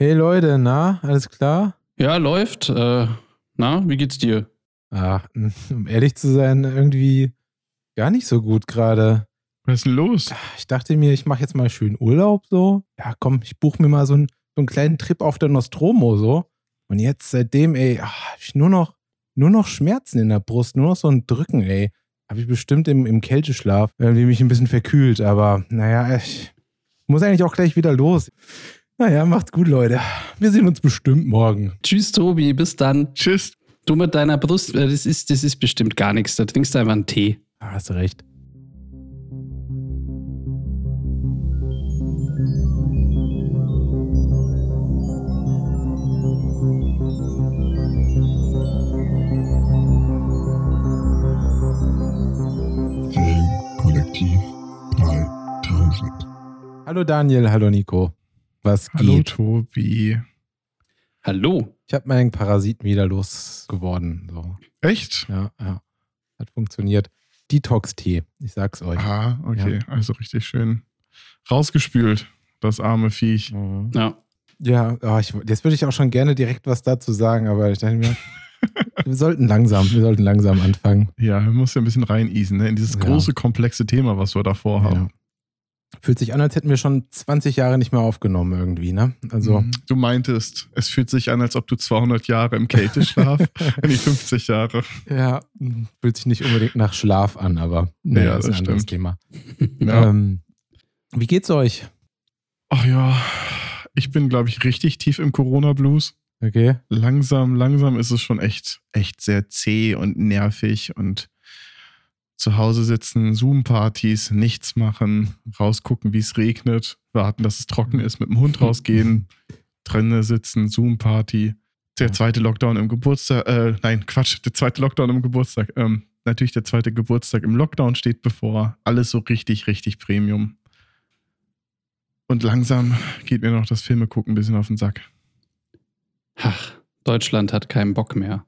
Hey Leute, na, alles klar? Ja, läuft. Äh, na, wie geht's dir? Ah, um ehrlich zu sein, irgendwie gar nicht so gut gerade. Was ist denn los? Ich dachte mir, ich mache jetzt mal schön Urlaub so. Ja, komm, ich buche mir mal so einen, so einen kleinen Trip auf der Nostromo so. Und jetzt seitdem, ey, ach, hab ich nur noch, nur noch Schmerzen in der Brust, nur noch so ein Drücken, ey. Habe ich bestimmt im, im Kälteschlaf irgendwie mich ein bisschen verkühlt, aber naja, ich muss eigentlich auch gleich wieder los. Naja, macht's gut, Leute. Wir sehen uns bestimmt morgen. Tschüss, Tobi, bis dann. Tschüss. Du mit deiner Brust, äh, das ist, das ist bestimmt gar nichts. Da trinkst du einfach einen Tee. Ah, hast du recht. Kollektiv 3000. Hallo Daniel, hallo Nico. Was Hallo geht? Tobi. Hallo. Ich habe meinen Parasiten wieder losgeworden. So. Echt? Ja, ja. Hat funktioniert. Detox-Tee, ich sag's euch. Ah, okay. Also richtig schön rausgespült, das arme Viech. Mhm. Ja. Ja, oh, ich, jetzt würde ich auch schon gerne direkt was dazu sagen, aber ich dachte mir, wir sollten langsam, wir sollten langsam anfangen. Ja, man muss ja ein bisschen reineasen, ne? In dieses Ja. große, komplexe Thema, was wir davor haben. Fühlt sich an, als hätten wir schon 20 Jahre nicht mehr aufgenommen irgendwie, ne? Also, Mhm. Du meintest, es fühlt sich an, als ob du 200 Jahre im Kälteschlaf, nee, 50 Jahre. ja, fühlt sich nicht unbedingt nach Schlaf an, aber naja, Ja, ist ein das anderes stimmt. Thema. Ja. Ähm, wie geht's euch? Ach ja, ich bin, glaube ich, richtig tief im Corona-Blues. Okay. langsam, langsam ist es schon echt, echt sehr zäh und nervig und zu Hause sitzen, Zoom-Partys, nichts machen, rausgucken, wie es regnet, warten, dass es trocken ist, mit dem Hund rausgehen, drinnen sitzen, Zoom-Party. Der zweite Lockdown im Geburtstag, äh, nein, Quatsch, der zweite Lockdown im Geburtstag. Ähm, natürlich der zweite Geburtstag im Lockdown steht bevor. Alles so richtig, richtig Premium. Und langsam geht mir noch das Filme gucken ein bisschen auf den Sack. Ach, Deutschland hat keinen Bock mehr.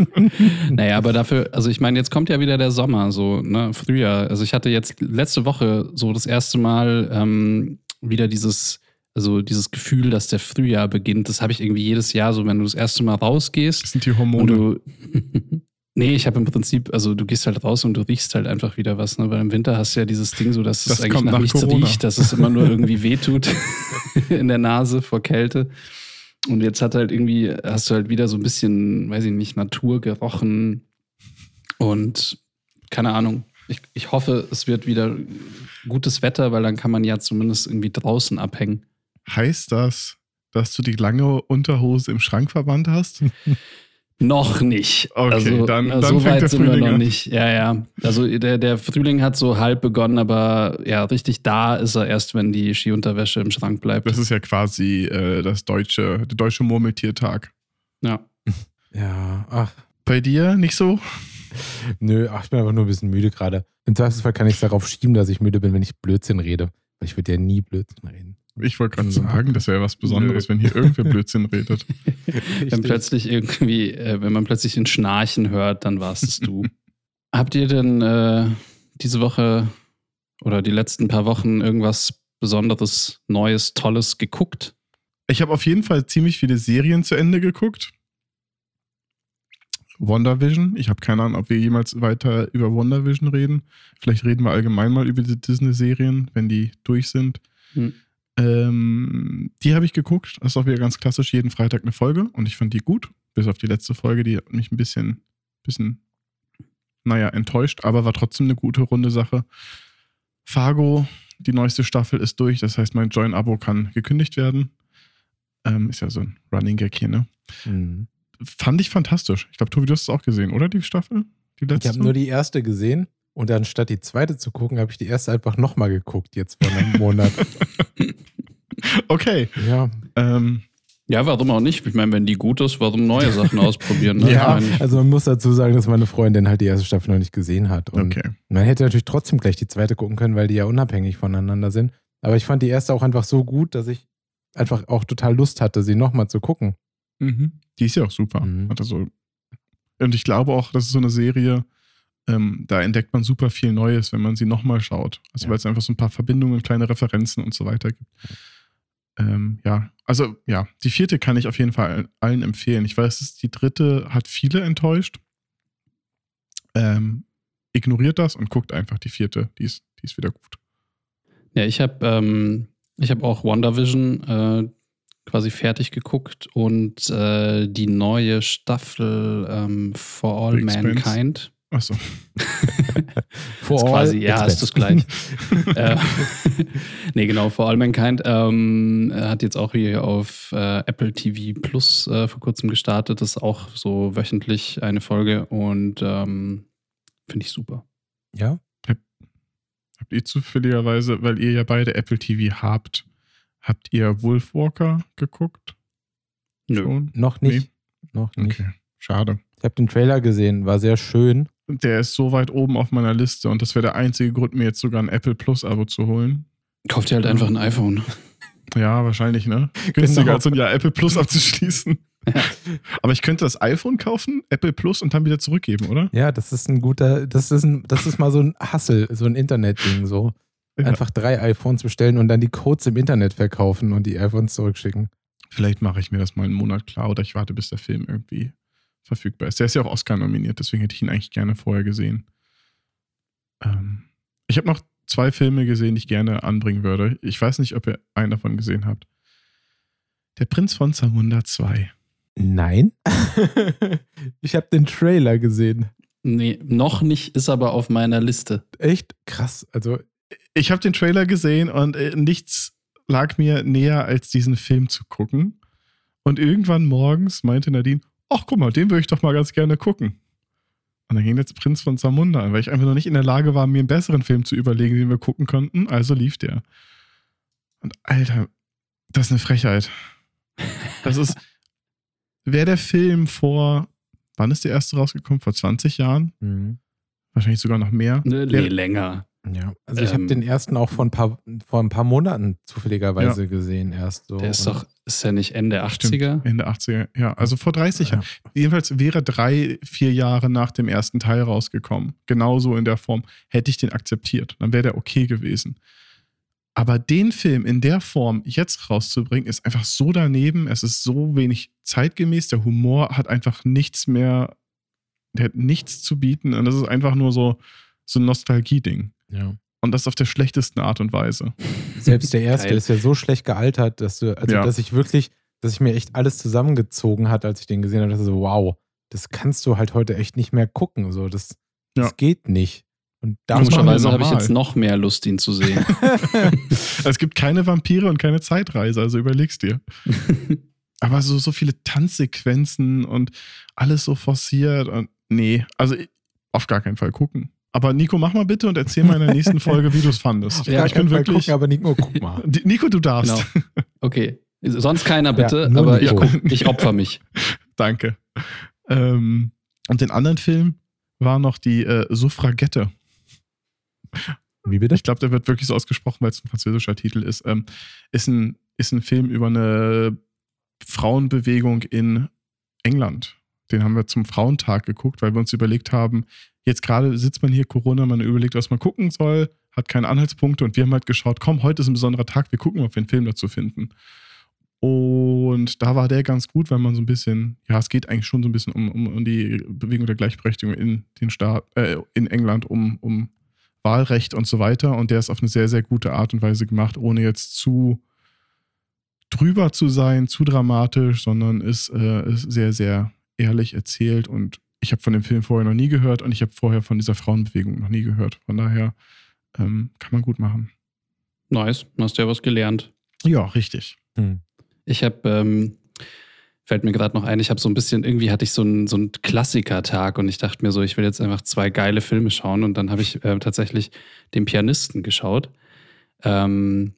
naja, aber dafür, also ich meine, jetzt kommt ja wieder der Sommer, so, ne, Frühjahr. Also ich hatte jetzt letzte Woche so das erste Mal ähm, wieder dieses, also dieses Gefühl, dass der Frühjahr beginnt. Das habe ich irgendwie jedes Jahr so, wenn du das erste Mal rausgehst. Das sind die Hormone. du. nee, ich habe im Prinzip, also du gehst halt raus und du riechst halt einfach wieder was, ne? Weil im Winter hast du ja dieses Ding so, dass Das es eigentlich nach, nach nichts Corona. riecht, dass es immer nur irgendwie wehtut in der Nase vor Kälte. Und jetzt hat halt irgendwie, hast du halt wieder so ein bisschen, weiß ich nicht, Natur gerochen und keine Ahnung. Ich, ich hoffe, es wird wieder gutes Wetter, weil dann kann man ja zumindest irgendwie draußen abhängen. Heißt das, dass du die lange Unterhose im Schrank verbannt hast? Noch nicht. Okay, also, dann- dann so fängt weit der sind wir Frühling noch an. nicht. Ja, ja. Also der, der Frühling hat so halb begonnen, aber ja, richtig da ist er erst, wenn die Skiunterwäsche im Schrank bleibt. Das ist ja quasi äh, das deutsche, der deutsche Murmeltiertag. ja. Ja, ach, Bei dir nicht so? nö, ach, ich bin einfach nur ein bisschen müde gerade. Im Zweifelsfall kann ich es darauf schieben, dass ich müde bin, wenn ich Blödsinn rede. Weil ich würde ja nie Blödsinn reden. Ich wollte gerade sagen, das wäre was Besonderes, Nö. wenn hier irgendwer Blödsinn redet. Wenn plötzlich irgendwie, äh, wenn man plötzlich ein Schnarchen hört, dann warst es du. Habt ihr denn äh, diese Woche oder die letzten paar Wochen irgendwas Besonderes, Neues, Tolles geguckt? Ich habe auf jeden Fall ziemlich viele Serien zu Ende geguckt. WandaVision. Ich habe keine Ahnung, ob wir jemals weiter über WandaVision reden. Vielleicht reden wir allgemein mal über die Disney-Serien, wenn die durch sind. Hm. Ähm, die habe ich geguckt. Das ist auch wieder ganz klassisch, jeden Freitag eine Folge. Und ich fand die gut. Bis auf die letzte Folge, die hat mich ein bisschen, bisschen, naja, enttäuscht, aber war trotzdem eine gute runde Sache. Fargo, die neueste Staffel ist durch. Das heißt, mein Join-Abo kann gekündigt werden. Ähm, ist ja so ein Running Gag hier, ne? Mhm. Fand ich fantastisch. Ich glaube, Tobi, du hast es auch gesehen, oder? Die Staffel? Die Ich letzte? habe nur die erste gesehen und anstatt die zweite zu gucken, habe ich die erste einfach nochmal geguckt, jetzt vor einem Monat. okay. ja, Ähm, Ja, warum auch nicht? Ich meine, wenn die gut ist, warum neue Sachen ausprobieren? Ne? Ja, Ich also man muss dazu sagen, dass meine Freundin halt die erste Staffel noch nicht gesehen hat. Und okay. man hätte natürlich trotzdem gleich die zweite gucken können, weil die ja unabhängig voneinander sind. Aber ich fand die erste auch einfach so gut, dass ich einfach auch total Lust hatte, sie nochmal zu gucken. Mhm. Die ist ja auch super. Mhm. Also, und ich glaube auch, das ist so eine Serie, ähm, da entdeckt man super viel Neues, wenn man sie nochmal schaut. Also Ja. weil es einfach so ein paar Verbindungen, kleine Referenzen und so weiter gibt. Ähm, ja, also ja, die vierte kann ich auf jeden Fall allen empfehlen. Ich weiß, die dritte hat viele enttäuscht. Ähm, ignoriert das und guckt einfach die vierte, die ist, die ist wieder gut. Ja, ich habe ähm, ich hab auch WandaVision äh, quasi fertig geguckt und äh, die neue Staffel ähm, For All. Mankind. Achso. For ist all quasi, ja, ist das gleich. äh, nee, genau, For All Mankind ähm, hat jetzt auch hier auf äh, Apple TV Plus äh, vor kurzem gestartet. Das ist auch so wöchentlich eine Folge und ähm, finde ich super. ja, Habt ihr zufälligerweise, weil ihr ja beide Apple TV habt, habt ihr Wolfwalker geguckt? Nö. Schon? noch nicht. Noch nicht. Okay. Schade. Ich habe den Trailer gesehen, war sehr schön. Der ist so weit oben auf meiner Liste und das wäre der einzige Grund, mir jetzt sogar ein Apple Plus Abo zu holen. Kauft ihr halt einfach ein iPhone. Ja, wahrscheinlich, ne? Günstiger Genau. als so ein Jahr Apple Plus abzuschließen. Aber ich könnte das iPhone kaufen, Apple Plus und dann wieder zurückgeben, oder? Ja, das ist ein guter, das ist, ein, das ist mal so ein Hustle, so ein Internetding, so. Ja. Einfach drei iPhones bestellen und dann die Codes im Internet verkaufen und die iPhones zurückschicken. Vielleicht mache ich mir das mal einen Monat klar oder ich warte, bis der Film irgendwie verfügbar ist. Der ist ja auch Oscar nominiert, deswegen hätte ich ihn eigentlich gerne vorher gesehen. Ähm, ich habe noch zwei Filme gesehen, die ich gerne anbringen würde. Ich weiß nicht, ob ihr einen davon gesehen habt. Der Prinz von Zamunda 2. Nein. ich habe den Trailer gesehen. Nee, noch nicht, ist aber auf meiner Liste. Echt krass. Also, Ich habe den Trailer gesehen und äh, nichts lag mir näher, als diesen Film zu gucken. Und irgendwann morgens meinte Nadine, ach guck mal, den würde ich doch mal ganz gerne gucken. Und dann ging jetzt Prinz von Zamunda an, weil ich einfach noch nicht in der Lage war, mir einen besseren Film zu überlegen, den wir gucken konnten. Also lief der. Und Alter, das ist eine Frechheit. Das ist, wäre der Film vor, wann ist der erste rausgekommen? Vor 20 Jahren? mhm. Wahrscheinlich sogar noch mehr. Nee, Der- länger. Ja. Also, ich habe Ähm. den ersten auch vor ein paar, vor ein paar Monaten zufälligerweise gesehen erst so. Der ist doch, ist ja nicht Ende Stimmt, 80er? Ende 80er, ja. Also vor 30 Ja. Jahren. Jedenfalls wäre drei, vier Jahre nach dem ersten Teil rausgekommen. Genauso in der Form. Hätte ich den akzeptiert. Dann wäre der okay gewesen. Aber den Film in der Form jetzt rauszubringen, ist einfach so daneben. Es ist so wenig zeitgemäß. Der Humor hat einfach nichts mehr, der hat nichts zu bieten. Und das ist einfach nur so, so ein Nostalgie-Ding. Ja. Und das auf der schlechtesten Art und Weise. Selbst der erste Geil. ist ja so schlecht gealtert, dass du, also Ja. dass ich wirklich, dass ich mir echt alles zusammengezogen hat, als ich den gesehen habe, dass ich so, wow, das kannst du halt heute echt nicht mehr gucken. So, das, das Ja. geht nicht. Und Das Komischerweise habe ich jetzt noch mehr Lust, ihn zu sehen. es gibt keine Vampire und keine Zeitreise, also überleg's dir. Aber so, so viele Tanzsequenzen und alles so forciert und nee, also auf gar keinen Fall gucken. Aber Nico, mach mal bitte und erzähl mal in der nächsten Folge, wie du es fandest. Ja, ich bin Fall wirklich. gucken, aber nur guck mal. Nico, du darfst. Genau. Okay. Sonst keiner bitte, Ja, aber ich, Nico. ich opfer mich. Danke. Ähm, und den anderen Film war noch die äh, Suffragette. Wie bitte? Ich glaube, der wird wirklich so ausgesprochen, weil es ein französischer Titel ist. Ähm, ist, ein, ist ein Film über eine Frauenbewegung in England. Den haben wir zum Frauentag geguckt, weil wir uns überlegt haben, jetzt gerade sitzt man hier Corona, man überlegt, was man gucken soll, hat keine Anhaltspunkte und wir haben halt geschaut, komm, heute ist ein besonderer Tag, wir gucken, ob wir einen Film dazu finden. Und da war der ganz gut, weil man so ein bisschen, ja, es geht eigentlich schon so ein bisschen um, um, um die Bewegung der Gleichberechtigung in den Staat, äh, in England, um, um Wahlrecht und so weiter. Und der ist auf eine sehr, sehr gute Art und Weise gemacht, ohne jetzt zu drüber zu sein, zu dramatisch, sondern ist, äh, ist sehr, sehr ehrlich erzählt. Und ich habe von dem Film vorher noch nie gehört und ich habe vorher von dieser Frauenbewegung noch nie gehört. Von daher ähm, kann man gut machen. Nice, hast du ja was gelernt. Ja, richtig. Hm. Ich habe, ähm, fällt mir gerade noch ein, ich habe so ein bisschen, irgendwie hatte ich so einen, so einen Klassiker-Tag und ich dachte mir so, ich will jetzt einfach zwei geile Filme schauen und dann habe ich äh, tatsächlich den Pianisten geschaut. Ähm,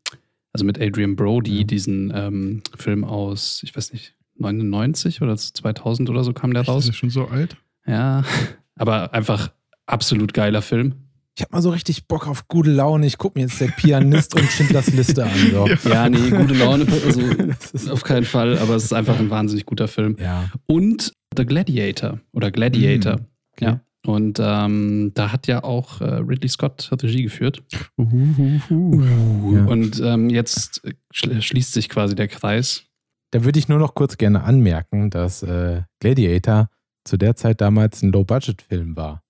also mit Adrian Brody, Ja. diesen ähm, Film aus, ich weiß nicht, 99 oder 2000 oder so kam der raus. ist schon so alt. Ja, aber einfach absolut geiler Film. Ich habe mal so richtig Bock auf gute Laune. Ich gucke mir jetzt der Pianist und Schindlers Liste an. So. Ja. Nee, gute Laune, also auf keinen Fall, aber es ist einfach ein wahnsinnig guter Film. ja. Und The Gladiator oder Gladiator. Mhm. Okay. Ja. Und ähm, da hat ja auch äh, Ridley Scott Regie geführt. Uhuhu. Ja. Und ähm, jetzt schl schließt sich quasi der Kreis. Da würde ich nur noch kurz gerne anmerken, dass äh, Gladiator zu der Zeit damals ein Low-Budget-Film war.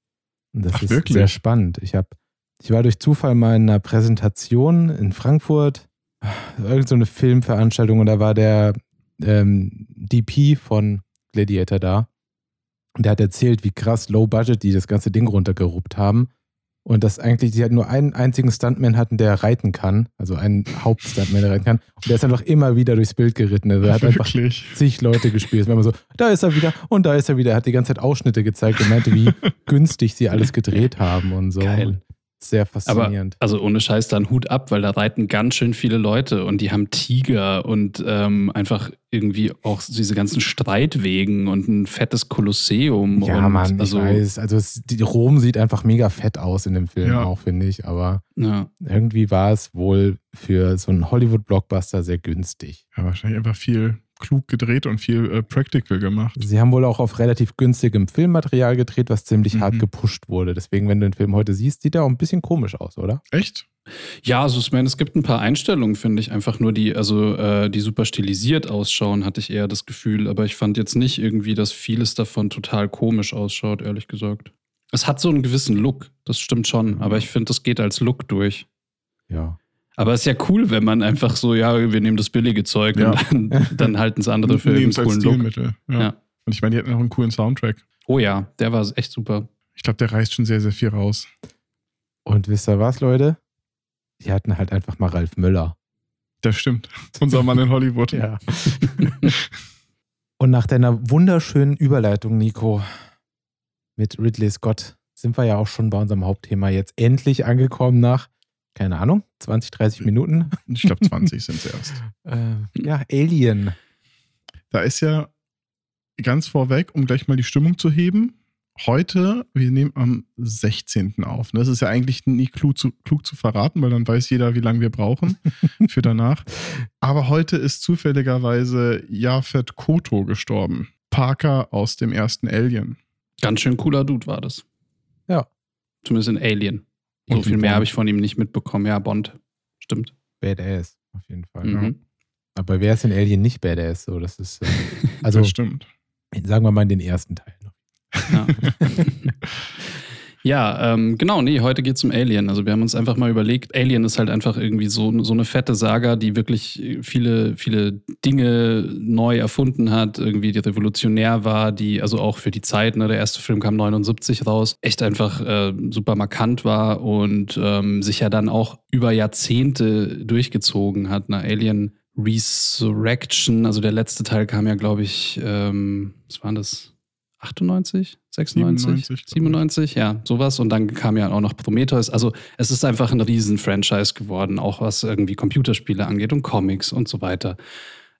Und das Ach, ist wirklich? sehr spannend. Ich habe, ich war durch Zufall mal in einer Präsentation in Frankfurt, irgend so eine Filmveranstaltung und da war der ähm, DP von Gladiator da. Und der hat erzählt, wie krass Low Budget die das ganze Ding runtergeruppt haben. Und dass eigentlich die halt nur einen einzigen Stuntman hatten, der reiten kann. Also einen Hauptstuntman, der reiten kann. Und der ist einfach immer wieder durchs Bild geritten. Also er hat einfach Wirklich. zig Leute gespielt. Es war immer so, da ist er wieder und da ist er wieder. Er hat die ganze Zeit Ausschnitte gezeigt und meinte, wie günstig sie alles gedreht haben und so. Geil. Sehr Aber faszinierend. also ohne Scheiß dann Hut ab, weil da reiten ganz schön viele Leute und die haben Tiger und ähm, einfach irgendwie auch diese ganzen Streitwegen und ein fettes Kolosseum. ja, und Mann, also, ich weiß. Also es, die, Rom sieht einfach mega fett aus in dem Film Ja. auch, finde ich. Aber Ja. irgendwie war es wohl für so einen Hollywood-Blockbuster sehr günstig. Ja, wahrscheinlich einfach viel klug gedreht und viel äh, Practical gemacht. Sie haben wohl auch auf relativ günstigem Filmmaterial gedreht, was ziemlich hart Mhm. gepusht wurde. Deswegen, wenn du den Film heute siehst, sieht er auch ein bisschen komisch aus, oder? Echt? Ja, also ich meine, es gibt ein paar Einstellungen, finde ich, einfach nur die, also äh, die super stilisiert ausschauen, hatte ich eher das Gefühl. Aber ich fand jetzt nicht irgendwie, dass vieles davon total komisch ausschaut, ehrlich gesagt. Es hat so einen gewissen Look, das stimmt schon, aber ich finde, das geht als Look durch. Ja. Aber es ist ja cool, wenn man einfach so, ja, wir nehmen das billige Zeug Ja. und dann, dann halten es andere für als coolen Look. Stilmittel. Ja. Ja. Und ich meine, die hatten auch einen coolen Soundtrack. Oh ja, der war echt super. Ich glaube, der reißt schon sehr, sehr viel raus. Und wisst ihr was, Leute? Die hatten halt einfach mal Ralf Möller. Das stimmt. Unser Mann in Hollywood. Ja. Und nach deiner wunderschönen Überleitung, Nico, mit Ridley Scott, sind wir ja auch schon bei unserem Hauptthema jetzt endlich angekommen nach, keine Ahnung, 20, 30 Minuten. Ich glaube, 20 sind es erst. Äh, ja, Alien. Da ist ja ganz vorweg, um gleich mal die Stimmung zu heben. Heute, wir nehmen am 16. auf. Das ist ja eigentlich nie klug zu, klug zu verraten, weil dann weiß jeder, wie lange wir brauchen für danach. Aber heute ist zufälligerweise Jafet Koto gestorben. Parker aus dem ersten Alien. Ganz schön cooler Dude war das. Ja. Zumindest in Alien. So Und in viel mehr habe ich von ihm nicht mitbekommen. Ja, Bond. Stimmt. Badass, auf jeden Fall. Mhm. Aber wer ist in Alien nicht Badass? So, das ist, äh, also das stimmt. sagen wir mal in den ersten Teil. noch. Ja, ja ähm, genau, nee, heute geht es um Alien. Also wir haben uns einfach mal überlegt, Alien ist halt einfach irgendwie so, so eine fette Saga, die wirklich viele, viele Dinge neu erfunden hat, irgendwie die revolutionär war, die also auch für die Zeit, ne, der erste Film kam 79 raus, echt einfach äh, super markant war und ähm, sich ja dann auch über Jahrzehnte durchgezogen hat. Ne? Alien Resurrection, also der letzte Teil kam ja, glaube ich, ähm, was war das? 98, 96, 97, 97, ja, sowas. Und dann kam ja auch noch Prometheus. Also es ist einfach ein Riesen-Franchise geworden, auch was irgendwie Computerspiele angeht und Comics und so weiter.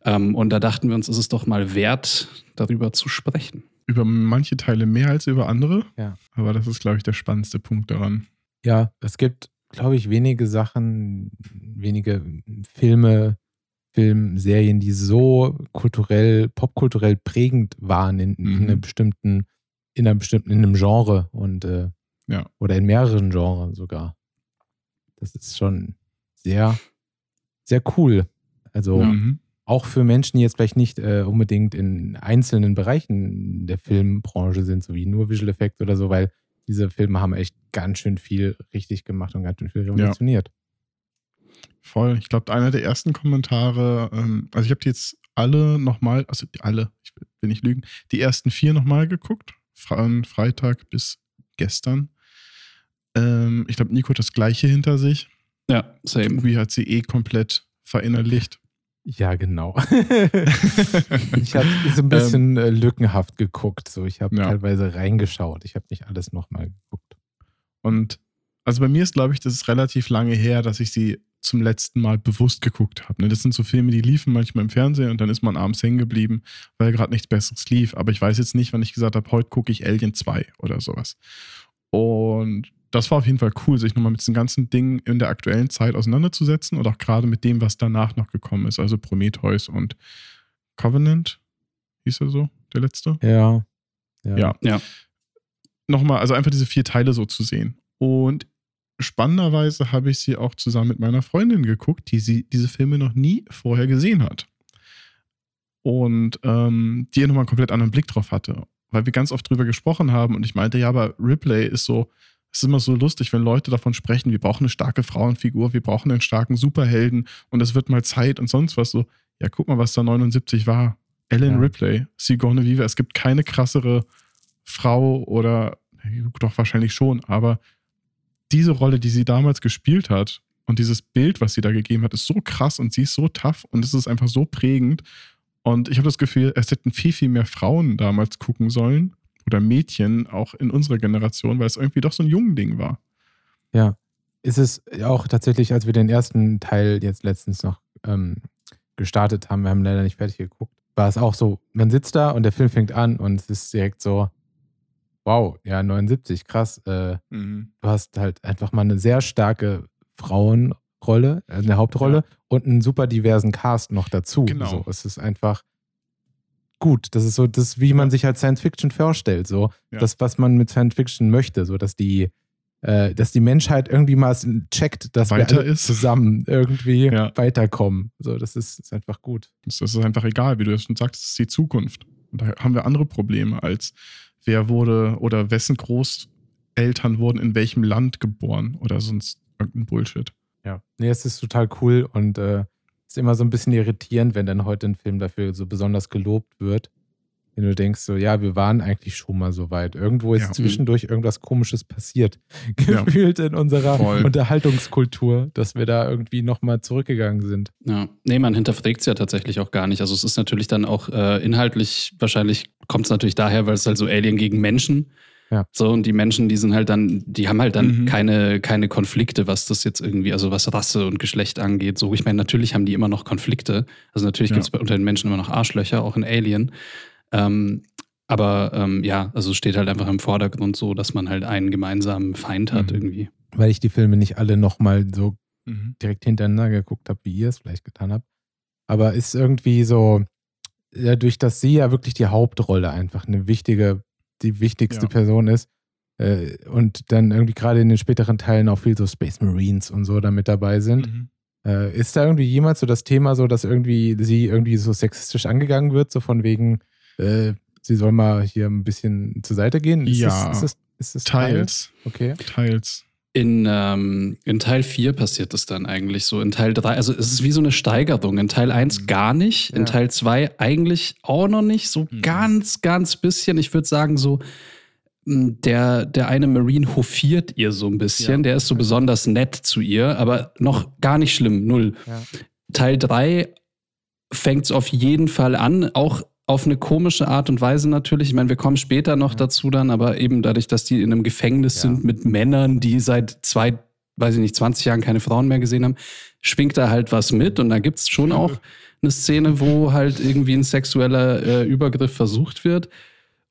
Ähm, und da dachten wir uns, ist es doch mal wert, darüber zu sprechen. Über manche Teile mehr als über andere. Ja. Aber das ist, glaube ich, der spannendste Punkt daran. Ja, es gibt, glaube ich, wenige Sachen, wenige Filme, Filmserien, die so kulturell, popkulturell prägend waren in, in Mhm. einem bestimmten, in einem bestimmten, in einem Genre und äh, Ja. oder in mehreren Genres sogar. Das ist schon sehr, sehr cool. Also Mhm. auch für Menschen, die jetzt vielleicht nicht äh, unbedingt in einzelnen Bereichen der Filmbranche sind, so wie nur Visual Effects oder so, weil diese Filme haben echt ganz schön viel richtig gemacht und ganz schön viel revolutioniert. Voll. Ich glaube, einer der ersten Kommentare, ähm, also ich habe die jetzt alle nochmal, also die alle, ich will nicht lügen, die ersten vier nochmal geguckt. Von Freitag bis gestern. Ähm, ich glaube, Nico hat das gleiche hinter sich. Ja, same. Tobi hat sie eh komplett verinnerlicht. Ja, genau. ich habe so ein bisschen äh, lückenhaft geguckt. So, ich habe Ja. teilweise reingeschaut. Ich habe nicht alles nochmal geguckt. Und also bei mir ist, glaube ich, das ist relativ lange her, dass ich sie zum letzten Mal bewusst geguckt habe. Ne? Das sind so Filme, die liefen manchmal im Fernsehen und dann ist man abends hängen geblieben, weil gerade nichts Besseres lief. Aber ich weiß jetzt nicht, wann ich gesagt habe, heute gucke ich Alien 2 oder sowas. Und das war auf jeden Fall cool, sich nochmal mit diesen ganzen Dingen in der aktuellen Zeit auseinanderzusetzen und auch gerade mit dem, was danach noch gekommen ist. Also Prometheus und Covenant, hieß er so, der letzte? Ja. Ja. Ja. nochmal, also einfach diese vier Teile so zu sehen. Und spannenderweise habe ich sie auch zusammen mit meiner Freundin geguckt, die sie diese Filme noch nie vorher gesehen hat. Und ähm, die nochmal einen komplett anderen Blick drauf hatte. Weil wir ganz oft drüber gesprochen haben und ich meinte, ja, aber Ripley ist so, es ist immer so lustig, wenn Leute davon sprechen, wir brauchen eine starke Frauenfigur, wir brauchen einen starken Superhelden und es wird mal Zeit und sonst was so. Ja, guck mal, was da 79 war. Ellen Ja. Ripley, Sigourney Weaver. Es gibt keine krassere Frau oder doch wahrscheinlich schon, aber diese Rolle, die sie damals gespielt hat und dieses Bild, was sie da gegeben hat, ist so krass und sie ist so tough und es ist einfach so prägend. Und ich habe das Gefühl, es hätten viel, viel mehr Frauen damals gucken sollen oder Mädchen, auch in unserer Generation, weil es irgendwie doch so ein Jungen-Ding war. Ja. Ist es auch tatsächlich, als wir den ersten Teil jetzt letztens noch ähm, gestartet haben, wir haben leider nicht fertig geguckt, war es auch so, man sitzt da und der Film fängt an und es ist direkt so, wow, ja, 79, krass. Äh, du hast halt einfach mal eine sehr starke Frauenrolle, also eine Hauptrolle und einen super diversen Cast noch dazu. Genau. So, es ist einfach gut. Das ist so, das, wie man sich halt Science Fiction vorstellt. So, Ja. das, was man mit Science Fiction möchte, so dass die, äh, dass die Menschheit irgendwie mal checkt, dass Weiter wir alle ist. zusammen irgendwie Ja. weiterkommen. So, das ist, ist einfach gut. Das das ist einfach egal, wie du das schon sagst, es ist die Zukunft. Und da haben wir andere Probleme als wer wurde oder wessen Großeltern wurden in welchem Land geboren oder sonst irgendein Bullshit. Ja. Nee, es ist total cool und äh, ist immer so ein bisschen irritierend, wenn dann heute ein Film dafür so besonders gelobt wird. Wenn du denkst, so, ja, wir waren eigentlich schon mal so weit. Irgendwo ist Ja. zwischendurch irgendwas Komisches passiert. Ja. Gefühlt in unserer Voll. Unterhaltungskultur, dass wir da irgendwie nochmal zurückgegangen sind. Ja, nee, man hinterfragt es ja tatsächlich auch gar nicht. Also es ist natürlich dann auch äh, inhaltlich, wahrscheinlich kommt es natürlich daher, weil es halt so Alien gegen Menschen. Ja. So, und die Menschen, die sind halt dann, die haben halt dann Mhm. keine, keine Konflikte, was das jetzt irgendwie, also was Rasse und Geschlecht angeht. So, ich meine, natürlich haben die immer noch Konflikte. Also natürlich Ja. gibt es unter den Menschen immer noch Arschlöcher, auch in Alien. Ähm, aber ähm, ja, also es steht halt einfach im Vordergrund so, dass man halt einen gemeinsamen Feind hat Mhm. irgendwie. Weil ich die Filme nicht alle nochmal so Mhm. direkt hintereinander geguckt habe, wie ihr es vielleicht getan habt. Aber ist irgendwie so, dadurch, dass sie ja wirklich die Hauptrolle einfach eine wichtige, die wichtigste Ja. Person ist äh, und dann irgendwie gerade in den späteren Teilen auch viel so Space Marines und so da mit dabei sind. Mhm. Äh, ist da irgendwie jemals so das Thema so, dass irgendwie sie irgendwie so sexistisch angegangen wird, so von wegen, äh, sie soll mal hier ein bisschen zur Seite gehen? Ist Ja. Das, ist das, ist das Teil? Teils. Okay. Teils. In, ähm, in Teil 4 passiert es dann eigentlich so. In Teil 3, also es ist wie so eine Steigerung. In Teil 1 Mhm. gar nicht. In Ja. Teil 2 eigentlich auch noch nicht. So Mhm. ganz, ganz bisschen. Ich würde sagen, so m, der, der eine Marine hofiert ihr so ein bisschen. Ja. Der ist so besonders nett zu ihr, aber noch gar nicht schlimm. Null. Ja. Teil 3 fängt es auf jeden Fall an, auch auf eine komische Art und Weise natürlich. Ich meine, wir kommen später noch Ja. dazu dann, aber eben dadurch, dass die in einem Gefängnis Ja. sind mit Männern, die seit zwei, weiß ich nicht, 20 Jahren keine Frauen mehr gesehen haben, schwingt da halt was mit und da gibt es schon auch eine Szene, wo halt irgendwie ein sexueller äh, Übergriff versucht wird.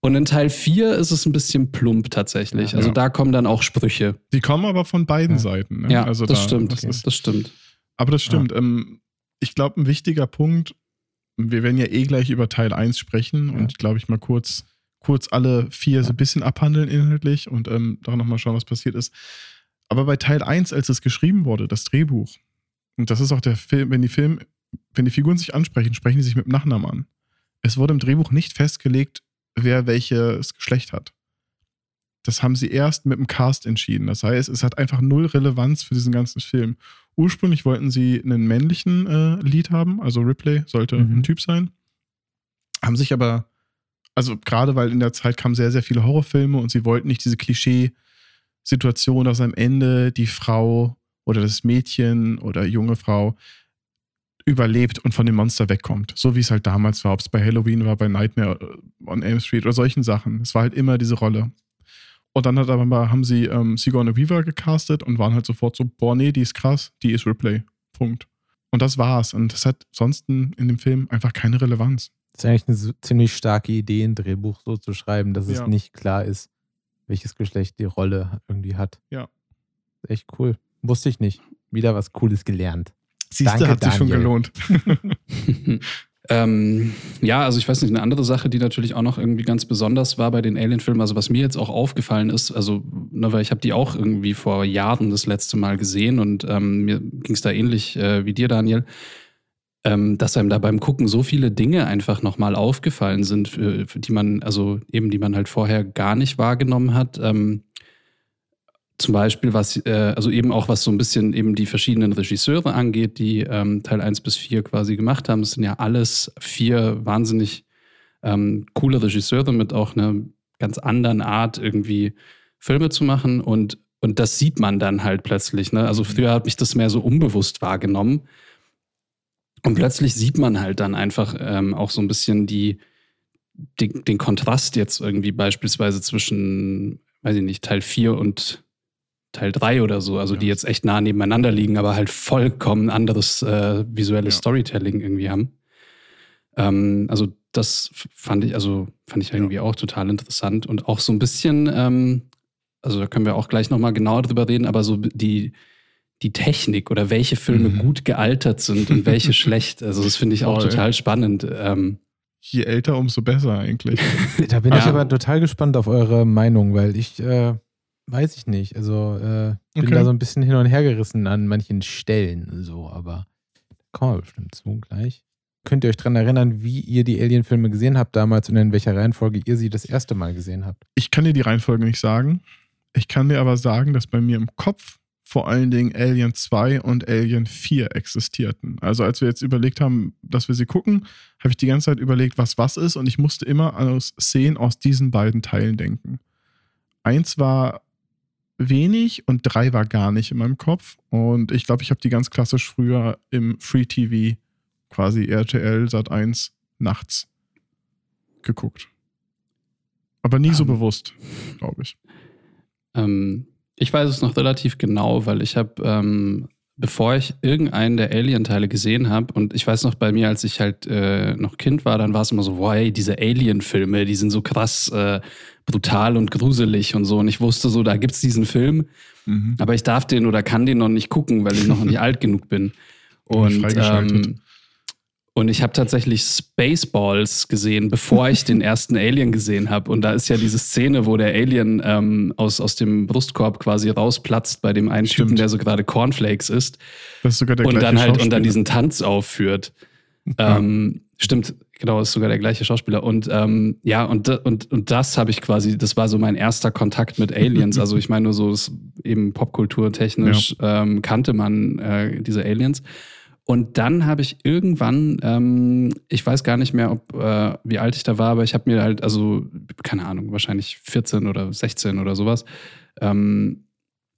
Und in Teil 4 ist es ein bisschen plump tatsächlich. Ja. Also da kommen dann auch Sprüche. Die kommen aber von beiden. Seiten. Ne? Ja, also das da- stimmt. Das ist, Das stimmt. aber das stimmt. Ähm, ich glaube, ein wichtiger Punkt, wir werden ja eh gleich über Teil 1 sprechen Ja. und glaube ich mal kurz, kurz alle vier so ein bisschen abhandeln inhaltlich und ähm, daran nochmal schauen, was passiert ist. Aber bei Teil 1, als es geschrieben wurde, das Drehbuch, und das ist auch der Film, wenn die Film, wenn die Figuren sich ansprechen, sprechen die sich mit dem Nachnamen an. Es wurde im Drehbuch nicht festgelegt, wer welches Geschlecht hat. Das haben sie erst mit dem Cast entschieden. Das heißt, es hat einfach null Relevanz für diesen ganzen Film. Ursprünglich wollten sie einen männlichen äh, Lead haben, also Ripley sollte Mhm. ein Typ sein. Haben sich aber, also gerade weil in der Zeit kamen sehr, sehr viele Horrorfilme und sie wollten nicht diese Klischee-Situation, dass am Ende die Frau oder das Mädchen oder junge Frau überlebt und von dem Monster wegkommt. So wie es halt damals war, ob es bei Halloween war, bei Nightmare on Elm Street oder solchen Sachen. Es war halt immer diese Rolle. Und dann hat aber mal, haben sie ähm, Sigourney Weaver gecastet und waren halt sofort so, boah, nee, die ist krass, die ist Ripley. Punkt. Und das war's. Und das hat sonst in dem Film einfach keine Relevanz. Das ist eigentlich eine ziemlich starke Idee, ein Drehbuch so zu schreiben, dass es Ja. nicht klar ist, welches Geschlecht die Rolle irgendwie hat. Ja. Echt cool. Wusste ich nicht. Wieder was Cooles gelernt. Siehste, Danke, hat sich schon Daniel. gelohnt. Ähm, ja, also ich weiß nicht, eine andere Sache, die natürlich auch noch irgendwie ganz besonders war bei den Alien-Filmen, also was mir jetzt auch aufgefallen ist, also, ne, weil ich habe die auch irgendwie vor Jahren das letzte Mal gesehen und ähm, mir ging es da ähnlich äh, wie dir, Daniel, ähm, dass einem da beim Gucken so viele Dinge einfach nochmal aufgefallen sind, für, für, die man, also eben, die man halt vorher gar nicht wahrgenommen hat. Ähm, zum Beispiel, was, äh, also eben auch was so ein bisschen eben die verschiedenen Regisseure angeht, die ähm, Teil 1 bis 4 quasi gemacht haben. Es sind ja alles vier wahnsinnig ähm, coole Regisseure mit auch einer ganz anderen Art, irgendwie Filme zu machen. Und, und das sieht man dann halt plötzlich. Ne? Also früher habe ich das mehr so unbewusst wahrgenommen. Und plötzlich sieht man halt dann einfach ähm, auch so ein bisschen die, den, den Kontrast jetzt irgendwie beispielsweise zwischen, weiß ich nicht, Teil 4 und Teil 3 oder so, also ja. die jetzt echt nah nebeneinander liegen, aber halt vollkommen anderes äh, visuelles ja. Storytelling irgendwie haben. Ähm, also das fand ich, also fand ich irgendwie ja. auch total interessant und auch so ein bisschen, ähm, also da können wir auch gleich nochmal genauer drüber reden, aber so die, die Technik oder welche Filme mhm. gut gealtert sind und welche schlecht. Also das finde ich auch Voll. total spannend. Ähm, Je älter, umso besser eigentlich. da bin ich aber total gespannt auf eure Meinung, weil ich äh, weiß ich nicht. Also äh, bin okay. da so ein bisschen hin und her gerissen an manchen Stellen, so, aber kommen wir bestimmt zu gleich. Könnt ihr euch daran erinnern, wie ihr die Alien-Filme gesehen habt damals und in welcher Reihenfolge ihr sie das erste Mal gesehen habt? Ich kann dir die Reihenfolge nicht sagen. Ich kann dir aber sagen, dass bei mir im Kopf vor allen Dingen Alien 2 und Alien 4 existierten. Also als wir jetzt überlegt haben, dass wir sie gucken, habe ich die ganze Zeit überlegt, was was ist und ich musste immer an Szenen aus diesen beiden Teilen denken. Eins war wenig und drei war gar nicht in meinem Kopf. Und ich glaube, ich habe die ganz klassisch früher im Free TV, quasi RTL Sat 1 nachts geguckt. Aber nie um, so ähm. bewusst, glaube ich. Ähm, ich weiß es noch relativ genau, weil ich habe ähm, bevor ich irgendeinen der Alien-Teile gesehen habe, und ich weiß noch bei mir, als ich halt äh, noch Kind war, dann war es immer so, wow, ey, diese Alien-Filme, die sind so krass äh, brutal und gruselig und so. Und ich wusste so, da gibt es diesen Film, mhm. aber ich darf den oder kann den noch nicht gucken, weil ich noch nicht alt genug bin. Und ähm, und ich habe tatsächlich Spaceballs gesehen, bevor ich den ersten Alien gesehen habe. Und da ist ja diese Szene, wo der Alien ähm, aus, aus dem Brustkorb quasi rausplatzt bei dem einen Stimmt. Typen, der so gerade Cornflakes isst. Das ist sogar der und dann halt und dann diesen Tanz aufführt. Ja. Ähm, stimmt, genau, ist sogar der gleiche Schauspieler. Und ähm, ja, und, und, und das habe ich quasi, das war so mein erster Kontakt mit Aliens. also ich meine nur so, eben popkulturtechnisch ja. ähm, kannte man äh, diese Aliens. Und dann habe ich irgendwann, ähm, ich weiß gar nicht mehr, ob äh, wie alt ich da war, aber ich habe mir halt, also keine Ahnung, wahrscheinlich 14 oder 16 oder sowas, ähm,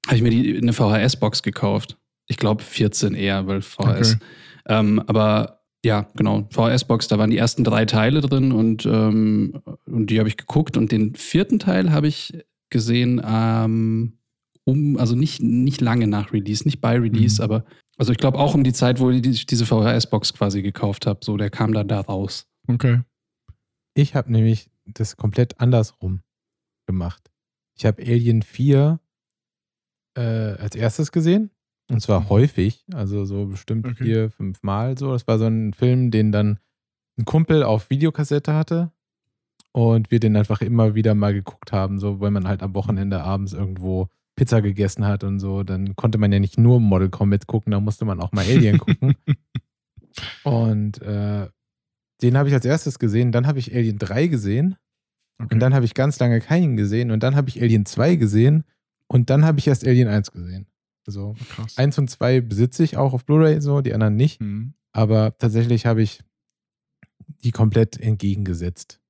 habe ich mir die, eine VHS-Box gekauft. Ich glaube 14 eher, weil VHS. Okay. Ähm, aber ja, genau, VHS-Box, da waren die ersten drei Teile drin und, ähm, und die habe ich geguckt. Und den vierten Teil habe ich gesehen, ähm, um, also nicht, nicht lange nach Release, nicht bei Release, mhm. aber also ich glaube auch um die Zeit, wo ich diese VHS-Box quasi gekauft habe. So, der kam dann da raus. Okay. Ich habe nämlich das komplett andersrum gemacht. Ich habe Alien 4 äh, als erstes gesehen. Und zwar mhm. häufig, also so bestimmt okay. vier, fünf Mal so. Das war so ein Film, den dann ein Kumpel auf Videokassette hatte. Und wir den einfach immer wieder mal geguckt haben, so weil man halt am Wochenende abends irgendwo Pizza gegessen hat und so, dann konnte man ja nicht nur Model Combat gucken, da musste man auch mal Alien gucken. und äh, den habe ich als erstes gesehen, dann habe ich Alien 3 gesehen okay. und dann habe ich ganz lange keinen gesehen und dann habe ich Alien 2 gesehen und dann habe ich erst Alien 1 gesehen. Also Krass. 1 und 2 besitze ich auch auf Blu-ray so, die anderen nicht. Mhm. Aber tatsächlich habe ich die komplett entgegengesetzt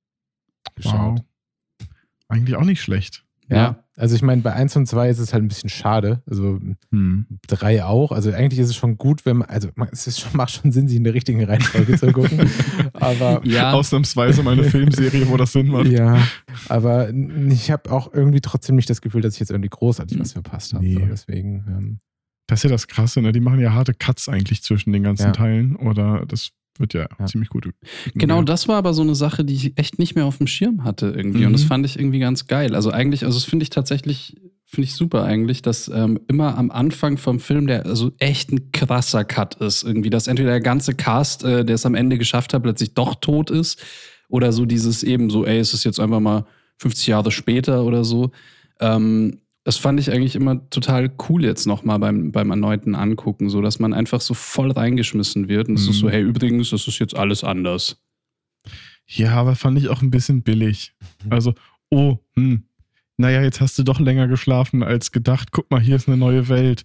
geschaut. Wow. Eigentlich auch nicht schlecht. Ja. ja. Also ich meine, bei 1 und 2 ist es halt ein bisschen schade. Also 3 hm. auch. Also eigentlich ist es schon gut, wenn man, also es ist schon, macht schon Sinn, sich in der richtigen Reihenfolge zu gucken. aber ja. ausnahmsweise mal eine Filmserie, wo das Sinn macht. Ja, aber ich habe auch irgendwie trotzdem nicht das Gefühl, dass ich jetzt irgendwie großartig was verpasst habe. Nee. So, deswegen. Ähm, das ist ja das Krasse, ne? Die machen ja harte Cuts eigentlich zwischen den ganzen ja. Teilen. Oder das wird ja, ja, ziemlich gut. Genau, das war aber so eine Sache, die ich echt nicht mehr auf dem Schirm hatte irgendwie. Mhm. Und das fand ich irgendwie ganz geil. Also eigentlich, also das finde ich tatsächlich Finde ich super eigentlich, dass ähm, immer am Anfang vom Film der also echt ein krasser Cut ist. Irgendwie, dass entweder der ganze Cast, äh, der es am Ende geschafft hat, plötzlich doch tot ist. Oder so dieses eben so, ey, es ist jetzt einfach mal 50 Jahre später oder so. Ähm, das fand ich eigentlich immer total cool jetzt nochmal beim, beim erneuten Angucken, so dass man einfach so voll reingeschmissen wird. Und es ist so, Mhm. hey, übrigens, das ist jetzt alles anders. Ja, aber fand ich auch ein bisschen billig. Mhm. Also, oh, hm, naja, jetzt hast du doch länger geschlafen als gedacht. Guck mal, hier ist eine neue Welt.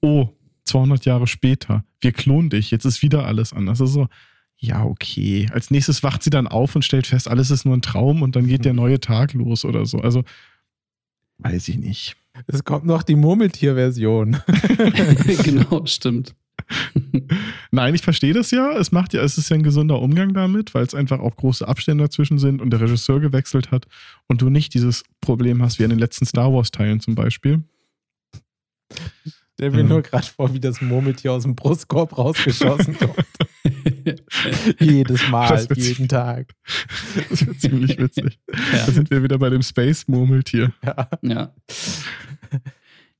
Oh, 200 Jahre später. Wir klonen dich. Jetzt ist wieder alles anders. Also so, ja, okay. Als nächstes wacht sie dann auf und stellt fest, alles ist nur ein Traum und dann geht der neue Tag los oder so. Also, weiß ich nicht. Es kommt noch die Murmeltier-Version. genau, stimmt. Nein, ich verstehe das ja. Es macht ja, es ist ja ein gesunder Umgang damit, weil es einfach auch große Abstände dazwischen sind und der Regisseur gewechselt hat und du nicht dieses Problem hast wie in den letzten Star Wars-Teilen zum Beispiel. Stell mir Ja. nur gerade vor, wie das Murmeltier aus dem Brustkorb rausgeschossen kommt. Jedes Mal, jeden Tag. Das wird ziemlich witzig. Ja. Da sind wir wieder bei dem Space-Murmeltier. Ja. Ja.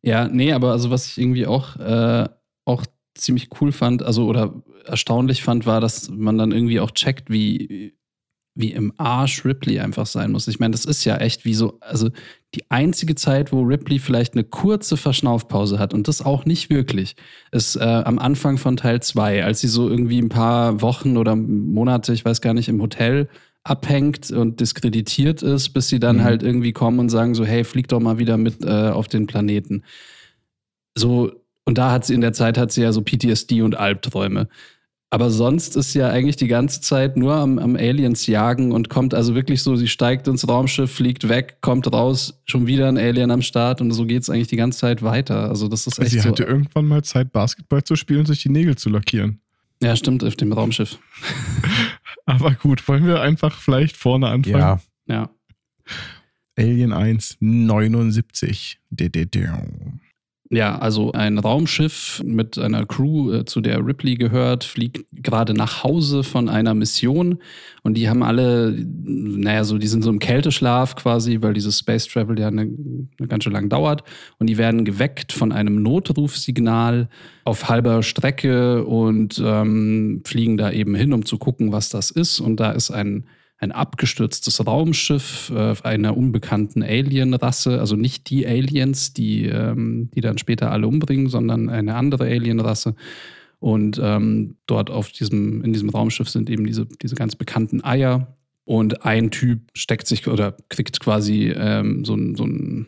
Ja, nee, aber also was ich irgendwie auch, äh, auch ziemlich cool fand, also oder erstaunlich fand, war, dass man dann irgendwie auch checkt, wie, wie im Arsch Ripley einfach sein muss. Ich meine, das ist ja echt wie so, also die einzige Zeit, wo Ripley vielleicht eine kurze Verschnaufpause hat und das auch nicht wirklich, ist äh, am Anfang von Teil 2, als sie so irgendwie ein paar Wochen oder Monate, ich weiß gar nicht, im Hotel abhängt und diskreditiert ist, bis sie dann Mhm. halt irgendwie kommen und sagen so, hey, flieg doch mal wieder mit äh, auf den Planeten. So, und da hat sie in der Zeit hat sie ja so PTSD und Albträume. Aber sonst ist sie ja eigentlich die ganze Zeit nur am, am Aliens jagen und kommt also wirklich so, sie steigt ins Raumschiff, fliegt weg, kommt raus, schon wieder ein Alien am Start und so geht es eigentlich die ganze Zeit weiter. Also das ist echt Sie so. hatte irgendwann mal Zeit, Basketball zu spielen und sich die Nägel zu lackieren. Ja, stimmt, auf dem Raumschiff. Aber gut, wollen wir einfach vielleicht vorne anfangen? Ja. Ja. Alien 1, 79. Ja, also ein Raumschiff mit einer Crew, äh, zu der Ripley gehört, fliegt gerade nach Hause von einer Mission. Und die haben alle, naja, so, die sind so im Kälteschlaf quasi, weil dieses Space Travel ja eine, eine ganz schön lang dauert. Und die werden geweckt von einem Notrufsignal auf halber Strecke und ähm, fliegen da eben hin, um zu gucken, was das ist. Und da ist ein ein abgestürztes Raumschiff äh, einer unbekannten Alien-Rasse, also nicht die Aliens, die, ähm, die dann später alle umbringen, sondern eine andere Alien-Rasse. Und ähm, dort auf diesem, in diesem Raumschiff sind eben diese, diese ganz bekannten Eier. Und ein Typ steckt sich oder kriegt quasi ähm, so so ein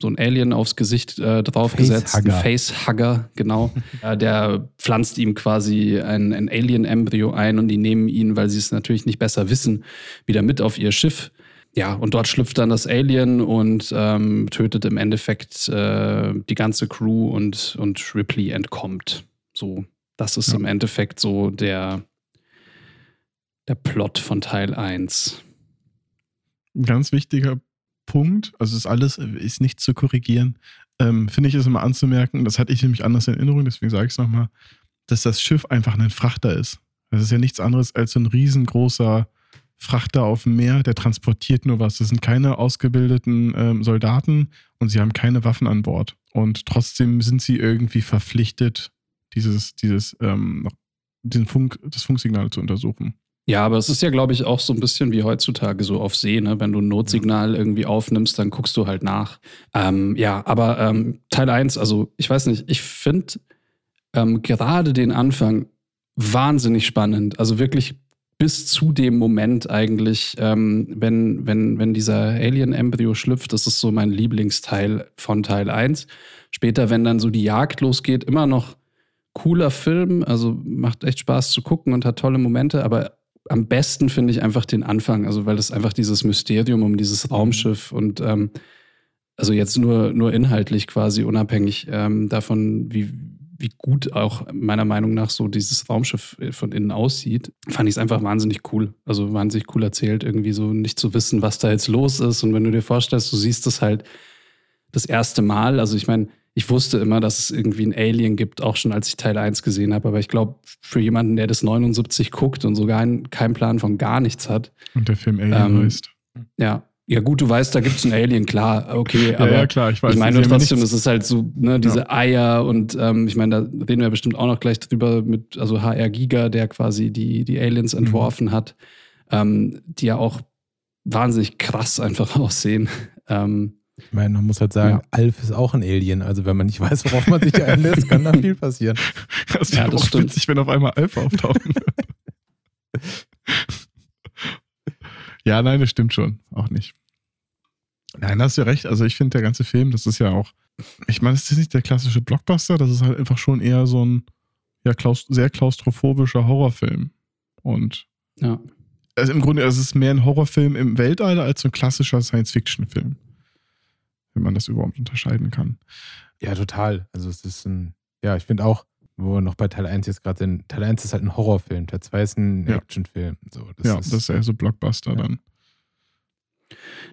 so ein Alien aufs Gesicht äh, draufgesetzt. Ein Facehugger. Facehugger, genau. äh, der pflanzt ihm quasi ein, ein Alien-Embryo ein und die nehmen ihn, weil sie es natürlich nicht besser wissen, wieder mit auf ihr Schiff. Ja, und dort schlüpft dann das Alien und ähm, tötet im Endeffekt äh, die ganze Crew und, und Ripley entkommt. So, das ist Ja. im Endeffekt so der, der Plot von Teil 1. Ein ganz wichtiger Punkt, also ist alles, ist nicht zu korrigieren, ähm, finde ich es immer anzumerken, das hatte ich nämlich anders in Erinnerung, deswegen sage ich es nochmal, dass das Schiff einfach ein Frachter ist. Das ist ja nichts anderes als so ein riesengroßer Frachter auf dem Meer, der transportiert nur was. Das sind keine ausgebildeten ähm, Soldaten und sie haben keine Waffen an Bord. Und trotzdem sind sie irgendwie verpflichtet, dieses, dieses, ähm, diesen Funk, das Funksignal zu untersuchen. Ja, aber es ist ja, glaube ich, auch so ein bisschen wie heutzutage so auf See, ne? Wenn du ein Notsignal irgendwie aufnimmst, dann guckst du halt nach. Ähm, ja, aber ähm, Teil 1, also ich weiß nicht, ich finde ähm, gerade den Anfang wahnsinnig spannend. Also wirklich bis zu dem Moment eigentlich, ähm, wenn, wenn, wenn dieser Alien-Embryo schlüpft, das ist so mein Lieblingsteil von Teil 1. Später, wenn dann so die Jagd losgeht, immer noch cooler Film, also macht echt Spaß zu gucken und hat tolle Momente, aber am besten finde ich einfach den Anfang, also weil das einfach dieses Mysterium um dieses Raumschiff und ähm, also jetzt nur, nur inhaltlich quasi unabhängig ähm, davon, wie, wie gut auch meiner Meinung nach so dieses Raumschiff äh, von innen aussieht, fand ich es einfach wahnsinnig cool. Also wahnsinnig cool erzählt, irgendwie so nicht zu wissen, was da jetzt los ist. Und wenn du dir vorstellst, du siehst das halt das erste Mal, also ich meine, ich wusste immer, dass es irgendwie ein Alien gibt, auch schon als ich Teil 1 gesehen habe. Aber ich glaube, für jemanden, der das 79 guckt und sogar ein, keinen Plan von gar nichts hat, Und der Film Alien Ähm, heißt. ja, Ja, gut, du weißt, da gibt es einen Alien, klar, okay, aber ja, ja, klar, ich weiß. ich meine trotzdem, es ist halt so, ne, diese Eier und ähm, ich meine, da reden wir bestimmt auch noch gleich drüber mit, also HR Giga, der quasi die, die Aliens Mhm. entworfen hat, ähm, die ja auch wahnsinnig krass einfach aussehen. Ähm, Ich meine, man muss halt sagen, Ja. Alf ist auch ein Alien. Also wenn man nicht weiß, worauf man sich einlässt, kann da viel passieren. Das Ja, wäre das auch stimmt. witzig, wenn auf einmal Alpha auftauchen ja, nein, das stimmt schon. Auch nicht. Nein, da hast du recht. Also ich finde, der ganze Film, das ist ja auch, ich meine, es ist nicht der klassische Blockbuster, das ist halt einfach schon eher so ein ja, klaus sehr klaustrophobischer Horrorfilm. Und ja. also im Grunde, es ist mehr ein Horrorfilm im Weltall als so ein klassischer Science-Fiction-Film. Wenn man das überhaupt unterscheiden kann. Ja, total. Also es ist ein, ja, ich finde auch, wo wir noch bei Teil 1 jetzt gerade sind, Teil 1 ist halt ein Horrorfilm, Teil 2 ist ein Ja. Actionfilm. So, das ja, ist, das ist eher so Blockbuster Ja. dann.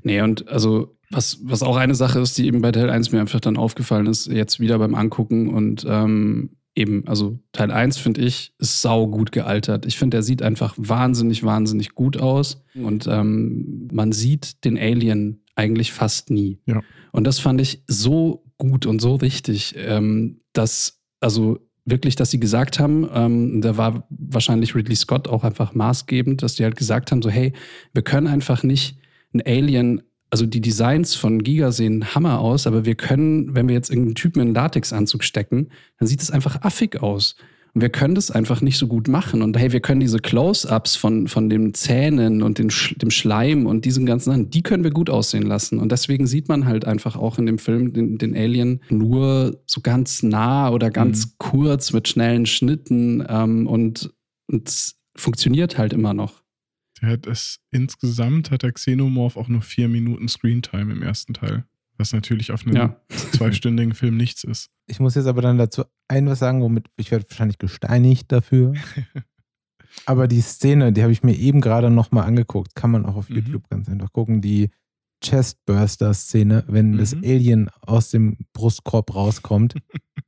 Nee, und also, was, was auch eine Sache ist, die eben bei Teil 1 mir einfach dann aufgefallen ist, jetzt wieder beim Angucken und ähm, eben, also Teil 1 finde ich, ist sau gut gealtert. Ich finde, der sieht einfach wahnsinnig, wahnsinnig gut aus und ähm, man sieht den Alien eigentlich fast nie. Ja. Und das fand ich so gut und so richtig, ähm, dass, also wirklich, dass sie gesagt haben, ähm, da war wahrscheinlich Ridley Scott auch einfach maßgebend, dass die halt gesagt haben, so hey, wir können einfach nicht ein Alien, also die Designs von Giga sehen Hammer aus, aber wir können, wenn wir jetzt irgendeinen Typen in einen Latexanzug stecken, dann sieht es einfach affig aus. Und wir können das einfach nicht so gut machen. Und hey, wir können diese Close-Ups von, von den Zähnen und den, dem Schleim und diesen ganzen Sachen, die können wir gut aussehen lassen. Und deswegen sieht man halt einfach auch in dem Film den, den Alien nur so ganz nah oder ganz kurz mit schnellen Schnitten ähm, und, und es funktioniert halt immer noch. Der hat es insgesamt hat der Xenomorph auch nur vier Minuten Screentime im ersten Teil. Was natürlich auf einem Ja. zweistündigen Film nichts ist. Ich muss jetzt aber dann dazu ein was sagen, womit ich werde wahrscheinlich gesteinigt dafür. aber die Szene, die habe ich mir eben gerade nochmal angeguckt, kann man auch auf Mhm. YouTube ganz einfach gucken. Die Chestburster-Szene, wenn das Mhm. Alien aus dem Brustkorb rauskommt,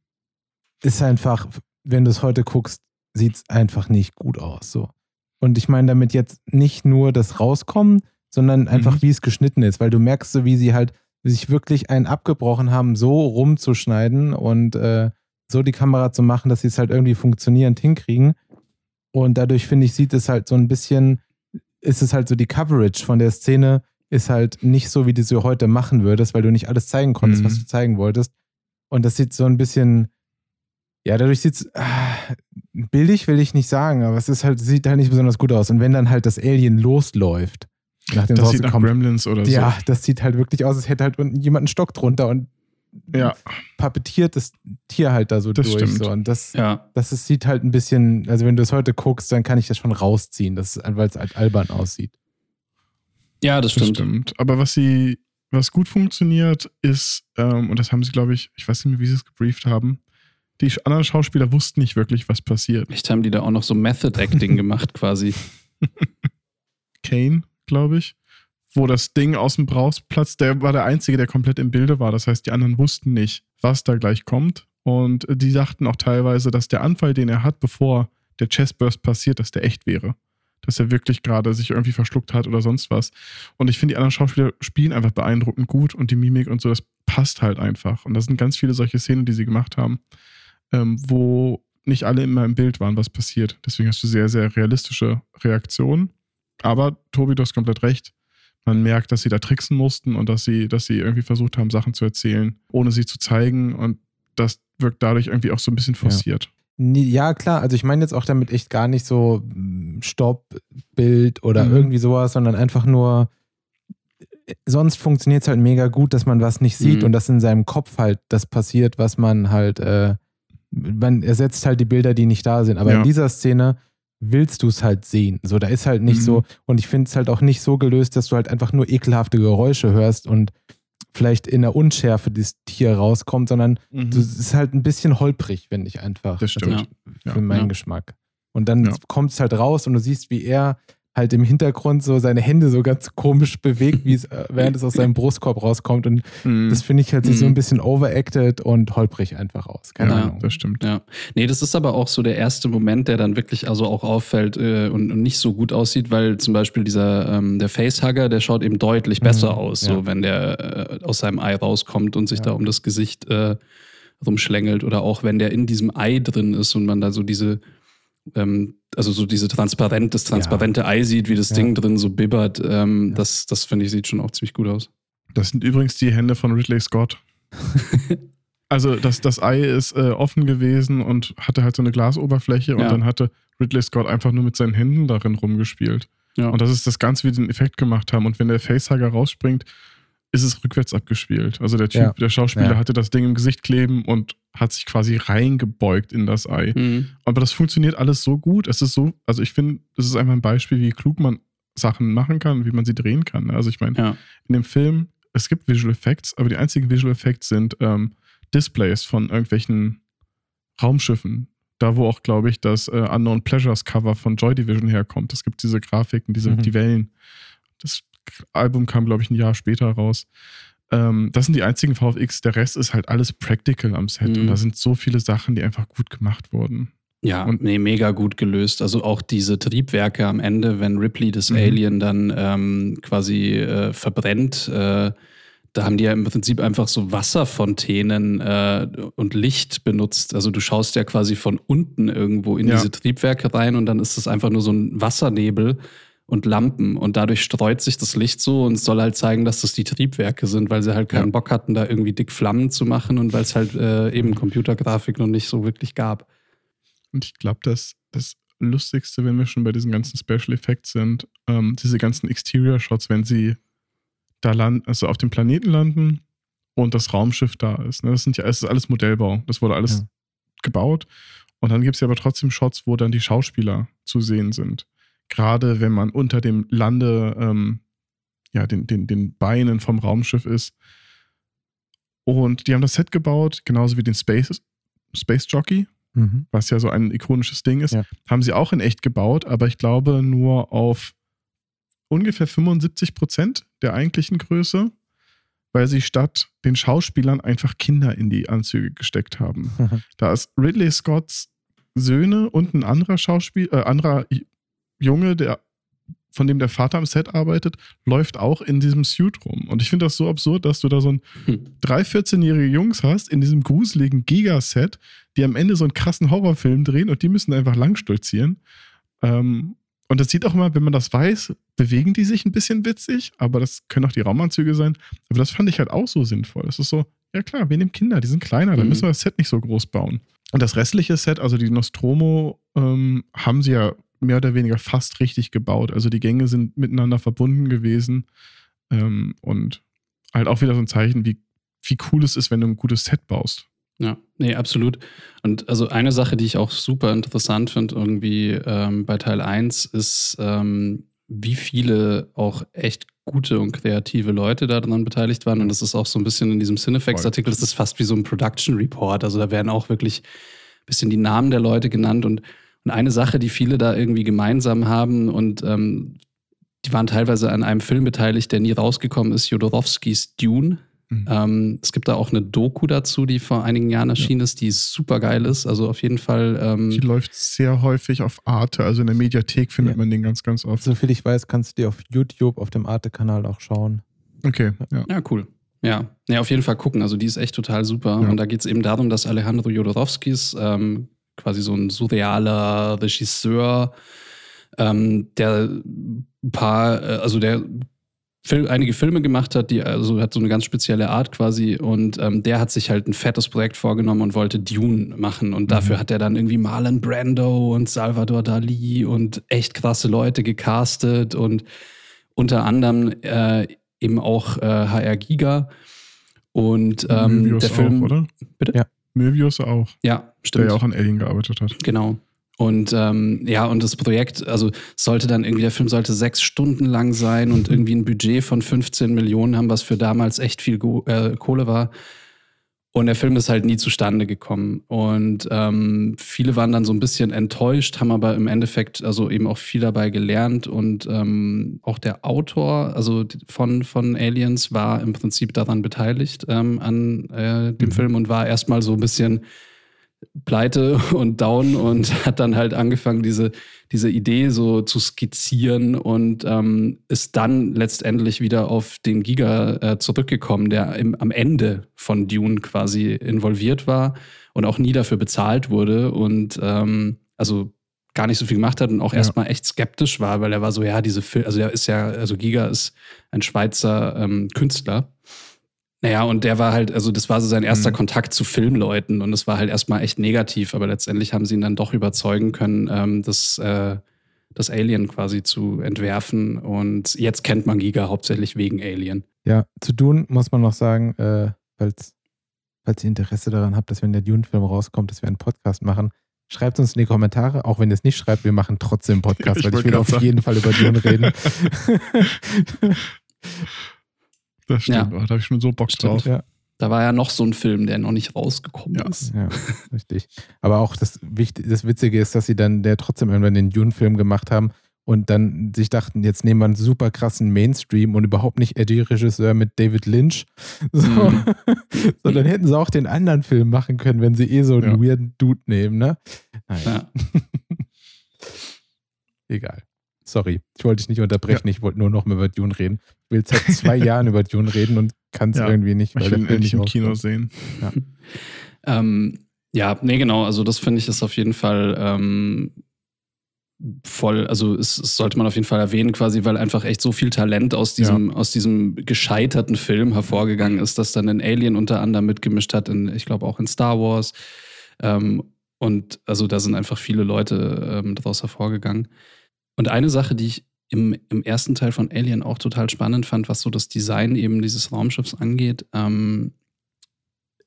ist einfach, wenn du es heute guckst, sieht es einfach nicht gut aus. So. Und ich meine damit jetzt nicht nur das Rauskommen, sondern einfach, Mhm. wie es geschnitten ist, weil du merkst so, wie sie halt sich wirklich einen abgebrochen haben, so rumzuschneiden und äh, so die Kamera zu machen, dass sie es halt irgendwie funktionierend hinkriegen. Und dadurch, finde ich, sieht es halt so ein bisschen, ist es halt so die Coverage von der Szene ist halt nicht so, wie du sie heute machen würdest, weil du nicht alles zeigen konntest, Mhm. was du zeigen wolltest. Und das sieht so ein bisschen, ja, dadurch sieht es billig, will ich nicht sagen, aber es ist halt, sieht halt nicht besonders gut aus. Und wenn dann halt das Alien losläuft, nachdem Das sieht nach rausgekommen Gremlins oder so. ja, das sieht halt wirklich aus, als hätte halt unten jemand einen Stock drunter und Ja, puppetiert das Tier halt da so Das durch. stimmt. So. Und das, Ja. das ist, sieht halt ein bisschen, also wenn du es heute guckst, dann kann ich das schon rausziehen, weil es halt albern aussieht. Ja, das das stimmt. stimmt. Aber was sie, was gut funktioniert, ist, ähm, und das haben sie, glaube ich, ich weiß nicht mehr, wie sie es gebrieft haben, die anderen Schauspieler wussten nicht wirklich, was passiert. Echt haben die da auch noch so Method Acting gemacht quasi. Kane, glaube ich, wo das Ding aus dem Brausplatz, der war der Einzige, der komplett im Bilde war. Das heißt, die anderen wussten nicht, was da gleich kommt. Und die sagten auch teilweise, dass der Anfall, den er hat, bevor der Chestburst passiert, dass der echt wäre. Dass er wirklich gerade sich irgendwie verschluckt hat oder sonst was. Und ich finde, die anderen Schauspieler spielen einfach beeindruckend gut und die Mimik und so, das passt halt einfach. Und das sind ganz viele solche Szenen, die sie gemacht haben, ähm, wo nicht alle immer im Bild waren, was passiert. Deswegen hast du sehr, sehr realistische Reaktionen. Aber Tobi, du hast komplett recht. Man merkt, dass sie da tricksen mussten und dass sie, dass sie irgendwie versucht haben, Sachen zu erzählen, ohne sie zu zeigen. Und das wirkt dadurch irgendwie auch so ein bisschen forciert. Nee, Ja, klar, also ich meine jetzt auch damit echt gar nicht so mm, Stopp, Bild oder Mhm. irgendwie sowas, sondern einfach nur, sonst funktioniert es halt mega gut, dass man was nicht sieht Mhm. und dass in seinem Kopf halt das passiert, was man halt, äh, man ersetzt halt die Bilder, die nicht da sind. Aber Ja. in dieser Szene willst du es halt sehen. So, da ist halt nicht Mhm. so, und ich finde es halt auch nicht so gelöst, dass du halt einfach nur ekelhafte Geräusche hörst und vielleicht in der Unschärfe das Tier rauskommt, sondern du, es ist halt ein bisschen holprig, finde ich einfach. Das stimmt. Also, Ja. für meinen Ja. Geschmack. Und dann Ja. kommt es halt raus und du siehst, wie er halt im Hintergrund so seine Hände so ganz komisch bewegt, wie es, äh, während es aus seinem Brustkorb rauskommt. Und Mhm. das finde ich halt sieht so Mhm. ein bisschen overacted und holprig einfach aus. Keine Ja, Ahnung. das stimmt. Ja. Nee, das ist aber auch so der erste Moment, der dann wirklich also auch auffällt äh, und, und nicht so gut aussieht, weil zum Beispiel dieser ähm, der Facehugger, der schaut eben deutlich besser Mhm, aus, ja. so wenn der äh, aus seinem Ei rauskommt und sich Ja. da um das Gesicht äh, rumschlängelt oder auch wenn der in diesem Ei drin ist und man da so diese ähm, also so diese transparent, das transparente Ei sieht, wie das Ja. Ding drin so bibbert, ähm, Ja. das, das finde ich, sieht schon auch ziemlich gut aus. Das sind übrigens die Hände von Ridley Scott. also das, das Ei ist äh, offen gewesen und hatte halt so eine Glasoberfläche und Ja. dann hatte Ridley Scott einfach nur mit seinen Händen darin rumgespielt. Ja. Und das ist das Ganze, wie die den Effekt gemacht haben. Und wenn der Facehugger rausspringt, ist es rückwärts abgespielt. Also der Typ, Ja. der Schauspieler Ja. hatte das Ding im Gesicht kleben und hat sich quasi reingebeugt in das Ei. Mhm. Aber das funktioniert alles so gut. Es ist so, also ich finde, das ist einfach ein Beispiel, wie klug man Sachen machen kann, wie man sie drehen kann. Also ich meine, Ja. in dem Film, es gibt Visual Effects, aber die einzigen Visual Effects sind ähm, Displays von irgendwelchen Raumschiffen. Da, wo auch, glaube ich, das äh, Unknown Pleasures Cover von Joy Division herkommt. Es gibt diese Grafiken, diese, Mhm. die Wellen. Das Album kam, glaube ich, ein Jahr später raus. Ähm, das sind die einzigen VFX. Der Rest ist halt alles practical am Set. Mhm. Und da sind so viele Sachen, die einfach gut gemacht wurden. Ja, Und- nee, mega gut gelöst. Also auch diese Triebwerke am Ende, wenn Ripley das Mhm. Alien dann ähm, quasi äh, verbrennt, äh, da haben die ja im Prinzip einfach so Wasserfontänen äh, und Licht benutzt. Also du schaust ja quasi von unten irgendwo in Ja. diese Triebwerke rein und dann ist es einfach nur so ein Wassernebel und Lampen und dadurch streut sich das Licht so und es soll halt zeigen, dass das die Triebwerke sind, weil sie halt keinen Ja. Bock hatten, da irgendwie dick Flammen zu machen und weil es halt äh, eben Computergrafik noch nicht so wirklich gab. Und ich glaube, dass das Lustigste, wenn wir schon bei diesen ganzen Special Effects sind, ähm, diese ganzen Exterior-Shots, wenn sie da landen, also auf dem Planeten landen und das Raumschiff da ist. Ne? Das sind ja, es ist alles Modellbau. Das wurde alles Ja. gebaut. Und dann gibt es ja aber trotzdem Shots, wo dann die Schauspieler zu sehen sind. Gerade wenn man unter dem Lande, ähm, ja, den, den, den Beinen vom Raumschiff ist. Und die haben das Set gebaut, genauso wie den Space, Space Jockey Mhm. was ja so ein ikonisches Ding ist, Ja. haben sie auch in echt gebaut, aber ich glaube nur auf ungefähr 75 Prozent der eigentlichen Größe, weil sie statt den Schauspielern einfach Kinder in die Anzüge gesteckt haben. Da ist Ridley Scotts Söhne und ein anderer Schauspiel, äh, anderer Junge, der von dem der Vater am Set arbeitet, läuft auch in diesem Suit rum. Und ich finde das so absurd, dass du da so ein Hm. drei 14-jährige Jungs hast in diesem gruseligen Gigaset, die am Ende so einen krassen Horrorfilm drehen und die müssen einfach langstolzieren. Ähm, und das sieht auch immer, wenn man das weiß, bewegen die sich ein bisschen witzig, aber das können auch die Raumanzüge sein. Aber das fand ich halt auch so sinnvoll. Das ist so, ja klar, wir nehmen Kinder, die sind kleiner, dann Mhm. müssen wir das Set nicht so groß bauen. Und das restliche Set, also die Nostromo, ähm, haben sie ja mehr oder weniger fast richtig gebaut. Also die Gänge sind miteinander verbunden gewesen. Ähm, und halt auch wieder so ein Zeichen, wie, wie cool es ist, wenn du ein gutes Set baust. Ja, nee, absolut. Und also eine Sache, die ich auch super interessant finde, irgendwie ähm, bei Teil 1, ist, ähm, wie viele auch echt gute und kreative Leute daran beteiligt waren. Und das ist auch so ein bisschen in diesem Cinefex-Artikel, das ist fast wie so ein Production Report. Also da werden auch wirklich ein bisschen die Namen der Leute genannt. Und, und eine Sache, die viele da irgendwie gemeinsam haben und ähm, die waren teilweise an einem Film beteiligt, der nie rausgekommen ist, Jodorowskis Dune. Mhm. Ähm, es gibt da auch eine Doku dazu, die vor einigen Jahren erschienen ist, die super geil ist. Also auf jeden Fall. Ähm, Die läuft sehr häufig auf Arte, also in der Mediathek findet Ja. man den ganz, ganz oft. Soviel ich weiß, kannst du dir auf YouTube auf dem Arte-Kanal auch schauen. Okay, ja. ja, cool. Ja. ja, auf jeden Fall gucken. Also die ist echt total super. Ja. Und da geht es eben darum, dass Alejandro Jodorowskis ähm, quasi so ein surrealer Regisseur, ähm, der ein paar, äh, also der Fil einige Filme gemacht hat, die also hat so eine ganz spezielle Art quasi und ähm, der hat sich halt ein fettes Projekt vorgenommen und wollte Dune machen und dafür Mhm. hat er dann irgendwie Marlon Brando und Salvador Dali und echt krasse Leute gecastet und unter anderem äh, eben auch äh, HR Giga und ähm, Möbius der Film auch, oder? Bitte? Ja. Möbius auch, ja der stimmt ja auch an Alien gearbeitet hat. Genau. Und ähm, ja, und das Projekt, also sollte dann irgendwie, der Film sollte sechs Stunden lang sein und irgendwie ein Budget von 15 Millionen haben, was für damals echt viel Go äh, Kohle war. Und der Film ist halt nie zustande gekommen. Und ähm, viele waren dann so ein bisschen enttäuscht, haben aber im Endeffekt also eben auch viel dabei gelernt. Und ähm, auch der Autor, also von, von Aliens, war im Prinzip daran beteiligt ähm, an äh, dem Mhm. Film und war erstmal so ein bisschen pleite und down und hat dann halt angefangen, diese, diese Idee so zu skizzieren und ähm, ist dann letztendlich wieder auf den Giga äh, zurückgekommen, der im, am Ende von Dune quasi involviert war und auch nie dafür bezahlt wurde und ähm, also gar nicht so viel gemacht hat und auch Ja. erstmal echt skeptisch war, weil er war so, ja, diese Film, also er ist ja, also Giga ist ein Schweizer ähm, Künstler. Naja, und der war halt, also das war so sein erster Mhm. Kontakt zu Filmleuten und es war halt erstmal echt negativ, aber letztendlich haben sie ihn dann doch überzeugen können, ähm, das, äh, das Alien quasi zu entwerfen. Und jetzt kennt man Giga hauptsächlich wegen Alien. Ja, zu Dune muss man noch sagen, äh, falls, falls ihr Interesse daran habt, dass wenn der Dune-Film rauskommt, dass wir einen Podcast machen, schreibt uns in die Kommentare. Auch wenn ihr es nicht schreibt, wir machen trotzdem Podcast, Ich weil ich will auf sagen. jeden Fall über Dune reden. Das stimmt. Ja. Da habe ich schon so Bock Stimmt. drauf. ja, Da war ja noch so ein Film, der noch nicht rausgekommen Ja. ist. ja, richtig. Aber auch das, Wichtig, das Witzige ist, dass sie dann der trotzdem irgendwann den Dune-Film gemacht haben und dann sich dachten, jetzt nehmen wir einen super krassen Mainstream und überhaupt nicht edgy Regisseur mit David Lynch, so, Mhm. sondern hätten sie auch den anderen Film machen können, wenn sie eh so einen Ja. weirden Dude nehmen, ne? Naja. Ja. Egal. Sorry, ich wollte dich nicht unterbrechen, ich wollte nur noch mal über Dune reden. Ich will seit zwei Jahren über Dune reden und kann es Ja. irgendwie nicht, Ich weil will Film endlich nicht im Kino sehen. Ähm, ja, nee, genau. Also, das finde ich ist auf jeden Fall ähm, voll. Also, es, es sollte man auf jeden Fall erwähnen, quasi, weil einfach echt so viel Talent aus diesem, aus diesem gescheiterten Film hervorgegangen ist, dass dann in Alien unter anderem mitgemischt hat, in, ich glaube auch in Star Wars. Ähm, und also, da sind einfach viele Leute ähm, daraus hervorgegangen. Und eine Sache, die ich im, im ersten Teil von Alien auch total spannend fand, was so das Design eben dieses Raumschiffs angeht, ähm,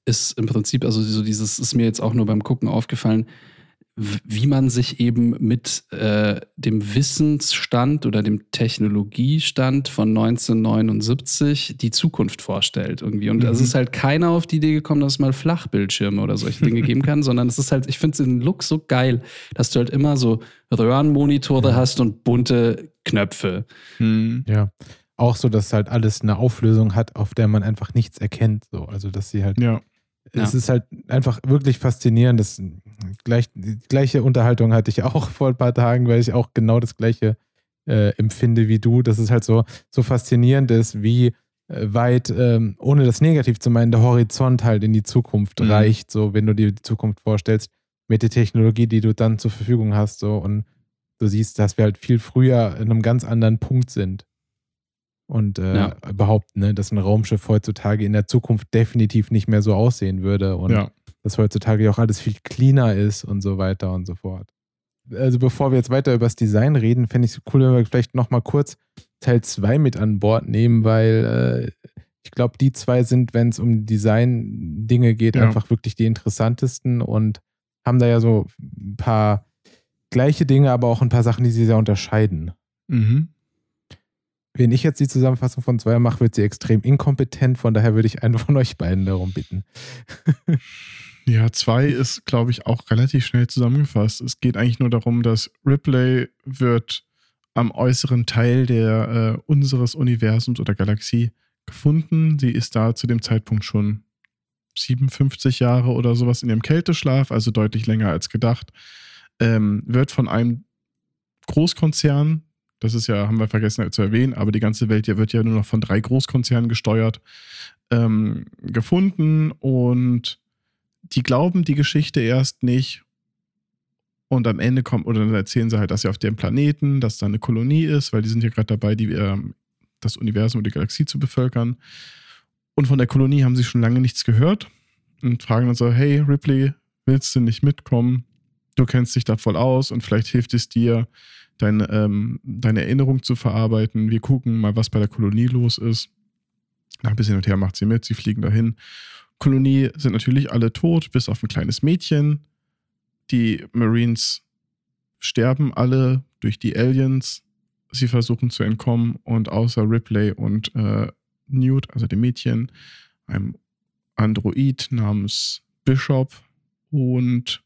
ist im Prinzip, also so dieses ist mir jetzt auch nur beim Gucken aufgefallen, wie man sich eben mit äh, dem Wissensstand oder dem Technologiestand von 1979 die Zukunft vorstellt irgendwie. Und es Mhm. ist halt keiner auf die Idee gekommen, dass es mal Flachbildschirme oder solche Dinge geben kann, sondern es ist halt, ich finde den Look so geil, dass du halt immer so Röhrenmonitore hast und bunte Knöpfe. Hm. Ja. Auch so, dass halt alles eine Auflösung hat, auf der man einfach nichts erkennt. So. Also, dass sie halt Ja. Es Ja. ist halt einfach wirklich faszinierend. Das gleich, die gleiche Unterhaltung hatte ich auch vor ein paar Tagen, weil ich auch genau das gleiche äh, empfinde wie du. Dass es halt so, so faszinierend ist, wie äh, weit, ähm, ohne das negativ zu meinen, der Horizont halt in die Zukunft Mhm. reicht, so wenn du dir die Zukunft vorstellst, mit der Technologie, die du dann zur Verfügung hast. So, und du siehst, dass wir halt viel früher in einem ganz anderen Punkt sind. Und äh, Ja. behaupten, ne, dass ein Raumschiff heutzutage in der Zukunft definitiv nicht mehr so aussehen würde und ja. dass heutzutage auch alles viel cleaner ist und so weiter und so fort. Also bevor wir jetzt weiter über das Design reden, fände ich es cool, wenn wir vielleicht nochmal kurz Teil 2 mit an Bord nehmen, weil äh, ich glaube, die zwei sind, wenn es um Design-Dinge geht, Ja. einfach wirklich die interessantesten und haben da ja so ein paar gleiche Dinge, aber auch ein paar Sachen, die sie sehr unterscheiden. Mhm. Wenn ich jetzt die Zusammenfassung von zwei mache, wird sie extrem inkompetent. Von daher würde ich einen von euch beiden darum bitten. Ja, zwei ist, glaube ich, auch relativ schnell zusammengefasst. Es geht eigentlich nur darum, dass Ripley wird am äußeren Teil der, äh, unseres Universums oder Galaxie gefunden. Sie ist da zu dem Zeitpunkt schon 57 Jahre oder sowas in ihrem Kälteschlaf, also deutlich länger als gedacht. Ähm, wird von einem Großkonzern, das ist ja, haben wir vergessen zu erwähnen, aber die ganze Welt ja wird ja nur noch von drei Großkonzernen gesteuert, ähm, gefunden und die glauben die Geschichte erst nicht. Und am Ende kommt, oder dann erzählen sie halt, dass sie auf dem Planeten, dass da eine Kolonie ist, weil die sind ja gerade dabei, die, ähm, das Universum und die Galaxie zu bevölkern. Und von der Kolonie haben sie schon lange nichts gehört und fragen dann so: Hey, Ripley, willst du nicht mitkommen? Du kennst dich da voll aus und vielleicht hilft es dir, deine, ähm, deine Erinnerung zu verarbeiten. Wir gucken mal, was bei der Kolonie los ist. Nach ein bisschen hin und her macht sie mit, sie fliegen dahin. Kolonie sind natürlich alle tot, bis auf ein kleines Mädchen. Die Marines sterben alle durch die Aliens. Sie versuchen zu entkommen und außer Ripley und äh, Newt, also dem Mädchen, einem Android namens Bishop und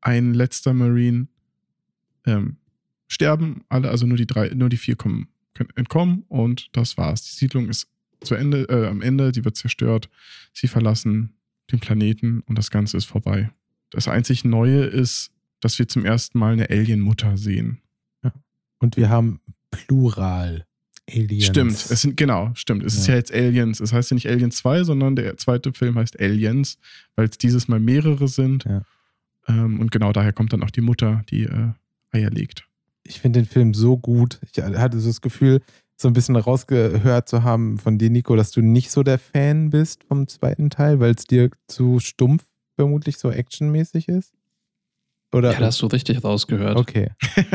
ein letzter Marine ähm, sterben alle, also nur die drei, nur die vier kommen, können entkommen und das war's. Die Siedlung ist zu Ende, äh, am Ende, die wird zerstört. Sie verlassen den Planeten und das Ganze ist vorbei. Das einzig Neue ist, dass wir zum ersten Mal eine Alien-Mutter sehen. Und wir haben Plural Aliens. Stimmt, es sind, genau, stimmt. Es ist Ja. ja jetzt Aliens. Es heißt ja nicht Alien 2, sondern der zweite Film heißt Aliens, weil es dieses Mal mehrere sind. Ja. Ähm, und genau daher kommt dann auch die Mutter, die äh, Eier legt. Ich finde den Film so gut. Ich hatte so das Gefühl, so ein bisschen rausgehört zu haben von dir, Nico, dass du nicht so der Fan bist vom zweiten Teil, weil es dir zu stumpf vermutlich so actionmäßig ist. Oder? Ja, das hast du richtig rausgehört. okay,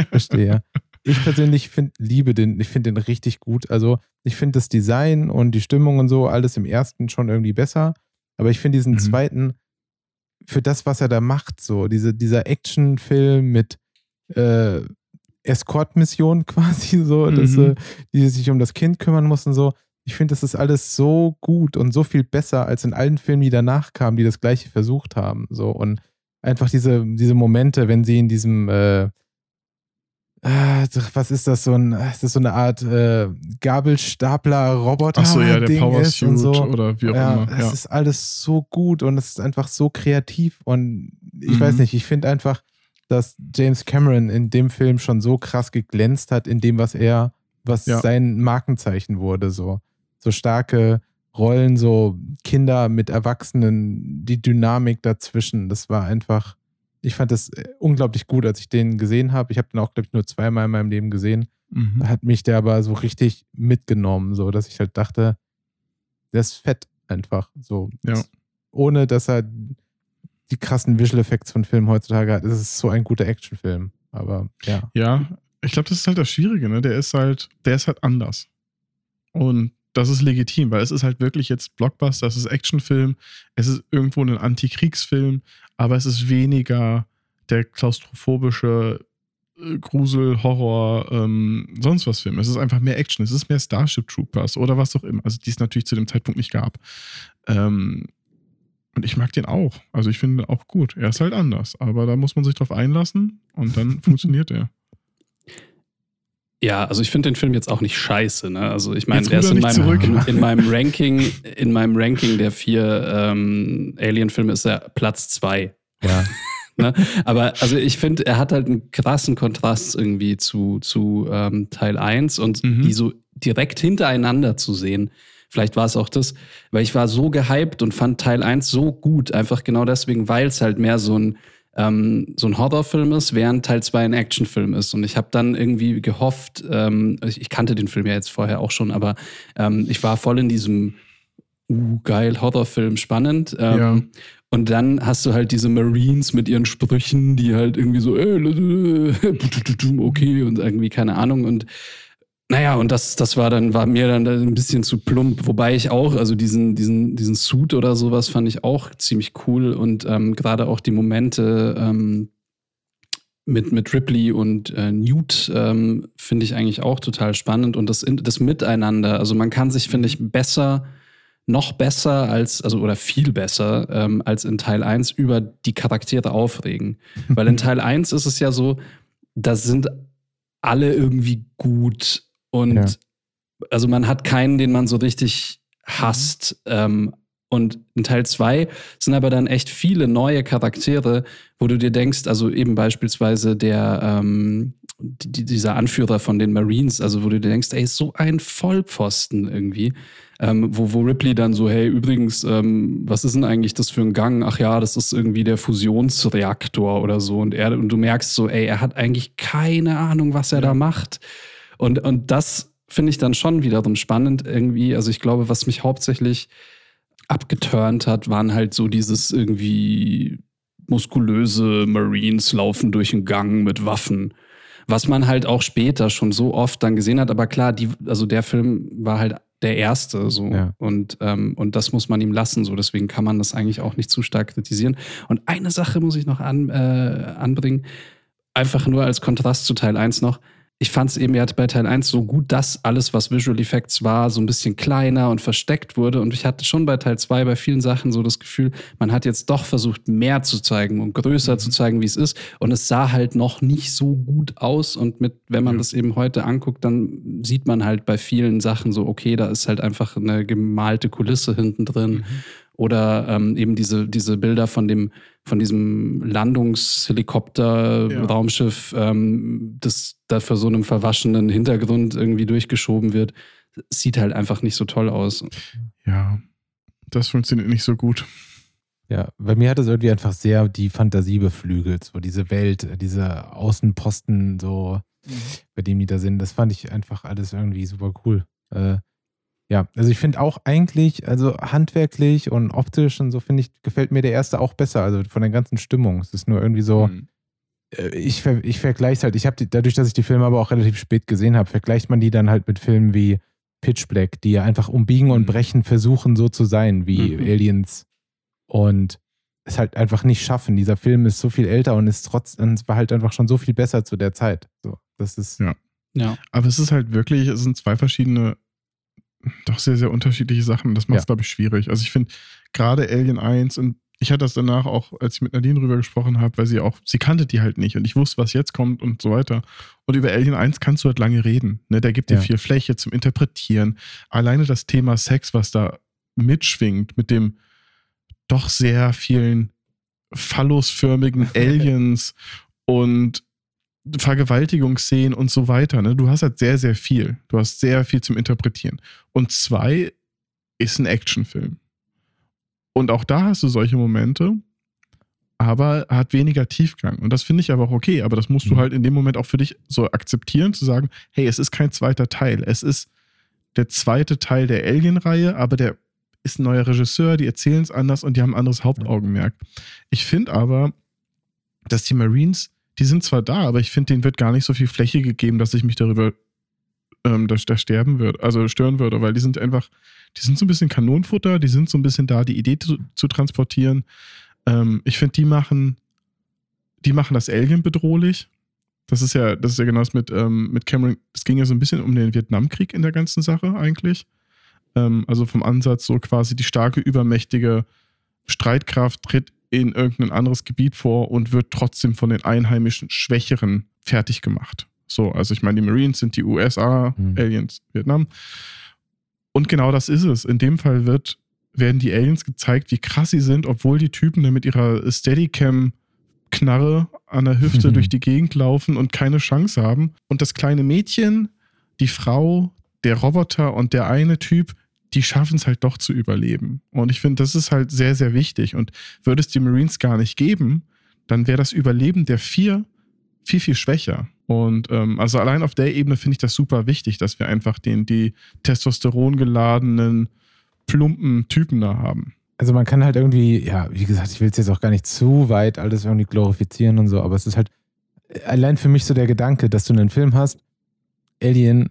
verstehe. Ich persönlich find, liebe den, ich finde den richtig gut. Also ich finde das Design und die Stimmung und so alles im ersten schon irgendwie besser. Aber ich finde diesen Mhm. zweiten für das, was er da macht, so diese, dieser Actionfilm mit äh, Escort-Mission quasi so, dass, Mhm. äh, die sich um das Kind kümmern mussten so. Ich finde, das ist alles so gut und so viel besser als in allen Filmen, die danach kamen, die das gleiche versucht haben. So und einfach diese, diese Momente, wenn sie in diesem äh, äh, was ist das so ein, ist das so eine Art äh, Gabelstapler-Roboter? Achso, ja, der Ding Power ist und Suit so. oder wie auch Ja, immer. es Ja. ist alles so gut und es ist einfach so kreativ und ich Mhm. weiß nicht, ich finde einfach, dass James Cameron in dem Film schon so krass geglänzt hat in dem, was er, was Ja. sein Markenzeichen wurde, so. So starke Rollen, so Kinder mit Erwachsenen, die Dynamik dazwischen, das war einfach, ich fand das äh, unglaublich gut, als ich den gesehen habe. Ich habe den auch, glaube ich, nur zweimal in meinem Leben gesehen. Mhm. Da hat mich der aber so richtig mitgenommen, so dass ich halt dachte, der ist fett einfach. So. Ja. Ohne dass er die krassen Visual Effects von Filmen heutzutage hat, ist es so ein guter Actionfilm. Aber ja. Ja, ich glaube, das ist halt das Schwierige, ne? Der ist halt, der ist halt anders. Und das ist legitim, weil es ist halt wirklich jetzt Blockbuster, es ist Actionfilm, es ist irgendwo ein Antikriegsfilm, aber es ist weniger der klaustrophobische äh, Grusel, Horror, ähm, sonst was Film. Es ist einfach mehr Action, es ist mehr Starship Troopers oder was auch immer. Also die es natürlich zu dem Zeitpunkt nicht gab. Ähm, und ich mag den auch. Also ich finde ihn auch gut. Er ist halt anders, aber da muss man sich drauf einlassen und dann funktioniert er. Ja, also ich finde den Film jetzt auch nicht scheiße. Ne? Also ich meine, der ist in meinem, zurück. in meinem Ranking, in meinem Ranking der vier ähm, Alien-Filme ist er Platz zwei. Ja. Ne? Aber also ich finde, er hat halt einen krassen Kontrast irgendwie zu, zu ähm, Teil 1 und Mhm. die so direkt hintereinander zu sehen. Vielleicht war es auch das, weil ich war so gehypt und fand Teil 1 so gut, einfach genau deswegen, weil es halt mehr so ein, ähm, so ein Horrorfilm ist, während Teil 2 ein Actionfilm ist. Und ich habe dann irgendwie gehofft, ähm, ich, ich kannte den Film ja jetzt vorher auch schon, aber ähm, ich war voll in diesem uh, geil, Horrorfilm, spannend. Ähm, Ja. Und dann hast du halt diese Marines mit ihren Sprüchen, die halt irgendwie so, äh, äh, okay, und irgendwie keine Ahnung. Und naja, und das, das war dann, war mir dann ein bisschen zu plump. Wobei ich auch, also diesen, diesen, diesen Suit oder sowas fand ich auch ziemlich cool. Und ähm, gerade auch die Momente ähm, mit, mit Ripley und äh, Newt ähm, finde ich eigentlich auch total spannend. Und das, das Miteinander, also man kann sich, finde ich, besser noch besser als, also oder viel besser ähm, als in Teil 1 über die Charaktere aufregen. Weil in Teil 1 ist es ja so, da sind alle irgendwie gut und Ja. also man hat keinen, den man so richtig hasst. Ähm, und in Teil 2 sind aber dann echt viele neue Charaktere, wo du dir denkst, also eben beispielsweise der, ähm, die, dieser Anführer von den Marines, also wo du dir denkst, ey, so ein Vollpfosten irgendwie. Ähm, wo, wo Ripley dann so, hey, übrigens, ähm, was ist denn eigentlich das für ein Gang? Ach ja, das ist irgendwie der Fusionsreaktor oder so. Und er, und du merkst so, ey, er hat eigentlich keine Ahnung, was er Ja. da macht. Und, und das finde ich dann schon wiederum spannend irgendwie. Also ich glaube, was mich hauptsächlich abgeturnt hat, waren halt so dieses irgendwie muskulöse Marines laufen durch einen Gang mit Waffen. Was man halt auch später schon so oft dann gesehen hat, aber klar, die, also der Film war halt der erste so Ja. und, ähm, und das muss man ihm lassen, so deswegen kann man das eigentlich auch nicht zu stark kritisieren. Und eine Sache muss ich noch an, äh, anbringen, einfach nur als Kontrast zu Teil 1 noch. Ich fand es eben ja bei Teil 1 so gut, dass alles, was Visual Effects war, so ein bisschen kleiner und versteckt wurde. Und ich hatte schon bei Teil 2 bei vielen Sachen so das Gefühl, man hat jetzt doch versucht, mehr zu zeigen und größer mhm. zu zeigen, wie es ist. Und es sah halt noch nicht so gut aus. Und mit, wenn man ja. das eben heute anguckt, dann sieht man halt bei vielen Sachen so, okay, da ist halt einfach eine gemalte Kulisse hinten drin. Mhm. Oder ähm, eben diese, diese Bilder von dem, von diesem Landungshelikopter, ja. Raumschiff, ähm, das da für so einem verwaschenen Hintergrund irgendwie durchgeschoben wird, sieht halt einfach nicht so toll aus. Ja, das funktioniert nicht so gut. Ja, bei mir hat es irgendwie einfach sehr die Fantasie beflügelt, so diese Welt, diese Außenposten, so mhm. bei dem die da sind. Das fand ich einfach alles irgendwie super cool. Äh, ja, also ich finde auch eigentlich, also handwerklich und optisch und so finde ich, gefällt mir der erste auch besser, also von der ganzen Stimmung. Es ist nur irgendwie so, mhm. Äh, ich, ich vergleiche es halt, ich habe dadurch, dass ich die Filme aber auch relativ spät gesehen habe, vergleicht man die dann halt mit Filmen wie Pitch Black, die ja einfach umbiegen mhm. und brechen versuchen, so zu sein wie mhm. Aliens und es halt einfach nicht schaffen. Dieser Film ist so viel älter und ist trotzdem, war halt einfach schon so viel besser zu der Zeit. So, das ist. Ja. ja. Aber es ist halt wirklich, es sind zwei verschiedene doch sehr, sehr unterschiedliche Sachen. Das macht es, ja. glaube ich, schwierig. Also ich finde gerade Alien 1 und ich hatte das danach auch, als ich mit Nadine drüber gesprochen habe, weil sie auch, sie kannte die halt nicht und ich wusste, was jetzt kommt und so weiter. Und über Alien 1 kannst du halt lange reden. Ne? Der gibt dir ja. viel Fläche zum Interpretieren. Alleine das Thema Sex, was da mitschwingt, mit dem doch sehr vielen phallusförmigen Aliens und Vergewaltigungsszenen und so weiter. Ne? Du hast halt sehr, sehr viel. Du hast sehr viel zum Interpretieren. Und zwei ist ein Actionfilm. Und auch da hast du solche Momente, aber hat weniger Tiefgang. Und das finde ich aber auch okay. Aber das musst du mhm. halt in dem Moment auch für dich so akzeptieren, zu sagen, hey, es ist kein zweiter Teil. Es ist der zweite Teil der Alien-Reihe, aber der ist ein neuer Regisseur, die erzählen es anders und die haben ein anderes Hauptaugenmerk. Ich finde aber, dass die Marines die sind zwar da, aber ich finde, denen wird gar nicht so viel Fläche gegeben, dass ich mich darüber ähm, da, da sterben würde, also stören würde, weil die sind einfach, die sind so ein bisschen Kanonenfutter, die sind so ein bisschen da, die Idee zu, zu transportieren. Ähm, ich finde, die machen, die machen das Alien bedrohlich. Das ist ja, das ist ja genau das mit, ähm, mit Cameron. Es ging ja so ein bisschen um den Vietnamkrieg in der ganzen Sache eigentlich. Ähm, also vom Ansatz so quasi die starke, übermächtige Streitkraft tritt in irgendein anderes Gebiet vor und wird trotzdem von den Einheimischen Schwächeren fertig gemacht. So, also ich meine, die Marines sind die USA, mhm. Aliens, Vietnam. Und genau das ist es. In dem Fall wird, werden die Aliens gezeigt, wie krass sie sind, obwohl die Typen da mit ihrer Steadicam-Knarre an der Hüfte mhm. durch die Gegend laufen und keine Chance haben. Und das kleine Mädchen, die Frau, der Roboter und der eine Typ, die schaffen es halt doch zu überleben. Und ich finde, das ist halt sehr, sehr wichtig. Und würde es die Marines gar nicht geben, dann wäre das Überleben der vier viel, viel schwächer. Und ähm, also allein auf der Ebene finde ich das super wichtig, dass wir einfach den, die Testosteron geladenen, plumpen Typen da haben. Also man kann halt irgendwie, ja, wie gesagt, ich will es jetzt auch gar nicht zu weit alles irgendwie glorifizieren und so, aber es ist halt allein für mich so der Gedanke, dass du einen Film hast, Alien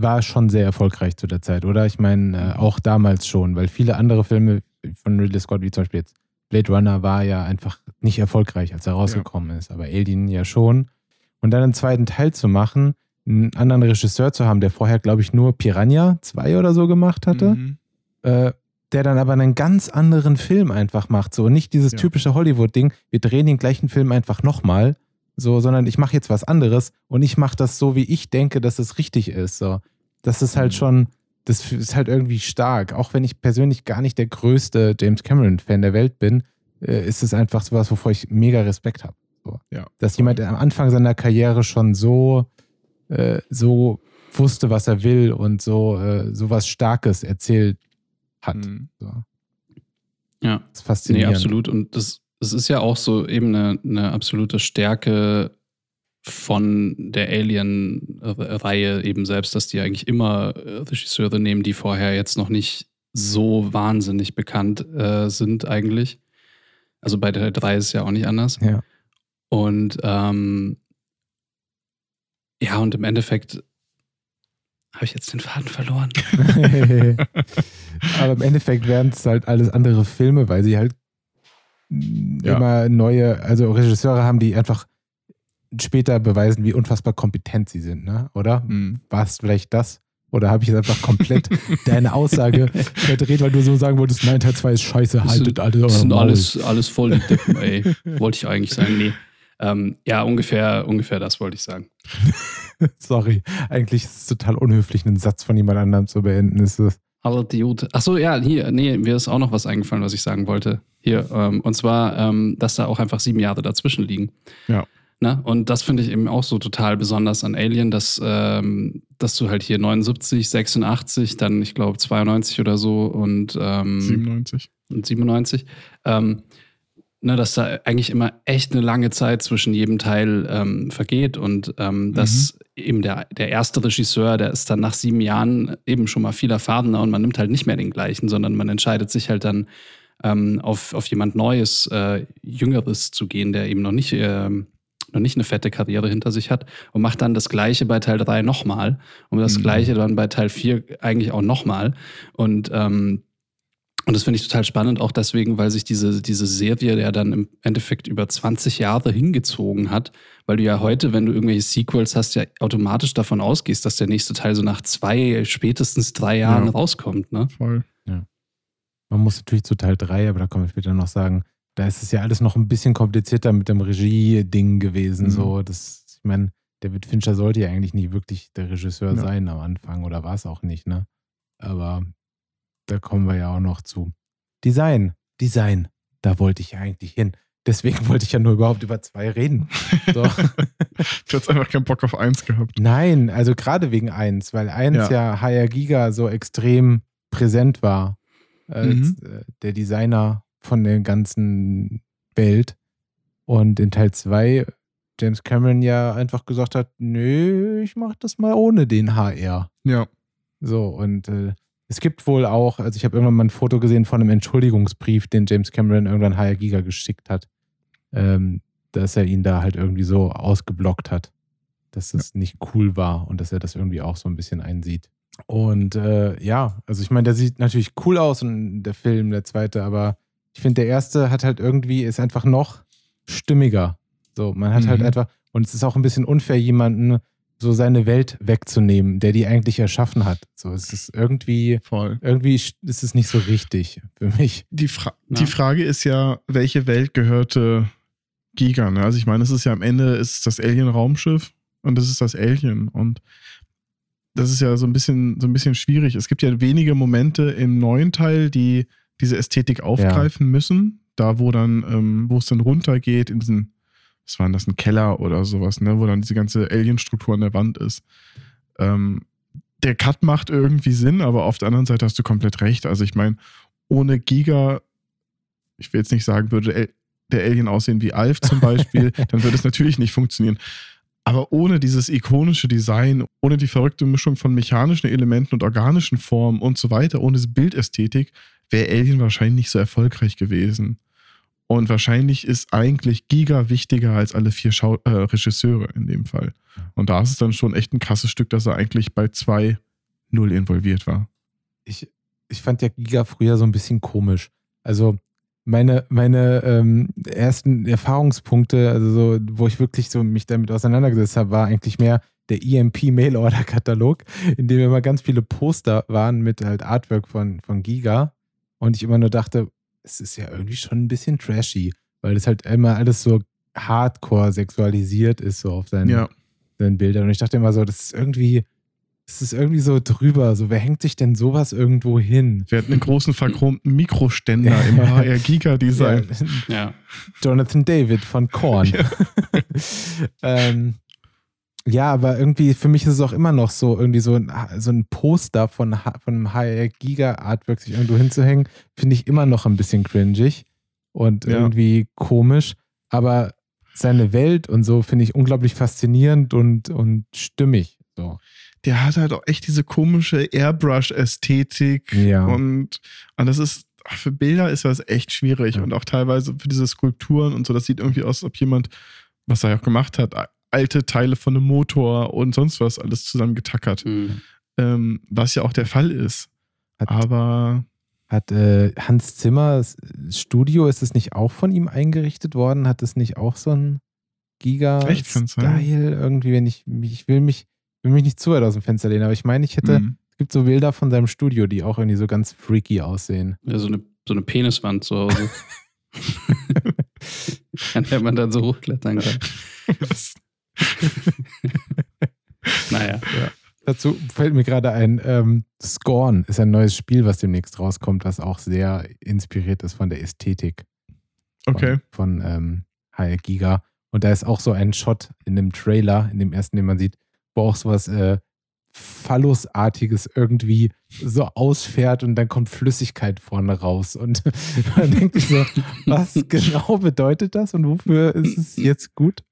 war schon sehr erfolgreich zu der Zeit, oder? Ich meine, äh, auch damals schon, weil viele andere Filme von Ridley Scott, wie zum Beispiel jetzt Blade Runner, war ja einfach nicht erfolgreich, als er rausgekommen ja. ist, aber Alien ja schon. Und dann einen zweiten Teil zu machen, einen anderen Regisseur zu haben, der vorher, glaube ich, nur Piranha 2 oder so gemacht hatte, mhm. äh, der dann aber einen ganz anderen Film einfach macht. So nicht dieses ja. typische Hollywood-Ding, wir drehen den gleichen Film einfach nochmal, so, sondern ich mache jetzt was anderes und ich mache das so, wie ich denke, dass es richtig ist. So. Das ist halt mhm. schon, das ist halt irgendwie stark. Auch wenn ich persönlich gar nicht der größte James Cameron-Fan der Welt bin, äh, ist es einfach sowas, wovor ich mega Respekt habe. So. Ja. Dass jemand am Anfang seiner Karriere schon so, äh, so wusste, was er will und so, äh, so was Starkes erzählt hat. Mhm. So. Ja. Das ist faszinierend. Nee, absolut. Und das, das ist ja auch so eben eine, eine absolute Stärke von der Alien-Reihe eben selbst, dass die eigentlich immer äh, Regisseure nehmen, die vorher jetzt noch nicht so wahnsinnig bekannt äh, sind eigentlich. Also bei der 3 ist es ja auch nicht anders. Ja. Und ähm, ja, und im Endeffekt habe ich jetzt den Faden verloren. Aber im Endeffekt werden es halt alles andere Filme, weil sie halt ja. immer neue, also Regisseure haben, die einfach später beweisen, wie unfassbar kompetent sie sind, ne? Oder? Hm. War es vielleicht das? Oder habe ich jetzt einfach komplett deine Aussage verdreht, weil du so sagen wolltest, nein, Teil 2 ist scheiße, Das haltet sind- alle Das sind alles, alles voll die Deppen, ey. Wollte ich eigentlich sagen. Nee. Ähm, ja, ungefähr, ungefähr das wollte ich sagen. Sorry, eigentlich ist es total unhöflich, einen Satz von jemand anderem zu beenden. Ist es Aber Idiot. Achso, ja, hier, nee, mir ist auch noch was eingefallen, was ich sagen wollte. Hier, ähm, und zwar, ähm, dass da auch einfach sieben Jahre dazwischen liegen. Ja. Ne? Und das finde ich eben auch so total besonders an Alien, dass, ähm, dass du halt hier 79, 86, dann ich glaube 92 oder so und, ähm, 97. und 97, ähm, ne, dass da eigentlich immer echt eine lange Zeit zwischen jedem Teil ähm, vergeht und ähm, dass eben der, der erste Regisseur, der ist dann nach sieben Jahren eben schon mal viel erfahrener und man nimmt halt nicht mehr den gleichen, sondern man entscheidet sich halt dann ähm, auf, auf jemand Neues, äh, Jüngeres zu gehen, der eben noch nicht, ähm, noch nicht eine fette Karriere hinter sich hat und macht dann das Gleiche bei Teil 3 nochmal und das Mhm. Gleiche dann bei Teil 4 eigentlich auch nochmal. Und ähm, und das finde ich total spannend, auch deswegen, weil sich diese, diese Serie ja dann im Endeffekt über 20 Jahre hingezogen hat, weil du ja heute, wenn du irgendwelche Sequels hast, ja automatisch davon ausgehst, dass der nächste Teil so nach zwei, spätestens drei Jahren Ja. rauskommt. Ne? Voll. Man muss natürlich zu Teil 3, aber da kommen wir später noch sagen, da ist es ja alles noch ein bisschen komplizierter mit dem Regie-Ding gewesen. Mhm. So, das, ich meine, David Fincher sollte ja eigentlich nie wirklich der Regisseur Ja. sein am Anfang oder war es auch nicht, ne? Aber da kommen wir ja auch noch zu. Design, Design, da wollte ich ja eigentlich hin. Deswegen wollte ich ja nur überhaupt über zwei reden. So. Du hast einfach keinen Bock auf eins gehabt. Nein, also gerade wegen eins, weil eins ja, Ja. HR Giga so extrem präsent war als äh, der Designer von der ganzen Welt. Und in Teil 2 James Cameron ja einfach gesagt hat, nö, ich mach das mal ohne den HR. Ja. So, und äh, es gibt wohl auch, also ich habe irgendwann mal ein Foto gesehen von einem Entschuldigungsbrief, den James Cameron irgendwann HR Giga geschickt hat, ähm, dass er ihn da halt irgendwie so ausgeblockt hat, dass das nicht cool war und dass er das irgendwie auch so ein bisschen einsieht. Und äh, ja, also ich meine, der sieht natürlich cool aus und der Film, der zweite, aber ich finde, der erste hat halt irgendwie, ist einfach noch stimmiger. So, man hat halt Mhm. einfach, und es ist auch ein bisschen unfair, jemanden so seine Welt wegzunehmen, der die eigentlich erschaffen hat. So, es ist irgendwie, Voll. irgendwie ist es nicht so richtig für mich. Die, Fra Ja. die Frage ist ja, welche Welt gehörte Giga? Ne? Also ich meine, es ist ja am Ende ist das Alien-Raumschiff und das ist das Alien. Und das ist ja so ein bisschen, so ein bisschen schwierig. Es gibt ja wenige Momente im neuen Teil, die diese Ästhetik aufgreifen müssen. Da, wo dann, ähm, wo es dann runtergeht in diesen, was war denn das, ein Keller oder sowas, ne, wo dann diese ganze Alien-Struktur an der Wand ist. Ähm, der Cut macht irgendwie Sinn, aber auf der anderen Seite hast du komplett recht. Also ich meine, ohne Giga, ich will jetzt nicht sagen, würde der Alien aussehen wie Alf zum Beispiel, dann würde es natürlich nicht funktionieren. Aber ohne dieses ikonische Design, ohne die verrückte Mischung von mechanischen Elementen und organischen Formen und so weiter, ohne diese Bildästhetik, wäre Alien wahrscheinlich nicht so erfolgreich gewesen. Und wahrscheinlich ist eigentlich Giga wichtiger als alle vier Schau äh, Regisseure in dem Fall. Und da ist es dann schon echt ein krasses Stück, dass er eigentlich bei zwei null involviert war. Ich, ich fand ja Giga früher so ein bisschen komisch. Also meine, meine ähm, ersten Erfahrungspunkte, also so, wo ich wirklich so mich damit auseinandergesetzt habe, war eigentlich mehr der EMP Mail Order Katalog, in dem immer ganz viele Poster waren mit halt Artwork von, von Giga. Und ich immer nur dachte, es ist ja irgendwie schon ein bisschen trashy, weil das halt immer alles so hardcore sexualisiert ist, so auf seinen, Ja, seinen Bildern. Und ich dachte immer so, das ist irgendwie, das ist irgendwie so drüber. So, wer hängt sich denn sowas irgendwo hin? wir hatten einen großen verchromten Mikroständer im HR Giga Design. Ja, Ja. Jonathan David von Korn. ähm, ja, aber irgendwie für mich ist es auch immer noch so, irgendwie so ein, so ein Poster von, von einem HR Giga Artwork sich irgendwo hinzuhängen, finde ich immer noch ein bisschen cringig und Ja. irgendwie komisch. Aber seine Welt und so finde ich unglaublich faszinierend und, und stimmig. So. Der hat halt auch echt diese komische Airbrush-Ästhetik. Ja. Und, und das ist, für Bilder ist das echt schwierig. Ja. Und auch teilweise für diese Skulpturen und so, das sieht irgendwie aus, als ob jemand, was er ja auch gemacht hat, alte Teile von einem Motor und sonst was alles zusammengetackert. Hm. Ähm, was ja auch der Fall ist. Hat, Aber hat äh, Hans Zimmers Studio, ist es nicht auch von ihm eingerichtet worden? Hat es nicht auch so ein Giga Echt, kann's sein? Style irgendwie, wenn ich mich, ich will mich, will mich nicht zu weit aus dem Fenster lehnen, aber ich meine, ich hätte, Mhm. es gibt so Bilder von seinem Studio, die auch irgendwie so ganz freaky aussehen. Ja, so eine, so eine Peniswand zu Hause. an der man dann so hochklettern kann. Naja. Dazu fällt mir gerade ein, ähm, Scorn ist ein neues Spiel, was demnächst rauskommt, was auch sehr inspiriert ist von der Ästhetik von, Okay. von ähm, HR Giga. Und da ist auch so ein Shot in dem Trailer, in dem ersten, den man sieht, wo auch sowas äh, Phallusartiges irgendwie so ausfährt und dann kommt Flüssigkeit vorne raus. Und man denkt sich so, was genau bedeutet das und wofür ist es jetzt gut?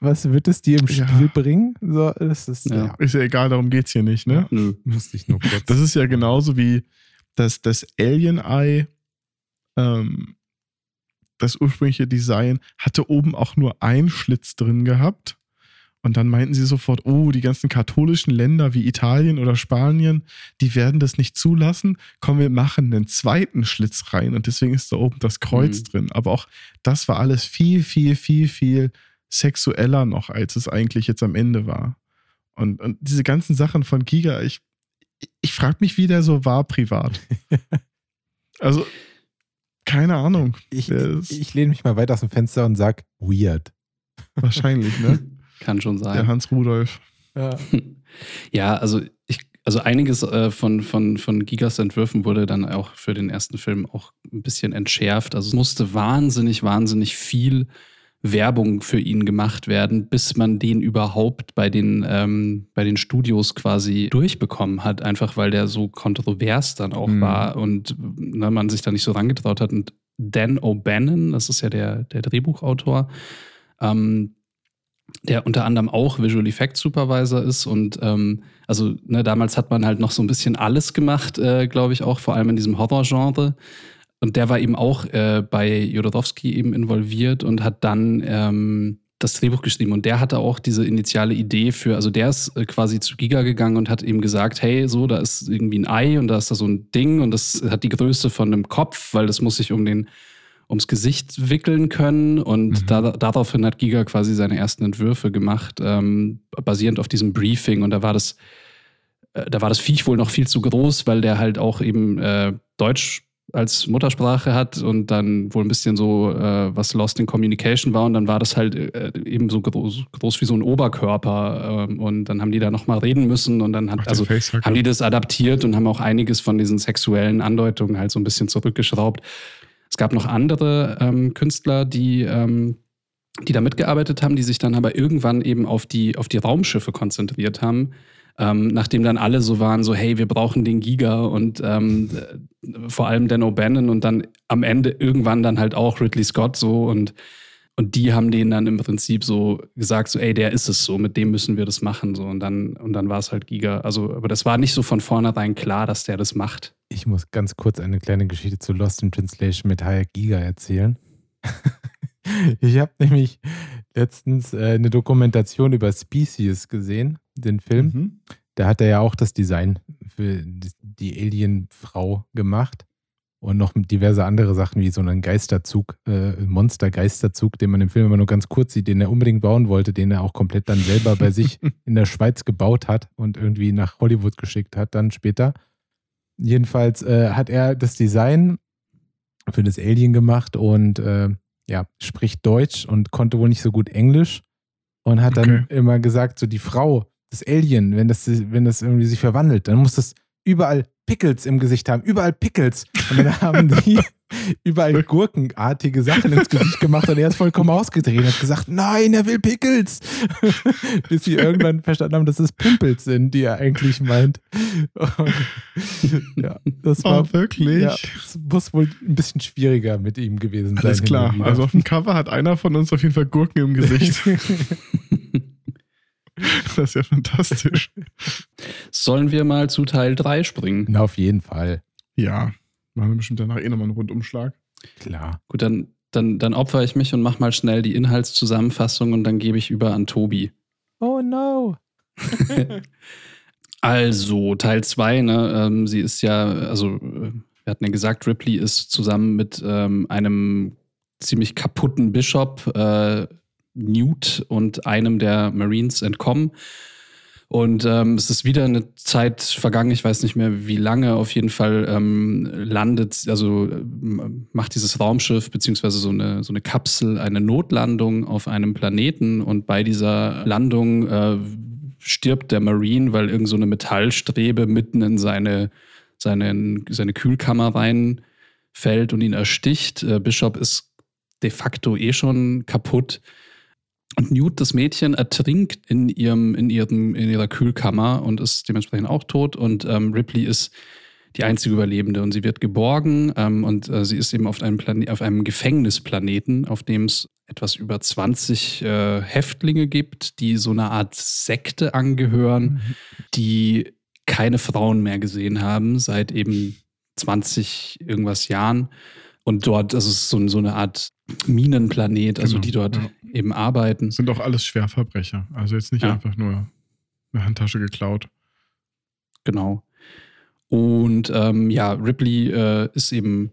Was wird es dir im Ja. Spiel bringen? So, das ist, Ja. ja, Ist ja egal, darum geht's hier nicht, ne? Nö. ich nur kurz. Das ist ja genauso wie das, das Alien-Eye, ähm, das ursprüngliche Design, hatte oben auch nur einen Schlitz drin gehabt. Und dann meinten sie sofort, oh, die ganzen katholischen Länder wie Italien oder Spanien, die werden das nicht zulassen. Komm, wir machen einen zweiten Schlitz rein. Und deswegen ist da oben das Kreuz Mhm. drin. Aber auch das war alles viel, viel, viel, viel sexueller noch, als es eigentlich jetzt am Ende war. Und, und diese ganzen Sachen von Giga, ich, ich frage mich, wie der so war privat. also, keine Ahnung. Ich, ich lehne mich mal weit aus dem Fenster und sag weird. Wahrscheinlich, ne? Kann schon sein. Der Hans Rudolf. Ja. Ja, also ich, also einiges äh, von, von, von Gigas Entwürfen wurde dann auch für den ersten Film auch ein bisschen entschärft. Also es musste wahnsinnig, wahnsinnig viel Werbung für ihn gemacht werden, bis man den überhaupt bei den, ähm, bei den Studios quasi durchbekommen hat, einfach weil der so kontrovers dann auch Mhm. war und ne, man sich da nicht so rangetraut hat. Und Dan O'Bannon, das ist ja der, der Drehbuchautor, ähm, der unter anderem auch Visual Effects Supervisor ist und ähm, also ne, damals hat man halt noch so ein bisschen alles gemacht, äh, glaube ich auch, vor allem in diesem Horror-Genre. Und der war eben auch äh, bei Jodorowsky eben involviert und hat dann ähm, das Drehbuch geschrieben. Und der hatte auch diese initiale Idee für, also der ist äh, quasi zu Giga gegangen und hat eben gesagt, hey, so, da ist irgendwie ein Ei und da ist da so ein Ding und das hat die Größe von einem Kopf, weil das muss sich um den ums Gesicht wickeln können. Und Mhm. da, daraufhin hat Giga quasi seine ersten Entwürfe gemacht, ähm, basierend auf diesem Briefing. Und da war das, äh, da war das Viech wohl noch viel zu groß, weil der halt auch eben äh, Deutsch als Muttersprache hat und dann wohl ein bisschen so, äh, was Lost in Communication war. Und dann war das halt äh, eben so groß, groß wie so ein Oberkörper. Ähm, und dann haben die da nochmal reden müssen und dann hat, Ach, also haben die das adaptiert und haben auch einiges von diesen sexuellen Andeutungen halt so ein bisschen zurückgeschraubt. Es gab noch andere ähm, Künstler, die, ähm, die da mitgearbeitet haben, die sich dann aber irgendwann eben auf die, auf die Raumschiffe konzentriert haben. Ähm, nachdem dann alle so waren, so, hey, wir brauchen den Giga und ähm, äh, vor allem Dan O'Bannon und dann am Ende irgendwann dann halt auch Ridley Scott so und, und die haben denen dann im Prinzip so gesagt, so, ey, der ist es so, mit dem müssen wir das machen. So. Und dann, und dann war es halt Giga. Also, aber das war nicht so von vornherein klar, dass der das macht. Ich muss ganz kurz eine kleine Geschichte zu Lost in Translation mit Hayek Giga erzählen. ich habe nämlich letztens äh, eine Dokumentation über Species gesehen, den Film. Mhm. Da hat er ja auch das Design für die Alien-Frau gemacht und noch diverse andere Sachen wie so einen Geisterzug, äh, Monster-Geisterzug, den man im Film immer nur ganz kurz sieht, den er unbedingt bauen wollte, den er auch komplett dann selber bei sich in der Schweiz gebaut hat und irgendwie nach Hollywood geschickt hat dann später. Jedenfalls äh, hat er das Design für das Alien gemacht und äh, ja, spricht Deutsch und konnte wohl nicht so gut Englisch und hat dann Okay. immer gesagt, so die Frau, das Alien, wenn das, wenn das irgendwie sich verwandelt, dann muss das überall Pickles im Gesicht haben, überall Pickles. Und dann haben die überall gurkenartige Sachen ins Gesicht gemacht und er ist vollkommen ausgedreht und hat gesagt, nein, er will Pickles. Bis sie irgendwann verstanden haben, dass es Pimpels sind, die er eigentlich meint. Und, ja, das war Oh, wirklich? ja, es muss wohl ein bisschen schwieriger mit ihm gewesen sein. Alles klar. Also auf dem Cover hat einer von uns auf jeden Fall Gurken im Gesicht. das ist ja fantastisch. Sollen wir mal zu Teil 3 springen? Na, auf jeden Fall. Ja. Machen wir bestimmt danach eh nochmal einen Rundumschlag. Klar. Gut, dann, dann, dann opfere ich mich und mache mal schnell die Inhaltszusammenfassung und dann gebe ich über an Tobi. Oh no. Also, Teil 2, ne, ähm, sie ist ja, also, wir hatten ja gesagt, Ripley ist zusammen mit ähm, einem ziemlich kaputten Bishop äh, Newt und einem der Marines entkommen. Und ähm, es ist wieder eine Zeit vergangen, ich weiß nicht mehr wie lange, auf jeden Fall ähm, landet, also macht dieses Raumschiff beziehungsweise so eine, so eine Kapsel eine Notlandung auf einem Planeten und bei dieser Landung äh, stirbt der Marine, weil irgend so eine Metallstrebe mitten in seine, seine, seine Kühlkammer reinfällt und ihn ersticht. Äh, Bishop ist de facto eh schon kaputt. Und Newt, das Mädchen, ertrinkt in, ihrem, in, ihrem, in ihrer Kühlkammer und ist dementsprechend auch tot. Und ähm, Ripley ist die einzige Überlebende und sie wird geborgen ähm, und äh, sie ist eben auf einem, Plane auf einem Gefängnisplaneten, auf dem es etwas über 20 äh, Häftlinge gibt, die so eine Art Sekte angehören, mhm. die keine Frauen mehr gesehen haben seit eben 20 irgendwas Jahren. Und dort, das ist so, so eine Art Minenplanet, also genau, die dort ja. Eben arbeiten. Sind auch alles Schwerverbrecher. Also jetzt nicht ja. einfach nur eine Handtasche geklaut. Genau. Und ähm, ja, Ripley äh, ist eben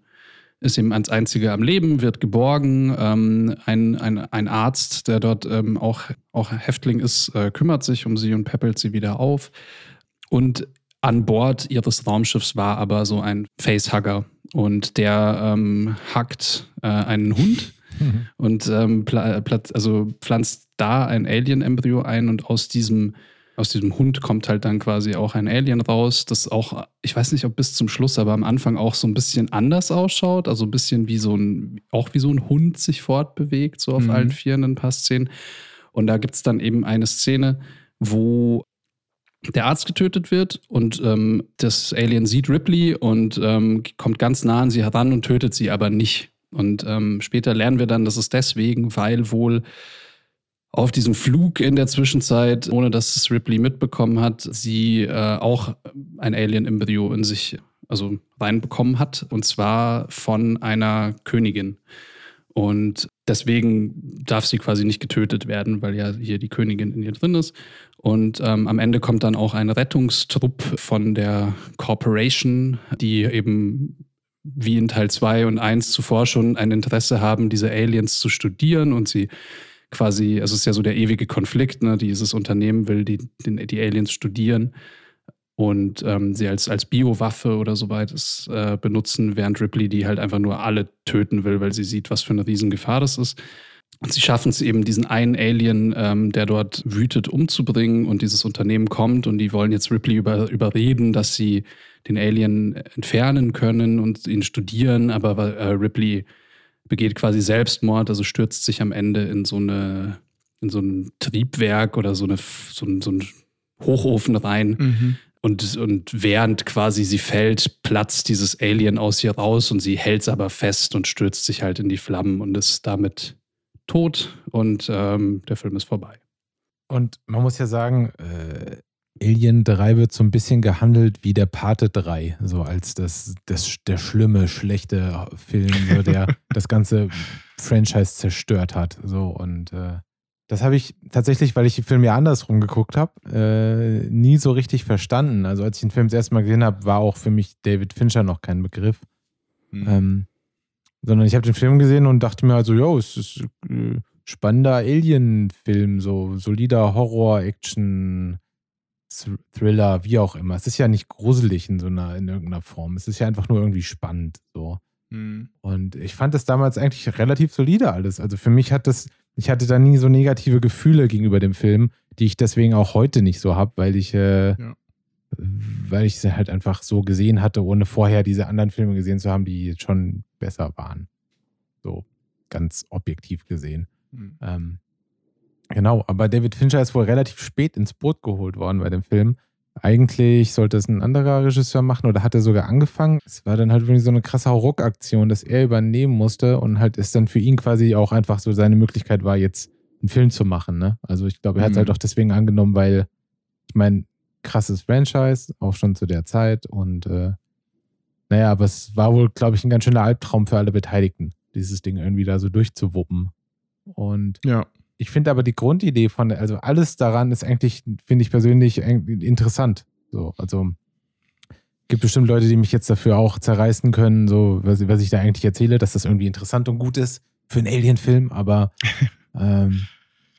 ist eben als einzige am Leben, wird geborgen. Ähm, ein, ein, ein Arzt, der dort ähm, auch, auch Häftling ist, äh, kümmert sich um sie und peppelt sie wieder auf. Und an Bord ihres Raumschiffs war aber so ein Facehugger, und der ähm, hackt äh, einen Hund mhm. und ähm, also pflanzt da ein Alien-Embryo ein und aus diesem, aus diesem Hund kommt halt dann quasi auch ein Alien raus, das auch, ich weiß nicht, ob bis zum Schluss, aber am Anfang auch so ein bisschen anders ausschaut, also ein bisschen wie so ein, auch wie so ein Hund sich fortbewegt, so auf mhm. allen Vieren in ein paar Szenen. Und da gibt es dann eben eine Szene, wo der Arzt getötet wird und ähm, das Alien sieht Ripley und ähm, kommt ganz nah an sie heran und tötet sie aber nicht. Und ähm, später lernen wir dann, dass es deswegen, weil wohl auf diesem Flug in der Zwischenzeit, ohne dass es Ripley mitbekommen hat, sie äh, auch ein Alien-Embryo in sich also reinbekommen hat und zwar von einer Königin. Und deswegen darf sie quasi nicht getötet werden, weil ja hier die Königin in ihr drin ist. Und ähm, am Ende kommt dann auch ein Rettungstrupp von der Corporation, die eben wie in Teil 2 und 1 zuvor schon ein Interesse haben, diese Aliens zu studieren und sie quasi, also es ist ja so der ewige Konflikt, ne? dieses Unternehmen will die, die, die Aliens studieren und ähm, sie als, als Biowaffe oder so weit äh, benutzen, während Ripley die halt einfach nur alle töten will, weil sie sieht, was für eine Riesengefahr das ist. Und sie schaffen es eben, diesen einen Alien, ähm, der dort wütet, umzubringen und dieses Unternehmen kommt und die wollen jetzt Ripley über, überreden, dass sie den Alien entfernen können und ihn studieren, aber äh, Ripley begeht quasi Selbstmord, also stürzt sich am Ende in so eine in so ein Triebwerk oder so, eine, so, ein, so ein Hochofen rein, mhm. Und, und während quasi sie fällt, platzt dieses Alien aus ihr raus und sie hält es aber fest und stürzt sich halt in die Flammen und ist damit tot und ähm, der Film ist vorbei. Und man muss ja sagen, äh, Alien 3 wird so ein bisschen gehandelt wie der Pate 3, so als das, das der schlimme, schlechte Film, so, der das ganze Franchise zerstört hat. So und äh, das habe ich tatsächlich, weil ich den Film ja andersrum geguckt habe, äh, nie so richtig verstanden. Also als ich den Film das erste Mal gesehen habe, war auch für mich David Fincher noch kein Begriff. Mhm. Ähm, sondern ich habe den Film gesehen und dachte mir also, jo, es ist ein äh, spannender Alien-Film, so solider Horror, Action, Thriller, wie auch immer. Es ist ja nicht gruselig in so einer, in irgendeiner Form. Es ist ja einfach nur irgendwie spannend. So. Mhm. Und ich fand das damals eigentlich relativ solide alles. Also für mich hat das ich hatte da nie so negative Gefühle gegenüber dem Film, die ich deswegen auch heute nicht so habe, weil ich, äh, ja. Weil ich sie halt einfach so gesehen hatte, ohne vorher diese anderen Filme gesehen zu haben, die schon besser waren. So ganz objektiv gesehen. Mhm. Ähm, genau, aber David Fincher ist wohl relativ spät ins Boot geholt worden bei dem Film. Eigentlich sollte es ein anderer Regisseur machen oder hat er sogar angefangen. Es war dann halt irgendwie so eine krasse Hauruck-Aktion, dass er übernehmen musste und halt es dann für ihn quasi auch einfach so seine Möglichkeit war, jetzt einen Film zu machen. Ne? Also ich glaube, er hat es mhm. halt auch deswegen angenommen, weil ich meine, krasses Franchise, auch schon zu der Zeit und äh, naja, aber es war wohl, glaube ich, ein ganz schöner Albtraum für alle Beteiligten, dieses Ding irgendwie da so durchzuwuppen. Und ja. Ich finde aber die Grundidee von, also alles daran ist eigentlich, finde ich persönlich interessant. So, also gibt bestimmt Leute, die mich jetzt dafür auch zerreißen können, so was, was ich da eigentlich erzähle, dass das irgendwie interessant und gut ist für einen Alien-Film, aber ähm,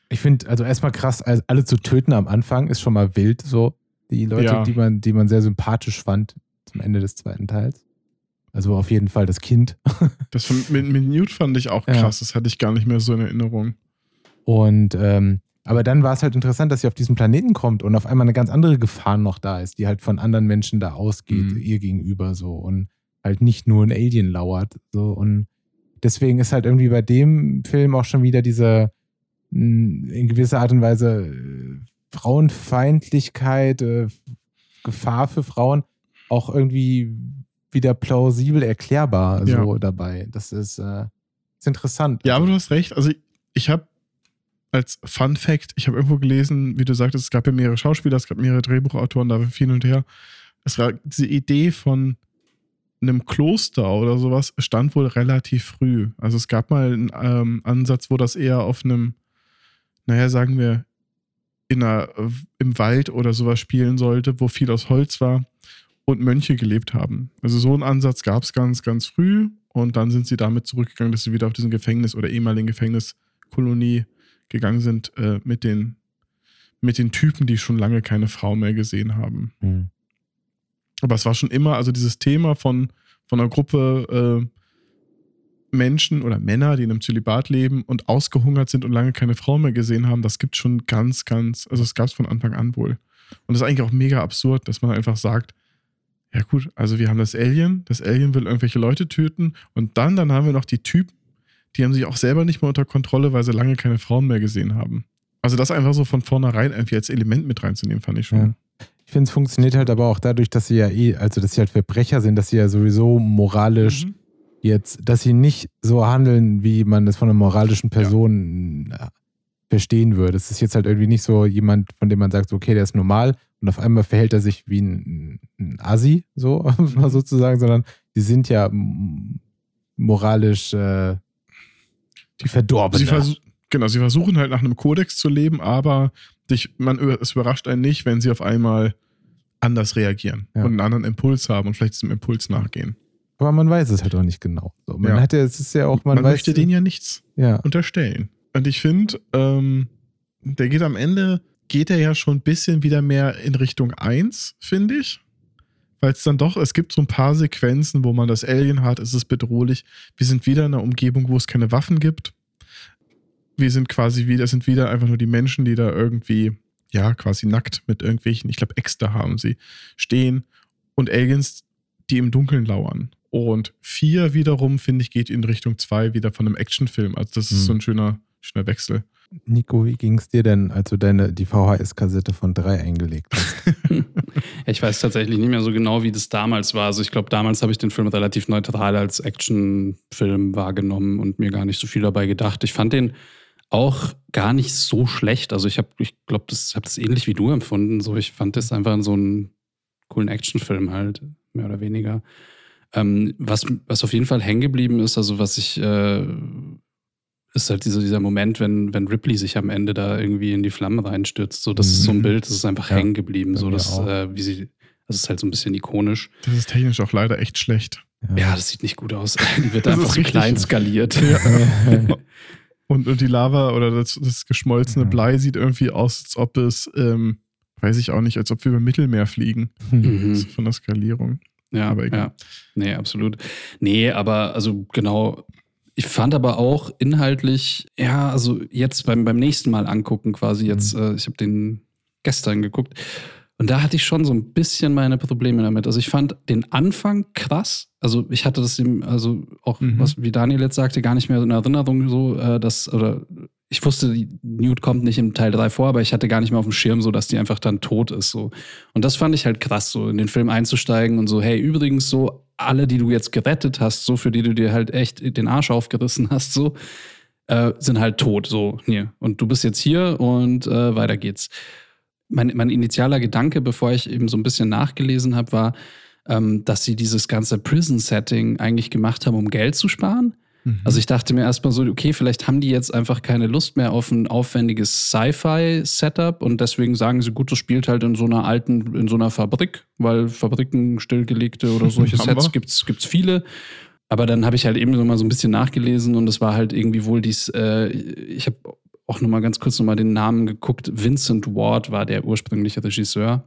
Ich finde, also erstmal krass, alle zu töten am Anfang ist schon mal wild, so. Die Leute, Ja. die, man, die man sehr sympathisch fand zum Ende des zweiten Teils. Also auf jeden Fall das Kind. Das von, mit, mit Newt fand ich auch Ja. krass. Das hatte ich gar nicht mehr so in Erinnerung. Und ähm, aber dann war es halt interessant, dass sie auf diesen Planeten kommt und auf einmal eine ganz andere Gefahr noch da ist, die halt von anderen Menschen da ausgeht, Mhm. ihr gegenüber so und halt nicht nur ein Alien lauert. So und deswegen ist halt irgendwie bei dem Film auch schon wieder diese mh, in gewisser Art und Weise äh, Frauenfeindlichkeit, äh, Gefahr für Frauen auch irgendwie wieder plausibel erklärbar Ja. so dabei. Das ist, äh, ist interessant. Ja, aber du hast recht. Also ich, ich habe als Fun Fact, ich habe irgendwo gelesen, wie du sagtest, es gab ja mehrere Schauspieler, es gab mehrere Drehbuchautoren, da hin und her. Es war diese Idee von einem Kloster oder sowas stand wohl relativ früh. Also es gab mal einen ähm, Ansatz, wo das eher auf einem, naja, sagen wir, in einer, im Wald oder sowas spielen sollte, wo viel aus Holz war und Mönche gelebt haben. Also so einen Ansatz gab es ganz, ganz früh und dann sind sie damit zurückgegangen, dass sie wieder auf diesen Gefängnis oder ehemaligen Gefängniskolonie gegangen sind äh, mit, den, mit den Typen, die schon lange keine Frau mehr gesehen haben. Hm. Aber es war schon immer, also dieses Thema von, von einer Gruppe äh, Menschen oder Männer, die in einem Zölibat leben und ausgehungert sind und lange keine Frau mehr gesehen haben, das gibt schon ganz, ganz, also es gab es von Anfang an wohl. Und das ist eigentlich auch mega absurd, dass man einfach sagt, ja gut, also wir haben das Alien, das Alien will irgendwelche Leute töten und dann, dann haben wir noch die Typen, die haben sich auch selber nicht mehr unter Kontrolle, weil sie lange keine Frauen mehr gesehen haben. Also das einfach so von vornherein irgendwie als Element mit reinzunehmen, fand ich schon. Ja. Ich finde, es funktioniert halt aber auch dadurch, dass sie ja eh, also dass sie halt Verbrecher sind, dass sie ja sowieso moralisch Mhm. Jetzt, dass sie nicht so handeln, wie man das von einer moralischen Person äh, verstehen würde. Es ist jetzt halt irgendwie nicht so jemand, von dem man sagt, okay, der ist normal und auf einmal verhält er sich wie ein, ein Assi, so mal sozusagen, sondern die sind ja moralisch äh, die Verdorbene. Sie genau, sie versuchen halt nach einem Kodex zu leben, aber dich, man, es überrascht einen nicht, wenn sie auf einmal anders reagieren Ja. und einen anderen Impuls haben und vielleicht diesem Impuls nachgehen. Aber man weiß es halt auch nicht genau. So, man Ja. hat ja, es ist ja auch, man, Man, weiß, möchte denen ja nichts ja. unterstellen. Und ich finde, ähm, der geht am Ende, geht er ja schon ein bisschen wieder mehr in Richtung 1, finde ich. Weil es dann doch, es gibt so ein paar Sequenzen, wo man das Alien hat, es ist bedrohlich. Wir sind wieder in einer Umgebung, wo es keine Waffen gibt. Wir sind quasi wieder, es sind wieder einfach nur die Menschen, die da irgendwie, ja, quasi nackt mit irgendwelchen, ich glaube, Äxte haben sie, stehen und Aliens, die im Dunkeln lauern. Und vier wiederum, finde ich, geht in Richtung zwei wieder von einem Actionfilm. Also das ist Hm. so ein schöner, schöner Wechsel. Nico, wie ging es dir denn, als du deine, die VHS-Kassette von 3 eingelegt hast? Ich weiß tatsächlich nicht mehr so genau, wie das damals war. Also ich glaube, damals habe ich den Film relativ neutral als Actionfilm wahrgenommen und mir gar nicht so viel dabei gedacht. Ich fand den auch gar nicht so schlecht. Also ich habe, ich glaube, das habe das ähnlich wie du empfunden. So, ich fand das einfach so einen coolen Actionfilm halt, mehr oder weniger. Ähm, was, was auf jeden Fall hängen geblieben ist, also was ich, äh, ist halt dieser, dieser Moment, wenn, wenn Ripley sich am Ende da irgendwie in die Flammen reinstürzt. So, das ist so ein Mhm. Bild, das ist einfach Ja, hängen geblieben. So, mir das, auch. äh, wie sie, das ist halt so ein bisschen ikonisch. Das ist technisch auch leider echt schlecht. Ja, das sieht nicht gut aus. Die wird Das einfach richtig- klein skaliert. Und, und die Lava oder das, das geschmolzene Ja. Blei sieht irgendwie aus, als ob es, ähm, weiß ich auch nicht, als ob wir über Mittelmeer fliegen. Mhm. Von der Skalierung. Ja, Aber egal. ja. Nee, absolut. Nee, aber also genau. Ich fand aber auch inhaltlich, ja, also jetzt beim, beim nächsten Mal angucken quasi, jetzt, äh, ich habe den gestern geguckt und da hatte ich schon so ein bisschen meine Probleme damit. Also ich fand den Anfang krass. Also ich hatte das im, also auch, Mhm. was wie Daniel jetzt sagte, gar nicht mehr in Erinnerung so, äh, dass, oder ich wusste, Newt kommt nicht im Teil 3 vor, aber ich hatte gar nicht mehr auf dem Schirm, so dass die einfach dann tot ist. So. Und das fand ich halt krass, so in den Film einzusteigen und so, hey, übrigens, so alle, die du jetzt gerettet hast, so für die du dir halt echt den Arsch aufgerissen hast, so, äh, sind halt tot, so hier. Und du bist jetzt hier und äh, weiter geht's. Mein, mein initialer Gedanke, bevor ich eben so ein bisschen nachgelesen habe, war, ähm, dass sie dieses ganze Prison-Setting eigentlich gemacht haben, um Geld zu sparen. Also ich dachte mir erstmal so, okay, vielleicht haben die jetzt einfach keine Lust mehr auf ein aufwendiges Sci-Fi-Setup und deswegen sagen sie, gut, das spielt halt in so einer alten, in so einer Fabrik, weil Fabriken stillgelegte oder solche Sets gibt's, gibt's viele. Aber dann habe ich halt eben so mal so ein bisschen nachgelesen und es war halt irgendwie wohl dies, äh, ich habe auch nochmal ganz kurz nochmal den Namen geguckt. Vincent Ward war der ursprüngliche Regisseur.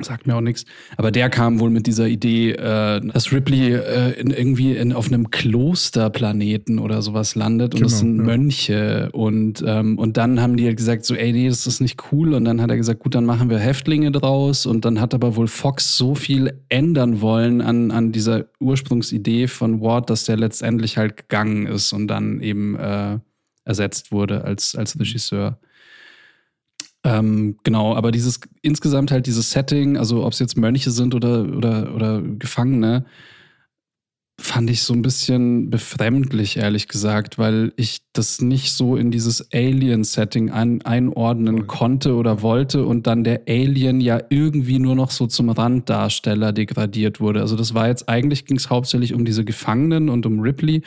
Sagt mir auch nichts. Aber der kam wohl mit dieser Idee, äh, dass Ripley äh, in, irgendwie in, auf einem Klosterplaneten oder sowas landet und Genau, das sind ja. Mönche. Und, ähm, und dann haben die halt gesagt, so, ey, nee, das ist nicht cool. Und dann hat er gesagt, gut, dann machen wir Häftlinge draus. Und dann hat aber wohl Fox so viel ändern wollen an, an dieser Ursprungsidee von Ward, dass der letztendlich halt gegangen ist und dann eben äh, ersetzt wurde als, als Regisseur. Ähm, genau, aber dieses insgesamt halt dieses Setting, also ob es jetzt Mönche sind oder, oder, oder Gefangene, fand ich so ein bisschen befremdlich, ehrlich gesagt, weil ich das nicht so in dieses Alien-Setting ein, einordnen Voll. konnte oder wollte und dann der Alien ja irgendwie nur noch so zum Randdarsteller degradiert wurde. Also das war jetzt, eigentlich ging es hauptsächlich um diese Gefangenen und um Ripley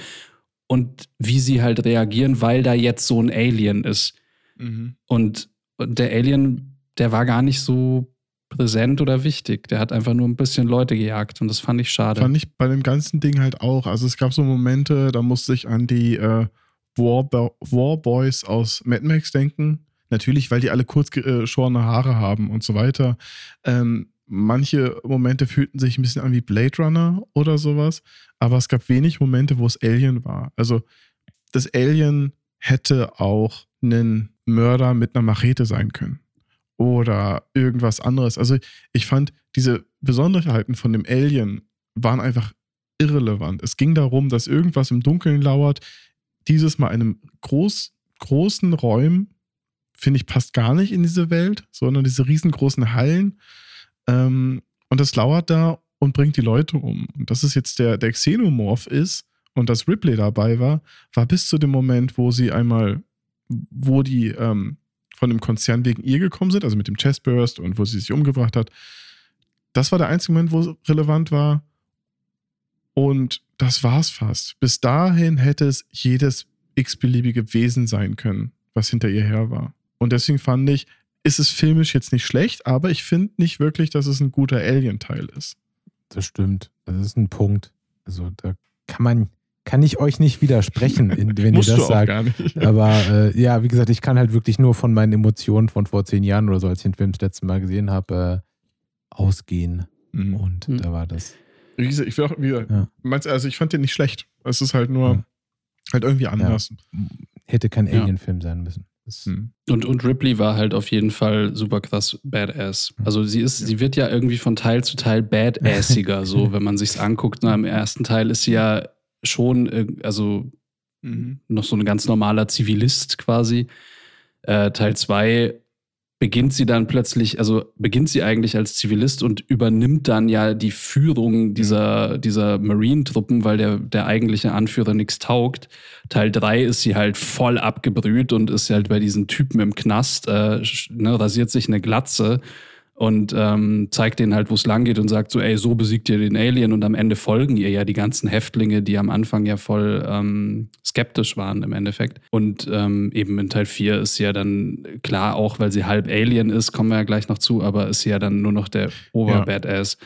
und wie sie halt reagieren, weil da jetzt so ein Alien ist. Mhm. Und der Alien, der war gar nicht so präsent oder wichtig. Der hat einfach nur ein bisschen Leute gejagt und das fand ich schade. Fand ich bei dem ganzen Ding halt auch. Also es gab so Momente, da musste ich an die äh, War, Warboys aus Mad Max denken. Natürlich, weil die alle kurz geschorene Haare haben und so weiter. Ähm, manche Momente fühlten sich ein bisschen an wie Blade Runner oder sowas, aber es gab wenig Momente, wo es Alien war. Also das Alien hätte auch ein Mörder mit einer Machete sein können oder irgendwas anderes. Also ich fand diese Besonderheiten von dem Alien waren einfach irrelevant. Es ging darum, dass irgendwas im Dunkeln lauert. Dieses Mal in einem groß, großen Räumen, finde ich, passt gar nicht in diese Welt, sondern diese riesengroßen Hallen. Ähm, und das lauert da und bringt die Leute um. Und dass es jetzt der, der Xenomorph ist und dass Ripley dabei war, war bis zu dem Moment, wo sie einmal, wo die ähm, von dem Konzern wegen ihr gekommen sind, also mit dem Chestburst und wo sie sich umgebracht hat. Das war der einzige Moment, wo es relevant war. Und das war's fast. Bis dahin hätte es jedes x-beliebige Wesen sein können, was hinter ihr her war. Und deswegen fand ich, ist es filmisch jetzt nicht schlecht, aber ich finde nicht wirklich, dass es ein guter Alien-Teil ist. Das stimmt. Das ist ein Punkt. Also da kann man, kann ich euch nicht widersprechen, wenn ihr das auch sagt. gar nicht. Aber äh, ja, wie gesagt, ich kann halt wirklich nur von meinen Emotionen von vor zehn Jahren oder so, als ich den Film das letzte Mal gesehen habe, äh, ausgehen. Mhm. Und Mhm. da war das. Wie gesagt, ich will auch wieder, Ja. meinst, also ich fand den nicht schlecht. Es ist halt nur Ja. halt irgendwie anders. Hätte kein Ja. Alien-Film sein müssen. Das, Hm. Und, und Ripley war halt auf jeden Fall super krass badass. Also sie ist, sie wird ja irgendwie von Teil zu Teil badassiger, so wenn man sich's anguckt. Na, Im ersten Teil ist sie ja schon, äh, also Mhm. noch so ein ganz normaler Zivilist quasi. Äh, Teil 2 beginnt sie dann plötzlich, also beginnt sie eigentlich als Zivilist und übernimmt dann ja die Führung dieser, dieser Marine-Truppen, weil der, der eigentliche Anführer nichts taugt. Teil 3 ist sie halt voll abgebrüht und ist halt bei diesen Typen im Knast, äh, ne, rasiert sich eine Glatze und ähm, zeigt denen halt, wo es lang geht und sagt so, ey, so besiegt ihr den Alien und am Ende folgen ihr ja die ganzen Häftlinge, die am Anfang ja voll ähm, skeptisch waren im Endeffekt. Und ähm, eben in Teil 4 ist sie ja dann, klar auch, weil sie halb Alien ist, kommen wir ja gleich noch zu, aber ist sie ja dann nur noch der Ja. Ober-Badass.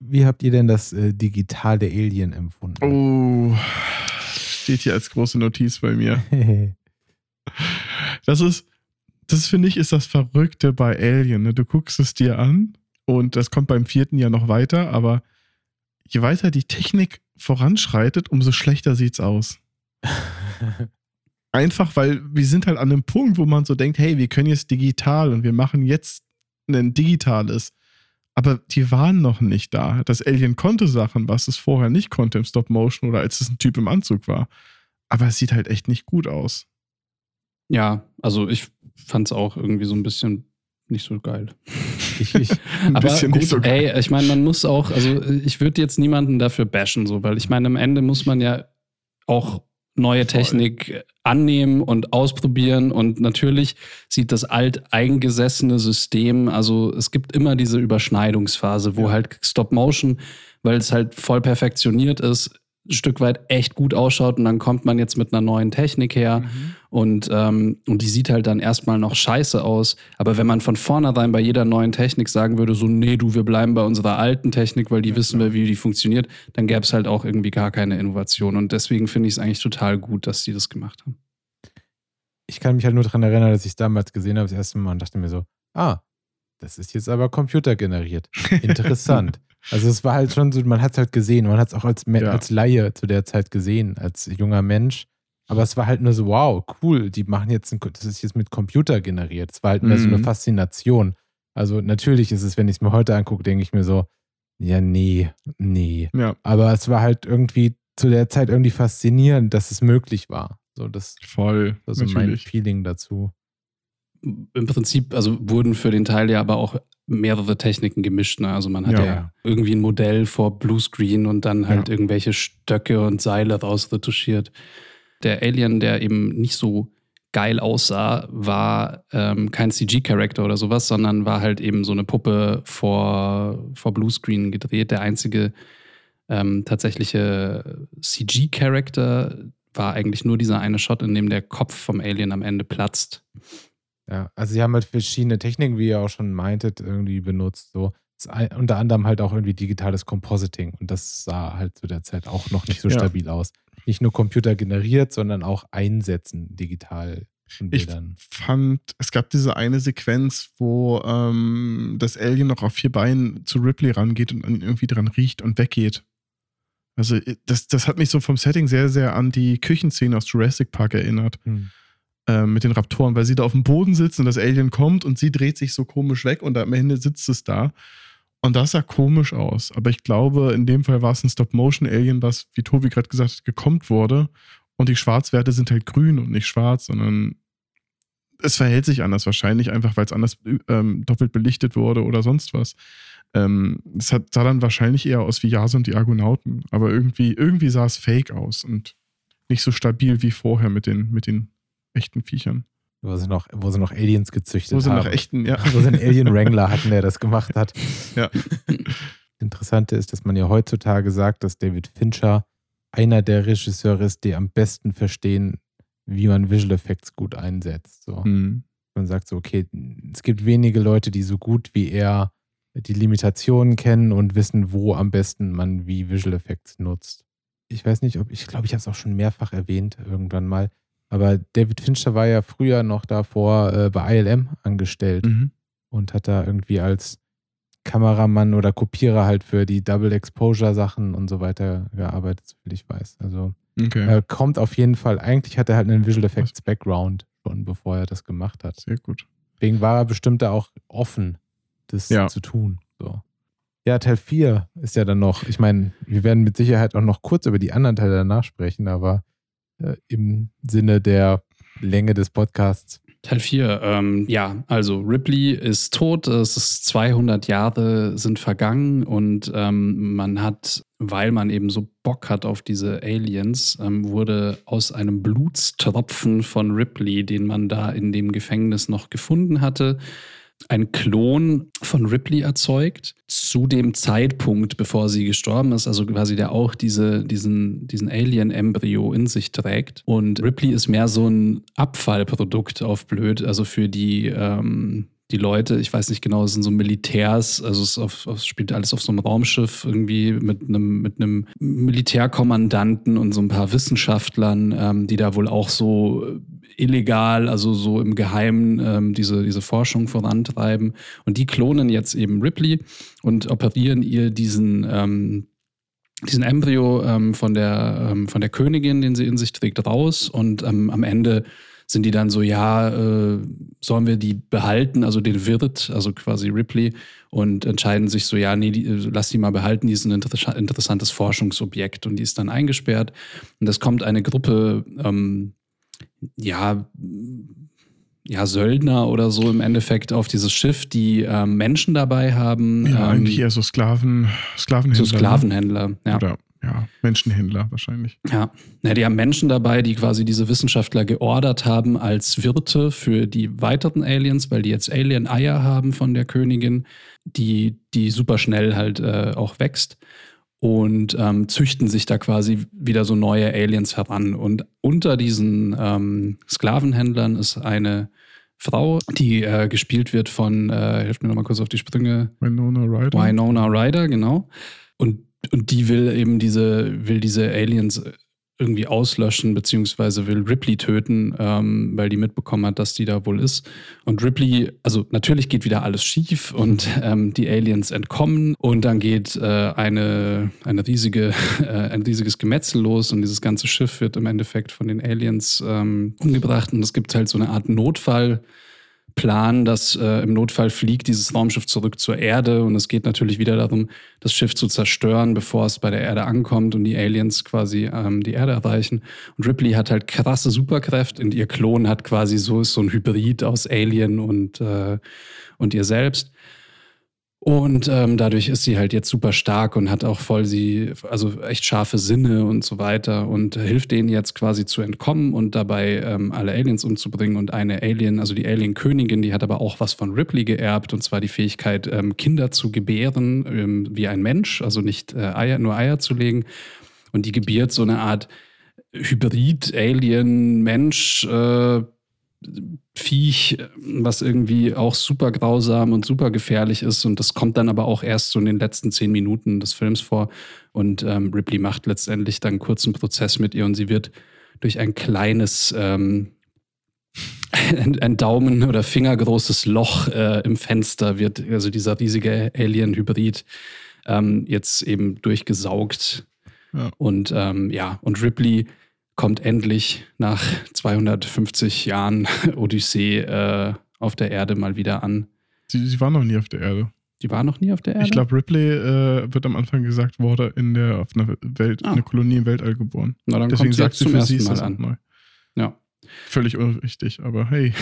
Wie habt ihr denn das äh, Digital der Alien empfunden? Oh, steht hier als große Notiz bei mir. Das ist, das finde ich, ist das Verrückte bei Alien. Ne? Du guckst es dir an und das kommt beim vierten ja noch weiter, aber je weiter die Technik voranschreitet, umso schlechter sieht's aus. Einfach, weil wir sind halt an einem Punkt, wo man so denkt, hey, wir können jetzt digital und wir machen jetzt ein digitales. Aber die waren noch nicht da. Das Alien konnte Sachen, was es vorher nicht konnte im Stop Motion oder als es ein Typ im Anzug war. Aber es sieht halt echt nicht gut aus. Ja, also ich fand es auch irgendwie so ein bisschen nicht so geil. ich, ich, Ein Aber bisschen gut, nicht so ey, ich meine, man muss auch, also ich würde jetzt niemanden dafür bashen, so, weil ich meine, am Ende muss man ja auch neue Technik annehmen und ausprobieren und natürlich sieht das alteingesessene System, also es gibt immer diese Überschneidungsphase, wo Ja. halt Stop Motion, weil es halt voll perfektioniert ist, ein Stück weit echt gut ausschaut und dann kommt man jetzt mit einer neuen Technik her Mhm. Und, ähm, und die sieht halt dann erstmal noch scheiße aus. Aber wenn man von vornherein bei jeder neuen Technik sagen würde, so, nee, du, wir bleiben bei unserer alten Technik, weil die Ja, wissen wir, wie die funktioniert, dann gäbe es halt auch irgendwie gar keine Innovation. Und deswegen finde ich es eigentlich total gut, dass die das gemacht haben. ich kann mich halt nur daran erinnern, dass ich es damals gesehen habe, das erste Mal und dachte mir so, ah, das ist jetzt aber computergeneriert. Interessant. also es war halt schon so, man hat es halt gesehen, man hat es auch als, Ja. als Laie zu der Zeit gesehen, als junger Mensch. Aber es war halt nur so, wow, cool, die machen jetzt, ein, das ist jetzt mit Computer generiert. Es war halt mehr so eine Mhm. Faszination. Also natürlich ist es, wenn ich es mir heute angucke, denke ich mir so, ja, nee, nee. Ja, Aber es war halt irgendwie zu der Zeit irgendwie faszinierend, dass es möglich war. So, das voll. war so mein. Feeling dazu. Im Prinzip, also wurden für den Teil ja aber auch mehrere Techniken gemischt. Ne? Also man hat Ja. ja, irgendwie ein Modell vor Bluescreen und dann halt Ja. irgendwelche Stöcke und Seile rausretuschiert. Der Alien, der eben nicht so geil aussah, war ähm, kein CG-Charakter oder sowas, sondern war halt eben so eine Puppe vor, vor Bluescreen gedreht. Der einzige ähm, tatsächliche CG-Charakter war eigentlich nur dieser eine Shot, in dem der Kopf vom Alien am Ende platzt. Ja, also sie haben halt verschiedene Techniken, wie ihr auch schon meintet, irgendwie benutzt. So. Unter anderem halt auch irgendwie digitales Compositing. Und das sah halt zu der Zeit auch noch nicht so Ja. stabil aus. Nicht nur Computer generiert, sondern auch einsetzen digital Ich fand, es gab diese eine Sequenz, wo ähm, das Alien noch auf vier Beinen zu Ripley rangeht und irgendwie dran riecht und weggeht. Also das, das hat mich so vom Setting sehr, sehr an die Küchenszene aus Jurassic Park erinnert. Hm. ähm, mit den Raptoren, weil sie da auf dem Boden sitzt und das Alien kommt und sie dreht sich so komisch weg und am Ende sitzt es da. Und das sah komisch aus. Aber ich glaube, in dem Fall war es ein Stop-Motion-Alien, was, wie Tobi gerade gesagt hat, gekommt wurde. Und die Schwarzwerte sind halt grün und nicht schwarz, sondern es verhält sich anders wahrscheinlich, einfach weil es anders ähm, doppelt belichtet wurde oder sonst was. Ähm, es hat, sah dann wahrscheinlich eher aus wie Jase und die Argonauten. Aber irgendwie, irgendwie sah es fake aus und nicht so stabil wie vorher mit den, mit den echten Viechern. Wo sie noch, wo sie noch Aliens gezüchtet Wo sie haben. nach echten, ja. wo sie einen Alien Wrangler hatten, der das gemacht hat. Ja. Interessante ist, dass man ja heutzutage sagt, dass David Fincher einer der Regisseure ist, die am besten verstehen, wie man Visual Effects gut einsetzt. So. Hm. Man sagt so, okay, es gibt wenige Leute, die so gut wie er die Limitationen kennen und wissen, wo am besten man wie Visual Effects nutzt. Ich weiß nicht, ob ich glaube, ich habe es auch schon mehrfach erwähnt irgendwann mal. Aber David Fincher war ja früher noch davor äh, bei ILM angestellt Mhm. und hat da irgendwie als Kameramann oder Kopierer halt für die Double Exposure Sachen und so weiter gearbeitet, soviel ich weiß. Also Okay. er kommt auf jeden Fall, eigentlich hat er halt einen Visual Effects Background schon, bevor er das gemacht hat. Sehr gut. Deswegen war er bestimmt da auch offen, das Ja. zu tun. So. Ja, Teil 4 ist ja dann noch, ich meine, wir werden mit Sicherheit auch noch kurz über die anderen Teile danach sprechen, aber äh, im Sinne der Länge des Podcasts. Teil 4, ähm, ja, also Ripley ist tot, es ist 200 Jahre sind vergangen und ähm, man hat, weil man eben so Bock hat auf diese Aliens, ähm, wurde aus einem Blutstropfen von Ripley, den man da in dem Gefängnis noch gefunden hatte, ein Klon von Ripley erzeugt, zu dem Zeitpunkt, bevor sie gestorben ist, also quasi der auch diese, diesen, diesen Alien-Embryo in sich trägt. Und Ripley ist mehr so ein Abfallprodukt auf blöd, also für die, ähm, die Leute, ich weiß nicht genau, es sind so Militärs, also es, auf, auf, spielt alles auf so einem Raumschiff irgendwie mit einem, mit einem Militärkommandanten und so ein paar Wissenschaftlern, ähm, die da wohl auch so illegal, also so im Geheimen ähm, diese, diese Forschung vorantreiben. Und die klonen jetzt eben Ripley und operieren ihr diesen, ähm, diesen Embryo ähm, von, der, ähm, von der Königin, den sie in sich trägt, raus. Und ähm, am Ende sind die dann so, ja, äh, sollen wir die behalten, also den Wirt, also quasi Ripley, und entscheiden sich so, ja, nee, die, äh, lass die mal behalten, die ist ein inter interessantes Forschungsobjekt und die ist dann eingesperrt. Und es kommt eine Gruppe, ähm, ja, ja, Söldner oder so im Endeffekt auf dieses Schiff, die ähm, Menschen dabei haben. Ja, ähm, eigentlich eher so Sklaven, Sklavenhändler. so Sklavenhändler, ne? ja. Oder ja, Menschenhändler wahrscheinlich. Ja, ja, die haben Menschen dabei, die quasi diese Wissenschaftler geordert haben als Wirte für die weiteren Aliens, weil die jetzt Alien-Eier haben von der Königin, die, die super schnell halt äh, auch wächst und ähm, züchten sich da quasi wieder so neue Aliens heran. Und unter diesen ähm, Sklavenhändlern ist eine Frau, die äh, gespielt wird von, äh, hilft mir nochmal kurz auf die Sprünge, Winona Ryder. Winona Ryder, genau. Und, und die will eben diese, will diese Aliens irgendwie auslöschen, beziehungsweise will Ripley töten, ähm, weil die mitbekommen hat, dass die da wohl ist. Und Ripley, also natürlich geht wieder alles schief und ähm, die Aliens entkommen und dann geht äh, eine, eine riesige, äh, ein riesiges Gemetzel los und dieses ganze Schiff wird im Endeffekt von den Aliens ähm, umgebracht und es gibt halt so eine Art Notfall. Plan, dass äh, im Notfall fliegt dieses Raumschiff zurück zur Erde und es geht natürlich wieder darum, das Schiff zu zerstören, bevor es bei der Erde ankommt und die Aliens quasi ähm, die Erde erreichen. Und Ripley hat halt krasse Superkräfte und ihr Klon hat quasi so ist so ein Hybrid aus Alien und äh, und ihr selbst. Und ähm, dadurch ist sie halt jetzt super stark und hat auch voll sie, also echt scharfe Sinne und so weiter und hilft denen jetzt quasi zu entkommen und dabei ähm, alle Aliens umzubringen. Und eine Alien, also die Alien-Königin, die hat aber auch was von Ripley geerbt und zwar die Fähigkeit, ähm, Kinder zu gebären ähm, wie ein Mensch, also nicht äh, Eier, nur Eier zu legen. Und die gebiert so eine Art Hybrid-Alien-Mensch. Äh, Viech, was irgendwie auch super grausam und super gefährlich ist. Und das kommt dann aber auch erst so in den letzten zehn Minuten des Films vor. Und ähm, Ripley macht letztendlich dann einen kurzen Prozess mit ihr und sie wird durch ein kleines, ähm, ein, ein, Daumen- oder Fingergroßes Loch äh, im Fenster wird, also dieser riesige Alien-Hybrid, ähm, jetzt eben durchgesaugt. Ja. Und ähm, ja, und Ripley kommt endlich nach 250 Jahren Odyssee äh, auf der Erde mal wieder an. Sie, sie war noch nie auf der Erde. Die war noch nie auf der Erde? Ich glaube, Ripley äh, wird am Anfang gesagt, wurde in der, auf einer Welt, ah. eine Kolonie im Weltall geboren. Na, dann Deswegen kommt sie sagt sie zum für sie ist Mal an. Neu. Ja. Völlig unwichtig, aber hey.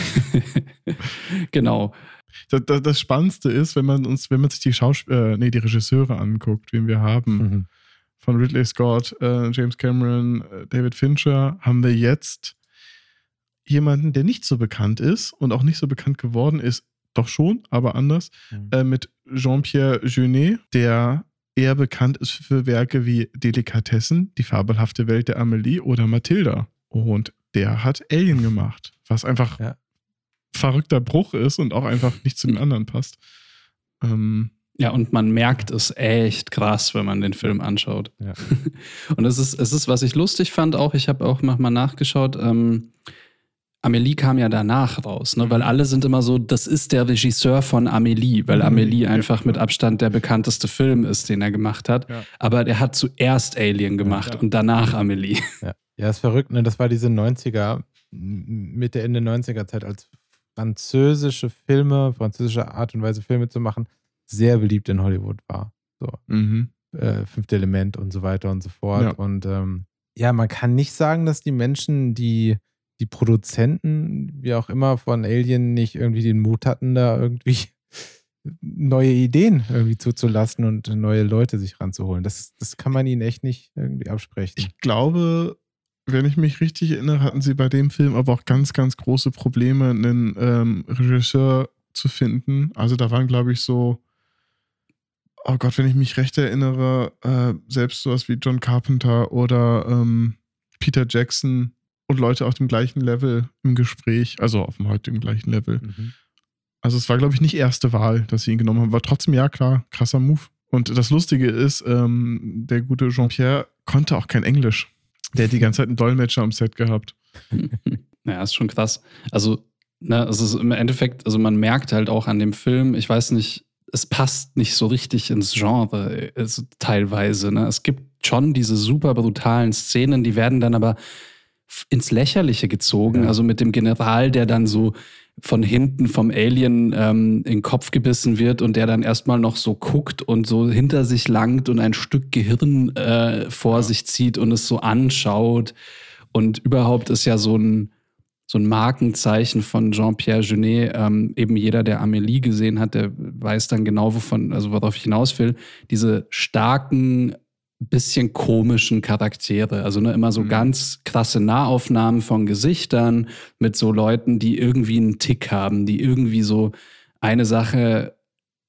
genau. Das, das, das, Spannendste ist, wenn man uns, wenn man sich die Schausp äh, nee, die Regisseure anguckt, wen wir haben. Mhm von Ridley Scott, äh, James Cameron, äh, David Fincher, haben wir jetzt jemanden, der nicht so bekannt ist und auch nicht so bekannt geworden ist, doch schon, aber anders, mhm. äh, mit Jean-Pierre Jeunet, der eher bekannt ist für Werke wie Delikatessen, Die fabelhafte Welt der Amelie oder Mathilda. Und der hat Alien gemacht, was einfach ja. verrückter Bruch ist und auch einfach nicht zu den anderen passt. Ähm, ja, und man merkt es echt krass, wenn man den Film anschaut. Ja. Und es ist, es ist, was ich lustig fand, auch, ich habe auch mal nachgeschaut, ähm, Amelie kam ja danach raus, ne? weil alle sind immer so, das ist der Regisseur von Amelie, weil mhm. Amelie einfach mit Abstand der bekannteste Film ist, den er gemacht hat. Ja. Aber er hat zuerst Alien gemacht ja, und danach Amelie. Ja. ja, ist verrückt, ne? Das war diese 90er, Mitte, Ende 90er Zeit, als französische Filme, französische Art und Weise Filme zu machen, sehr beliebt in Hollywood war. So. Mhm. Äh, Fünfte Element und so weiter und so fort. Ja. Und ähm, ja, man kann nicht sagen, dass die Menschen, die, die Produzenten, wie auch immer, von Alien nicht irgendwie den Mut hatten, da irgendwie neue Ideen irgendwie zuzulassen und neue Leute sich ranzuholen. Das, das kann man ihnen echt nicht irgendwie absprechen. Ich glaube, wenn ich mich richtig erinnere, hatten sie bei dem Film aber auch ganz, ganz große Probleme, einen ähm, Regisseur zu finden. Also da waren, glaube ich, so oh Gott, wenn ich mich recht erinnere, äh, selbst sowas wie John Carpenter oder ähm, Peter Jackson und Leute auf dem gleichen Level im Gespräch, also auf dem heutigen gleichen Level. Mhm. Also es war, glaube ich, nicht erste Wahl, dass sie ihn genommen haben. War trotzdem, ja klar, krasser Move. Und das Lustige ist, ähm, der gute Jean-Pierre konnte auch kein Englisch. Der hat die ganze Zeit einen Dolmetscher am Set gehabt. Ja, ist schon krass. Also, ne, es ist im Endeffekt, also man merkt halt auch an dem Film, ich weiß nicht, es passt nicht so richtig ins Genre also teilweise. Ne? Es gibt schon diese super brutalen Szenen, die werden dann aber ins Lächerliche gezogen. Ja. Also mit dem General, der dann so von hinten vom Alien ähm, in den Kopf gebissen wird und der dann erstmal noch so guckt und so hinter sich langt und ein Stück Gehirn äh, vor ja. sich zieht und es so anschaut. Und überhaupt ist ja so ein so ein Markenzeichen von Jean-Pierre Genet. Ähm, eben jeder, der Amélie gesehen hat, der weiß dann genau, wovon, also worauf ich hinaus will. Diese starken, bisschen komischen Charaktere. Also ne, immer so mhm. ganz krasse Nahaufnahmen von Gesichtern mit so Leuten, die irgendwie einen Tick haben, die irgendwie so eine Sache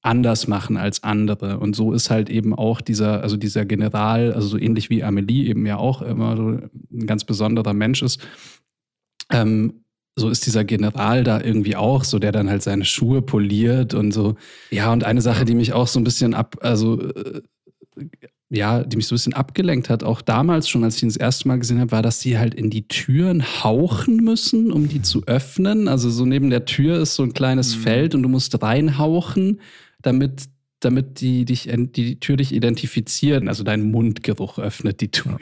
anders machen als andere. Und so ist halt eben auch dieser, also dieser General, also so ähnlich wie Amelie eben ja auch immer so ein ganz besonderer Mensch ist, ähm, so ist dieser General da irgendwie auch, so der dann halt seine Schuhe poliert und so. Ja, und eine Sache, die mich auch so ein bisschen ab, also äh, ja, die mich so ein bisschen abgelenkt hat, auch damals schon, als ich ihn das erste Mal gesehen habe, war, dass sie halt in die Türen hauchen müssen, um die zu öffnen. Also so neben der Tür ist so ein kleines Mhm. Feld und du musst reinhauchen, damit, damit die, dich, die Tür dich identifiziert. Also dein Mundgeruch öffnet die Tür.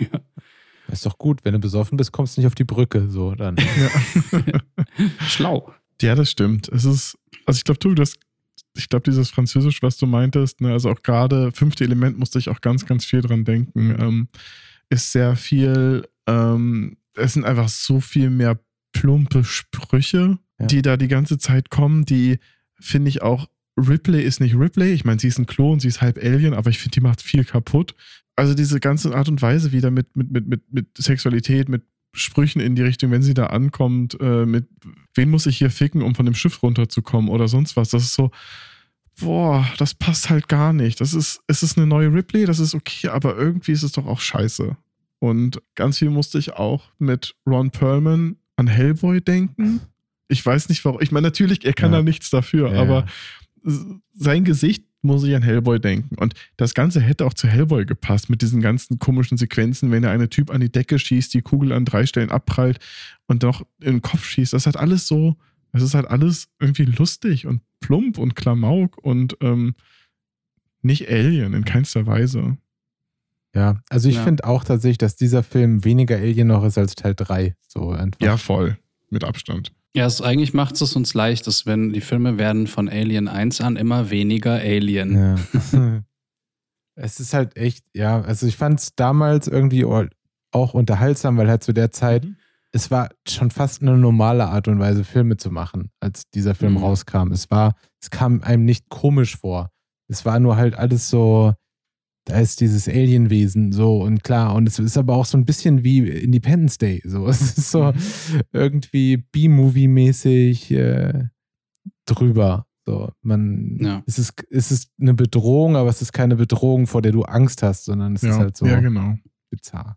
Ist doch gut, wenn du besoffen bist, kommst du nicht auf die Brücke. So, dann. Schlau. Ja, das stimmt. Es ist, also ich glaube, du, das, ich glaube, dieses Französisch, was du meintest, ne, also auch gerade fünfte Element musste ich auch ganz, ganz viel dran denken, ähm, ist sehr viel, ähm, es sind einfach so viel mehr plumpe Sprüche, Ja. die da die ganze Zeit kommen, die finde ich auch, Ripley ist nicht Ripley, ich meine, sie ist ein Klon, sie ist halb Alien, aber ich finde, die macht viel kaputt. Also diese ganze Art und Weise wieder mit, mit, mit, mit, mit Sexualität, mit Sprüchen in die Richtung, wenn sie da ankommt, äh, mit wen muss ich hier ficken, um von dem Schiff runterzukommen oder sonst was. Das ist so, boah, das passt halt gar nicht. Das ist, es ist eine neue Ripley, das ist okay, aber irgendwie ist es doch auch scheiße. Und ganz viel musste ich auch mit Ron Perlman an Hellboy denken. Ich weiß nicht warum. Ich meine, natürlich, er kann Ja. da nichts dafür, Ja, aber ja. sein Gesicht muss ich an Hellboy denken. Und das Ganze hätte auch zu Hellboy gepasst mit diesen ganzen komischen Sequenzen, wenn er einen Typ an die Decke schießt, die Kugel an drei Stellen abprallt und noch in den Kopf schießt. Das hat alles so, es ist halt alles irgendwie lustig und plump und Klamauk und ähm, nicht Alien in keinster Weise. Ja, also ich Ja. finde auch tatsächlich, dass dieser Film weniger Alien noch ist als Teil 3. So einfach. Ja, voll. Mit Abstand. Ja, es, eigentlich macht es uns leicht, dass wenn die Filme werden von Alien 1 an immer weniger Alien. Ja. es ist halt echt, ja, also ich fand es damals irgendwie auch unterhaltsam, weil halt zu der Zeit, Mhm. es war schon fast eine normale Art und Weise, Filme zu machen, als dieser Film Mhm. rauskam. Es war, es kam einem nicht komisch vor. Es war nur halt alles so, da ist dieses Alienwesen so und klar. Und es ist aber auch so ein bisschen wie Independence Day. So. Es ist so irgendwie B-Movie-mäßig äh, drüber. So, man, Ja. es, ist, es ist eine Bedrohung, aber es ist keine Bedrohung, vor der du Angst hast, sondern es Ja, ist halt so ja genau. bizarr.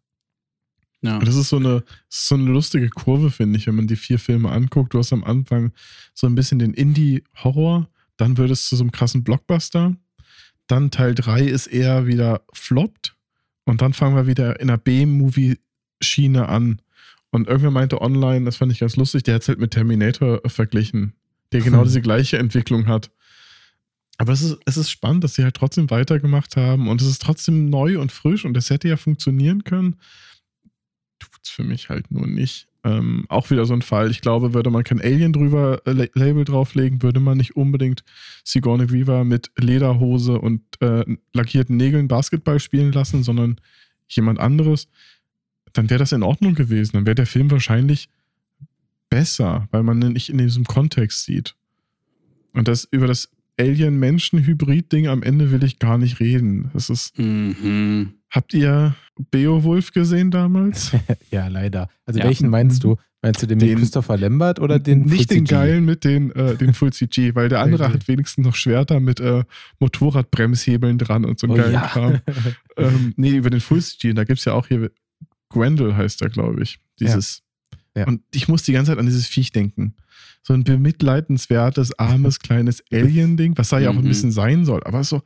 Ja. Und das ist so eine, das ist so eine lustige Kurve, finde ich, wenn man die vier Filme anguckt. Du hast am Anfang so ein bisschen den Indie-Horror, dann wird es zu so einem krassen Blockbuster. Dann Teil 3 ist eher wieder floppt. Und dann fangen wir wieder in einer B-Movie-Schiene an. Und irgendwer meinte online, das fand ich ganz lustig, der hat es halt mit Terminator verglichen, der genau Hm. diese gleiche Entwicklung hat. Aber es ist, es ist spannend, dass sie halt trotzdem weitergemacht haben und es ist trotzdem neu und frisch und es hätte ja funktionieren können. Tut's für mich halt nur nicht. Ähm, auch wieder so ein Fall. Ich glaube, würde man kein Alien drüber äh, La- Label drauflegen, würde man nicht unbedingt Sigourney Weaver mit Lederhose und äh, lackierten Nägeln Basketball spielen lassen, sondern jemand anderes, dann wäre das in Ordnung gewesen. Dann wäre der Film wahrscheinlich besser, weil man ihn nicht in diesem Kontext sieht. Und das über das Alien-Menschen-Hybrid-Ding am Ende will ich gar nicht reden. Das ist. Mhm. Habt ihr Beowulf gesehen damals? Ja, leider. Also Ja. welchen meinst du? Meinst du den, mit Den- Christopher Lambert oder den Nicht Full den CG? geilen mit den, äh, den Full CG, weil der andere hat wenigstens noch Schwerter mit äh, Motorradbremshebeln dran und so einen Oh geilen ja. Kram. Ähm, nee, über den Full CG. Und da gibt es ja auch hier, Grendel heißt er, glaube ich. Dieses. Ja. Und ich muss die ganze Zeit an dieses Viech denken. So ein bemitleidenswertes, armes, kleines Alien-Ding, was da ja auch ein Mhm. bisschen sein soll. Aber so,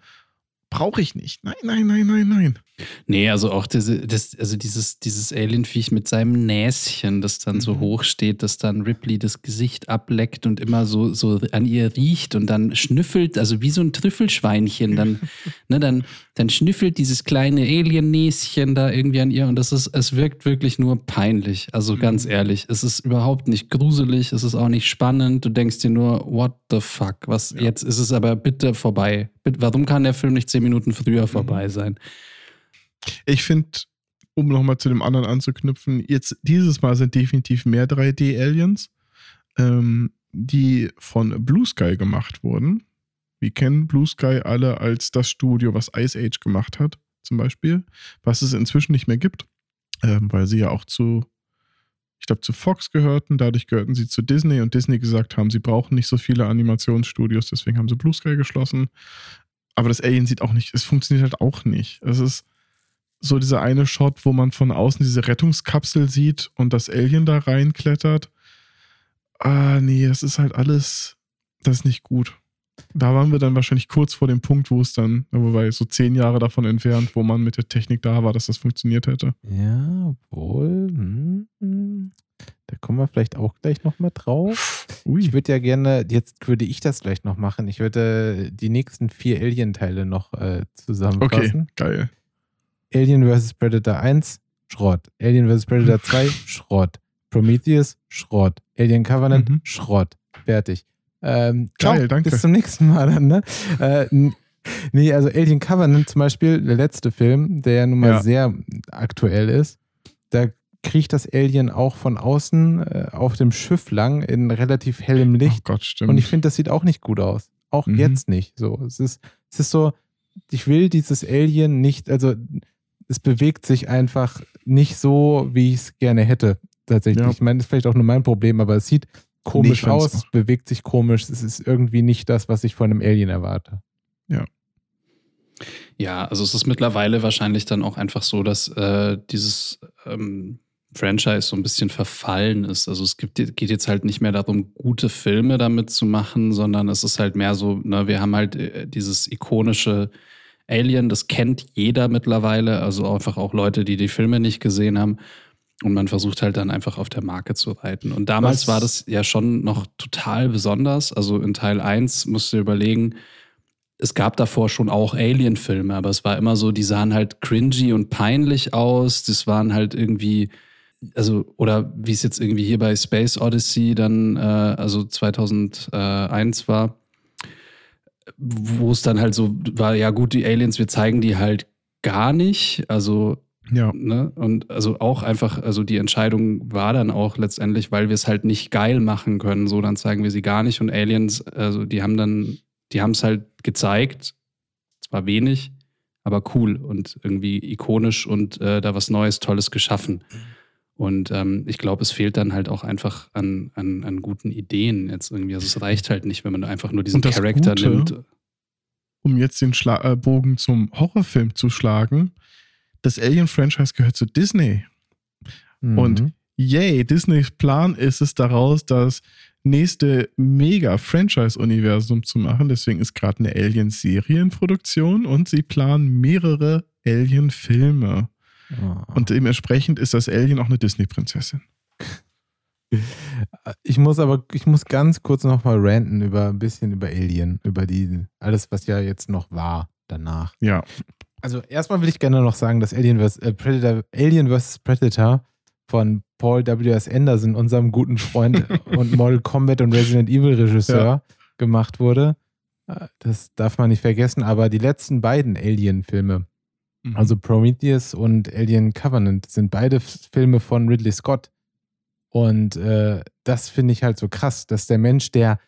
brauche ich nicht. Nein, nein, nein, nein, nein. Nee, also auch diese, das, also dieses, dieses Alien-Viech mit seinem Näschen, das dann so Mhm. hoch steht, das dann Ripley das Gesicht ableckt und immer so, so an ihr riecht und dann schnüffelt, also wie so ein Trüffelschweinchen, dann, ne, dann, dann schnüffelt dieses kleine Alien-Näschen da irgendwie an ihr und das ist, es wirkt wirklich nur peinlich. Also ganz Mhm. ehrlich, es ist überhaupt nicht gruselig, es ist auch nicht spannend. Du denkst dir nur, what the fuck, was, Ja. jetzt ist es aber bitte vorbei. Warum kann der Film nicht zehn Minuten früher Mhm. vorbei sein? Ich finde, um nochmal zu dem anderen anzuknüpfen, jetzt dieses Mal sind definitiv mehr 3D-Aliens, ähm, die von Blue Sky gemacht wurden. Wir kennen Blue Sky alle als das Studio, was Ice Age gemacht hat, zum Beispiel, was es inzwischen nicht mehr gibt, ähm, weil sie ja auch zu, ich glaube, zu Fox gehörten. Dadurch gehörten sie zu Disney und Disney gesagt haben, sie brauchen nicht so viele Animationsstudios, deswegen haben sie Blue Sky geschlossen. Aber das Alien sieht auch nicht, es funktioniert halt auch nicht. Es ist so dieser eine Shot, wo man von außen diese Rettungskapsel sieht und das Alien da reinklettert. Ah, nee, das ist halt alles, das ist nicht gut. Da waren wir dann wahrscheinlich kurz vor dem Punkt, wo es dann, wobei so zehn Jahre davon entfernt, wo man mit der Technik da war, dass das funktioniert hätte. Ja, wohl. Hm, hm. Da kommen wir vielleicht auch gleich nochmal drauf. Ui. Ich würde ja gerne, jetzt würde ich das gleich noch machen. Ich würde die nächsten vier Alien-Teile noch äh, Okay, zusammenfassen. geil. Alien vs. Predator 1, Schrott. Alien vs. Predator 2, Schrott. Prometheus, Schrott. Alien Covenant, Mhm. Schrott. Fertig. Ähm, Geil, ciao. danke. Bis zum nächsten Mal dann, ne? Äh, nee, also Alien Covenant zum Beispiel, der letzte Film, der ja nun mal Ja. sehr aktuell ist, da kriecht das Alien auch von außen äh, auf dem Schiff lang in relativ hellem Oh Licht. Gott, stimmt. Und ich finde, das sieht auch nicht gut aus. Auch Mhm. jetzt nicht. So, es ist, es ist so, ich will dieses Alien nicht, also es bewegt sich einfach nicht so, wie ich es gerne hätte. Tatsächlich. Ja. Ich meine, das ist vielleicht auch nur mein Problem, aber es sieht komisch fand's aus, auch. es bewegt sich komisch. Es ist irgendwie nicht das, was ich von einem Alien erwarte. Ja, also es ist mittlerweile wahrscheinlich dann auch einfach so, dass äh, dieses ähm, Franchise so ein bisschen verfallen ist. Also es gibt, geht jetzt halt nicht mehr darum, gute Filme damit zu machen, sondern es ist halt mehr so, ne, wir haben halt äh, dieses ikonische Alien, das kennt jeder mittlerweile, also einfach auch Leute, die die Filme nicht gesehen haben. Und man versucht halt dann einfach auf der Marke zu reiten. Und damals Was- war das ja schon noch total besonders. Also in Teil 1 musst du dir überlegen, es gab davor schon auch Alien-Filme, aber es war immer so, die sahen halt cringy und peinlich aus. Das waren halt irgendwie, also, oder wie es jetzt irgendwie hier bei Space Odyssey dann, äh, also 2001 war, wo es dann halt so war, ja gut, die Aliens, wir zeigen die halt gar nicht. Also ja. Ne? Und also auch einfach, also die Entscheidung war dann auch letztendlich, weil wir es halt nicht geil machen können, so dann zeigen wir sie gar nicht. Und Aliens, also die haben dann, die haben es halt gezeigt, zwar wenig, aber cool und irgendwie ikonisch und äh, da was Neues, Tolles geschaffen. Und ähm, ich glaube, es fehlt dann halt auch einfach an, an, an guten Ideen jetzt irgendwie. Also es reicht halt nicht, wenn man einfach nur diesen Charakter nimmt. um jetzt den Schla äh, Bogen zum Horrorfilm zu schlagen, das Alien-Franchise gehört zu Disney. Und Mhm. Yay, Disneys Plan ist es daraus, das nächste Mega-Franchise-Universum zu machen. Deswegen ist gerade eine Alien-Serie in Produktion und sie planen mehrere Alien-Filme. Oh. Und dementsprechend ist das Alien auch eine Disney-Prinzessin. Ich muss aber, ich muss ganz kurz nochmal ranten über ein bisschen über Alien, über die, alles, was ja jetzt noch war danach. Ja. Also erstmal will ich gerne noch sagen, dass Alien vs. Äh, Predator, Alien vs. Predator von Paul W.S. Anderson, unserem guten Freund und Mortal Kombat und Resident Evil Regisseur, gemacht wurde. Äh, Das darf man nicht vergessen, aber die letzten beiden Alien-Filme, Mhm. also Prometheus und Alien Covenant, sind beide Filme von Ridley Scott. Und äh, das finde ich halt so krass, dass der Mensch, der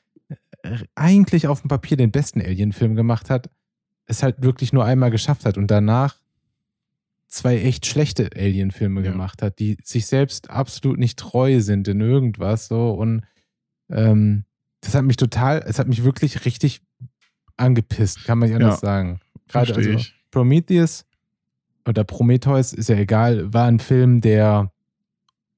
äh, eigentlich auf dem Papier den besten Alien-Film gemacht hat, es halt wirklich nur einmal geschafft hat und danach zwei echt schlechte Alien-Filme Ja. gemacht hat, die sich selbst absolut nicht treu sind in irgendwas so und ähm, das hat mich total, es hat mich wirklich richtig angepisst, kann man nicht anders Ja, sagen. Gerade also ich. Prometheus oder Prometheus, ist ja egal, war ein Film, der,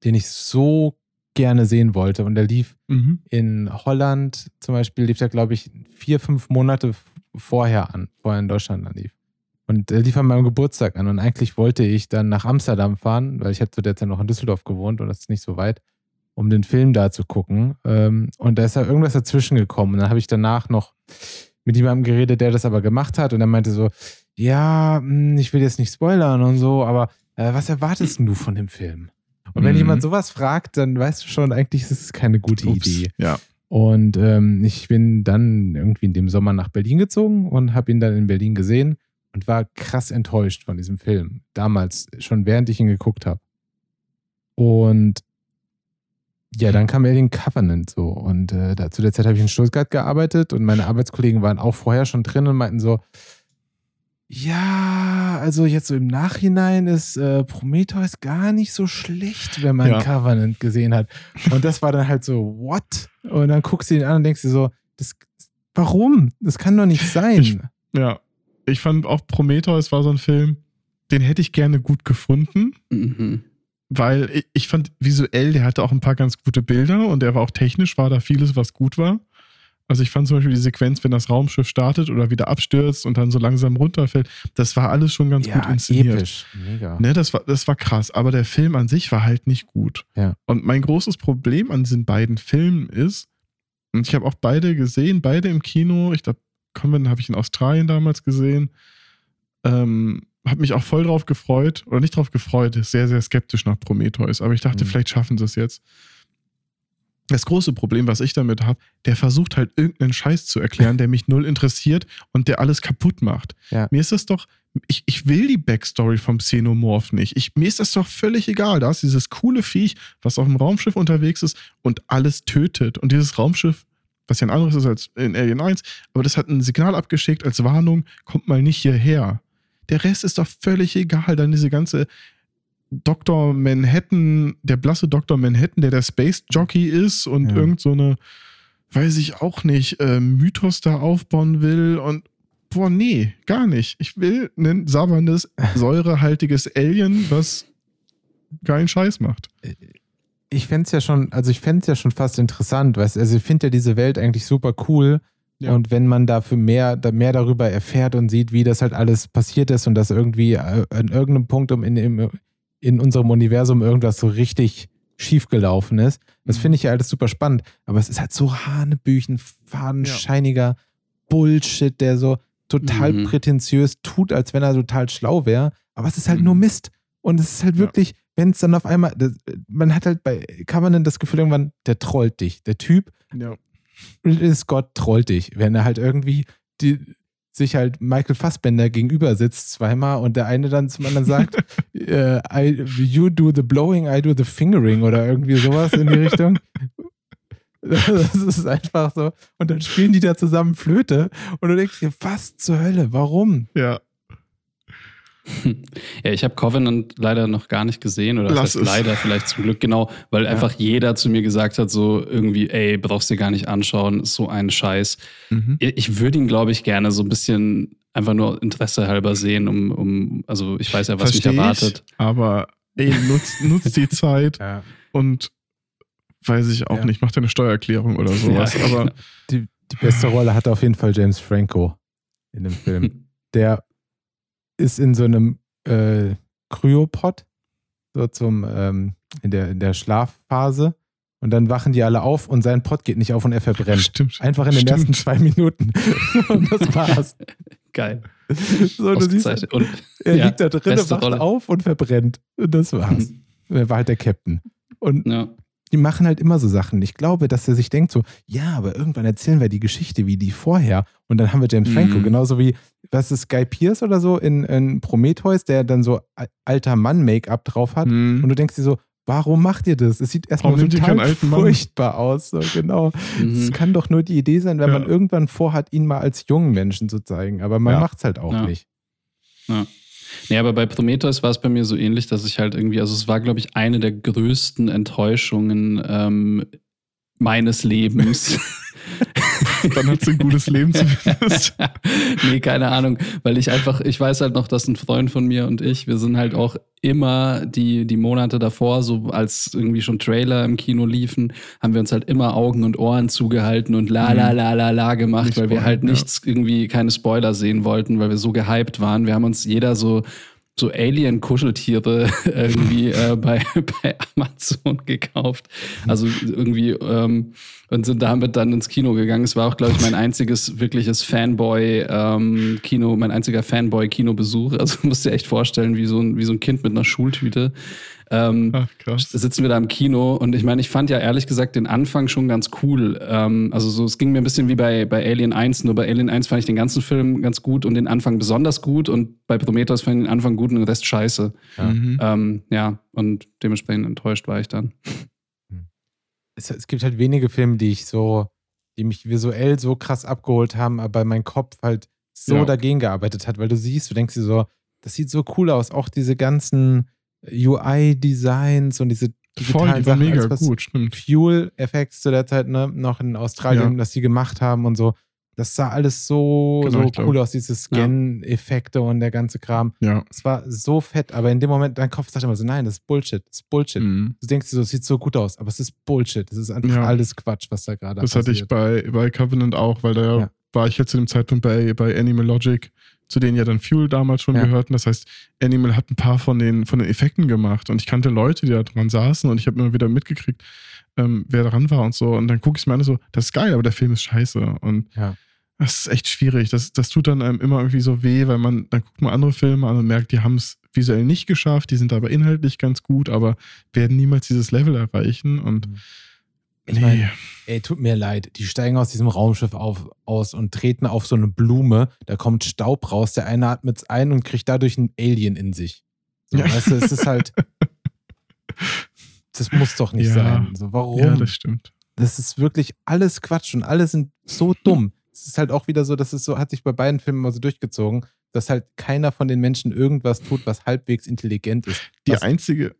den ich so gerne sehen wollte und der lief Mhm. in Holland zum Beispiel lief der, glaube ich, vier, fünf Monate vorher an, vorher in Deutschland anlief. Und der lief an meinem Geburtstag an. Und eigentlich wollte ich dann nach Amsterdam fahren, weil ich habe zu der Zeit noch in Düsseldorf gewohnt und das ist nicht so weit, um den Film da zu gucken. Ähm, Und da ist ja irgendwas dazwischen gekommen. Und dann habe ich danach noch mit jemandem geredet, der das aber gemacht hat. Und er meinte so, ja, hm, ich will jetzt nicht spoilern und so, aber äh, was erwartest du von dem Film? Und wenn Mhm. jemand sowas fragt, dann weißt du schon, eigentlich ist es keine gute Ups. Idee. Ja. Und ähm, ich bin dann irgendwie in dem Sommer nach Berlin gezogen und habe ihn dann in Berlin gesehen und war krass enttäuscht von diesem Film. Damals, schon während ich ihn geguckt habe. Und ja, dann kam Alien Covenant so. Und äh, da, zu der Zeit habe ich in Stuttgart gearbeitet und meine Arbeitskollegen waren auch vorher schon drin und meinten so, ja, also jetzt so im Nachhinein ist äh, Prometheus gar nicht so schlecht, wenn man Ja. Covenant gesehen hat. Und das war dann halt so, what? Und dann guckst du ihn an und denkst dir so, das, warum? Das kann doch nicht sein. Ich- Ja. Ich fand auch Prometheus war so ein Film, den hätte ich gerne gut gefunden. Mhm. weil ich, ich fand visuell, der hatte auch ein paar ganz gute Bilder und der war auch technisch, war da vieles, was gut war. Also ich fand zum Beispiel die Sequenz, wenn das Raumschiff startet oder wieder abstürzt und dann so langsam runterfällt, das war alles schon ganz gut inszeniert. episch. Mega. Ne, das war, das war krass, aber der Film an sich war halt nicht gut. Ja. Und mein großes Problem an diesen beiden Filmen ist, und ich habe auch beide gesehen, beide im Kino, ich glaube, Convent habe ich in Australien damals gesehen, ähm, habe mich auch voll drauf gefreut, oder nicht drauf gefreut, sehr, sehr skeptisch nach Prometheus, aber ich dachte, Mhm. vielleicht schaffen sie es jetzt. Das große Problem, was ich damit habe, der versucht halt irgendeinen Scheiß zu erklären, der mich null interessiert und der alles kaputt macht. Ja. Mir ist das doch, ich, ich will die Backstory vom Xenomorph nicht. Ich, mir ist das doch völlig egal. Da ist dieses coole Viech, was auf dem Raumschiff unterwegs ist und alles tötet. Und dieses Raumschiff, was ja ein anderes ist als in Alien 1, aber das hat ein Signal abgeschickt als Warnung, kommt mal nicht hierher. Der Rest ist doch völlig egal. Dann diese ganze Dr. Manhattan, der blasse Dr. Manhattan, der der Space Jockey ist und Ja. irgend so eine, weiß ich auch nicht, äh, Mythos da aufbauen will und boah, nee, gar nicht. Ich will ein sabberndes, säurehaltiges Alien, was geilen Scheiß macht. Ich fände es ja schon, also ich fände es ja schon fast interessant, weißt du, also ich finde ja diese Welt eigentlich super cool. Ja. Und wenn man dafür mehr, mehr darüber erfährt und sieht, wie das halt alles passiert ist und dass irgendwie äh, an irgendeinem Punkt um in, im, in unserem Universum irgendwas so richtig schief gelaufen ist, das Mhm. finde ich ja alles super spannend. Aber es ist halt so hanebüchen, fadenscheiniger Bullshit, der so total Mhm. prätentiös tut, als wenn er total schlau wäre. Aber es ist halt nur Mhm. Mist. Und es ist halt Ja. wirklich, wenn es dann auf einmal, das, man hat halt bei Covenant das Gefühl irgendwann, der trollt dich. Der Typ, Ja. Ridley Scott trollt dich, wenn er halt irgendwie die, sich halt Michael Fassbender gegenüber sitzt zweimal und der eine dann zum anderen sagt, äh, I, you do the blowing, I do the fingering oder irgendwie sowas in die Richtung. Das ist einfach so. Und dann spielen die da zusammen Flöte und du denkst dir, was zur Hölle, warum? Ja. Ja, ich habe Covenant leider noch gar nicht gesehen oder das Lass heißt es. leider vielleicht zum Glück genau, weil einfach jeder zu mir gesagt hat so irgendwie, ey, brauchst dir gar nicht anschauen, ist so ein Scheiß. Mhm. Ich würde ihn, glaube ich, gerne so ein bisschen einfach nur Interesse halber sehen, um, um also ich weiß ja, was Versteh mich erwartet. Ich, aber ey, nutzt nutz die Zeit Ja. und weiß ich auch Ja. nicht, mach deine Steuererklärung oder sowas. Ja, aber genau. Die, die beste Rolle hat auf jeden Fall James Franco in dem Film. Der ist in so einem äh, Kryopod, so zum, ähm, in, der, in der Schlafphase. Und dann wachen die alle auf und sein Pod geht nicht auf und er verbrennt. stimmt. Einfach in den Stimmt. ersten zwei Minuten. und das war's. Geil. So, du siehst. Und er ja, liegt da drin, wacht Rolle. auf und verbrennt. Und das war's. Er war halt der Captain. Und ja. Die machen halt immer so Sachen. Ich glaube, dass er sich denkt so, ja, aber irgendwann erzählen wir die Geschichte wie die vorher. Und dann haben wir James Mhm. Franco, genauso wie, was ist Guy Pierce oder so in, in Prometheus, der dann so al- alter Mann-Make-up drauf hat. Mhm. Und du denkst dir so, warum macht ihr das? Es sieht erstmal total furchtbar aus. So, genau. Es Mhm. kann doch nur die Idee sein, wenn Ja. man irgendwann vorhat, ihn mal als jungen Menschen zu zeigen. Aber man Ja. macht es halt auch Ja. nicht. Ja. Nee, aber bei Prometheus war es bei mir so ähnlich, dass ich halt irgendwie, also es war, glaube ich, eine der größten Enttäuschungen ähm, meines Lebens. Dann hat sie ein gutes Leben zumindest. nee, keine Ahnung, weil ich einfach, ich weiß halt noch, dass ein Freund von mir und ich, wir sind halt auch immer die, die Monate davor, so als irgendwie schon Trailer im Kino liefen, haben wir uns halt immer Augen und Ohren zugehalten und la la la la la gemacht, Nicht weil wir spoilern, halt ja. nichts irgendwie, keine Spoiler sehen wollten, weil wir so gehypt waren. Wir haben uns jeder so so Alien-Kuscheltiere irgendwie äh, bei, bei Amazon gekauft. Also irgendwie ähm, und sind damit dann ins Kino gegangen. Es war auch, glaube ich, mein einziges wirkliches Fanboy-Kino, mein einziger Fanboy-Kinobesuch. Also musst dir echt vorstellen, wie so ein, wie so ein Kind mit einer Schultüte. Ähm, Ach, krass. sitzen wir da im Kino und ich meine, ich fand ja ehrlich gesagt den Anfang schon ganz cool. Ähm, also so, es ging mir ein bisschen wie bei, bei Alien 1, nur bei Alien 1 fand ich den ganzen Film ganz gut und den Anfang besonders gut und bei Prometheus fand ich den Anfang gut und den Rest scheiße. Ja. Mhm. Ähm, ja, und dementsprechend enttäuscht war ich dann. es, es gibt halt wenige Filme, die ich so, die mich visuell so krass abgeholt haben, aber mein Kopf halt so Ja. dagegen gearbeitet hat, weil du siehst, du denkst dir so, das sieht so cool aus, auch diese ganzen UI-Designs und diese Voll, digitalen die war Sachen, mega gut, stimmt. Fuel-Effects zu der Zeit ne, noch in Australien, Ja. dass die gemacht haben und so. Das sah alles so, Genau, so cool aus, diese Scan-Effekte und der ganze Kram. Ja. Es war so fett, aber in dem Moment, dein Kopf sagt immer so, nein, das ist Bullshit, das ist Bullshit. Mhm. Du denkst dir so, es sieht so gut aus, aber es ist Bullshit. Es ist einfach Ja. alles Quatsch, was da gerade Das passiert. hatte ich bei, bei Covenant auch, weil da Ja. war ich ja zu dem Zeitpunkt bei, bei Animal Logic, zu denen ja dann Fuel damals schon Ja. gehörten. Das heißt, Animal hat ein paar von den, von den Effekten gemacht und ich kannte Leute, die da dran saßen und ich habe immer wieder mitgekriegt, ähm, wer daran war und so. Und dann gucke ich es mir an und so, das ist geil, aber der Film ist scheiße. Und Ja. das ist echt schwierig. Das, das tut dann einem immer irgendwie so weh, weil man, dann guckt man andere Filme an und merkt, die haben es visuell nicht geschafft, die sind aber inhaltlich ganz gut, aber werden niemals dieses Level erreichen. Und Mhm. Ich nee. mein, Ey, tut mir leid. Die steigen aus diesem Raumschiff auf, aus und treten auf so eine Blume. Da kommt Staub raus. Der eine atmet es ein und kriegt dadurch ein Alien in sich. So, Ja. Weißt du, es ist halt. Das muss doch nicht Ja. sein. So, warum? ja, das stimmt. das ist wirklich alles Quatsch und alle sind so dumm. Es ist halt auch wieder so, dass es so, hat sich bei beiden Filmen mal so durchgezogen, dass halt keiner von den Menschen irgendwas tut, was halbwegs intelligent ist. Die einzige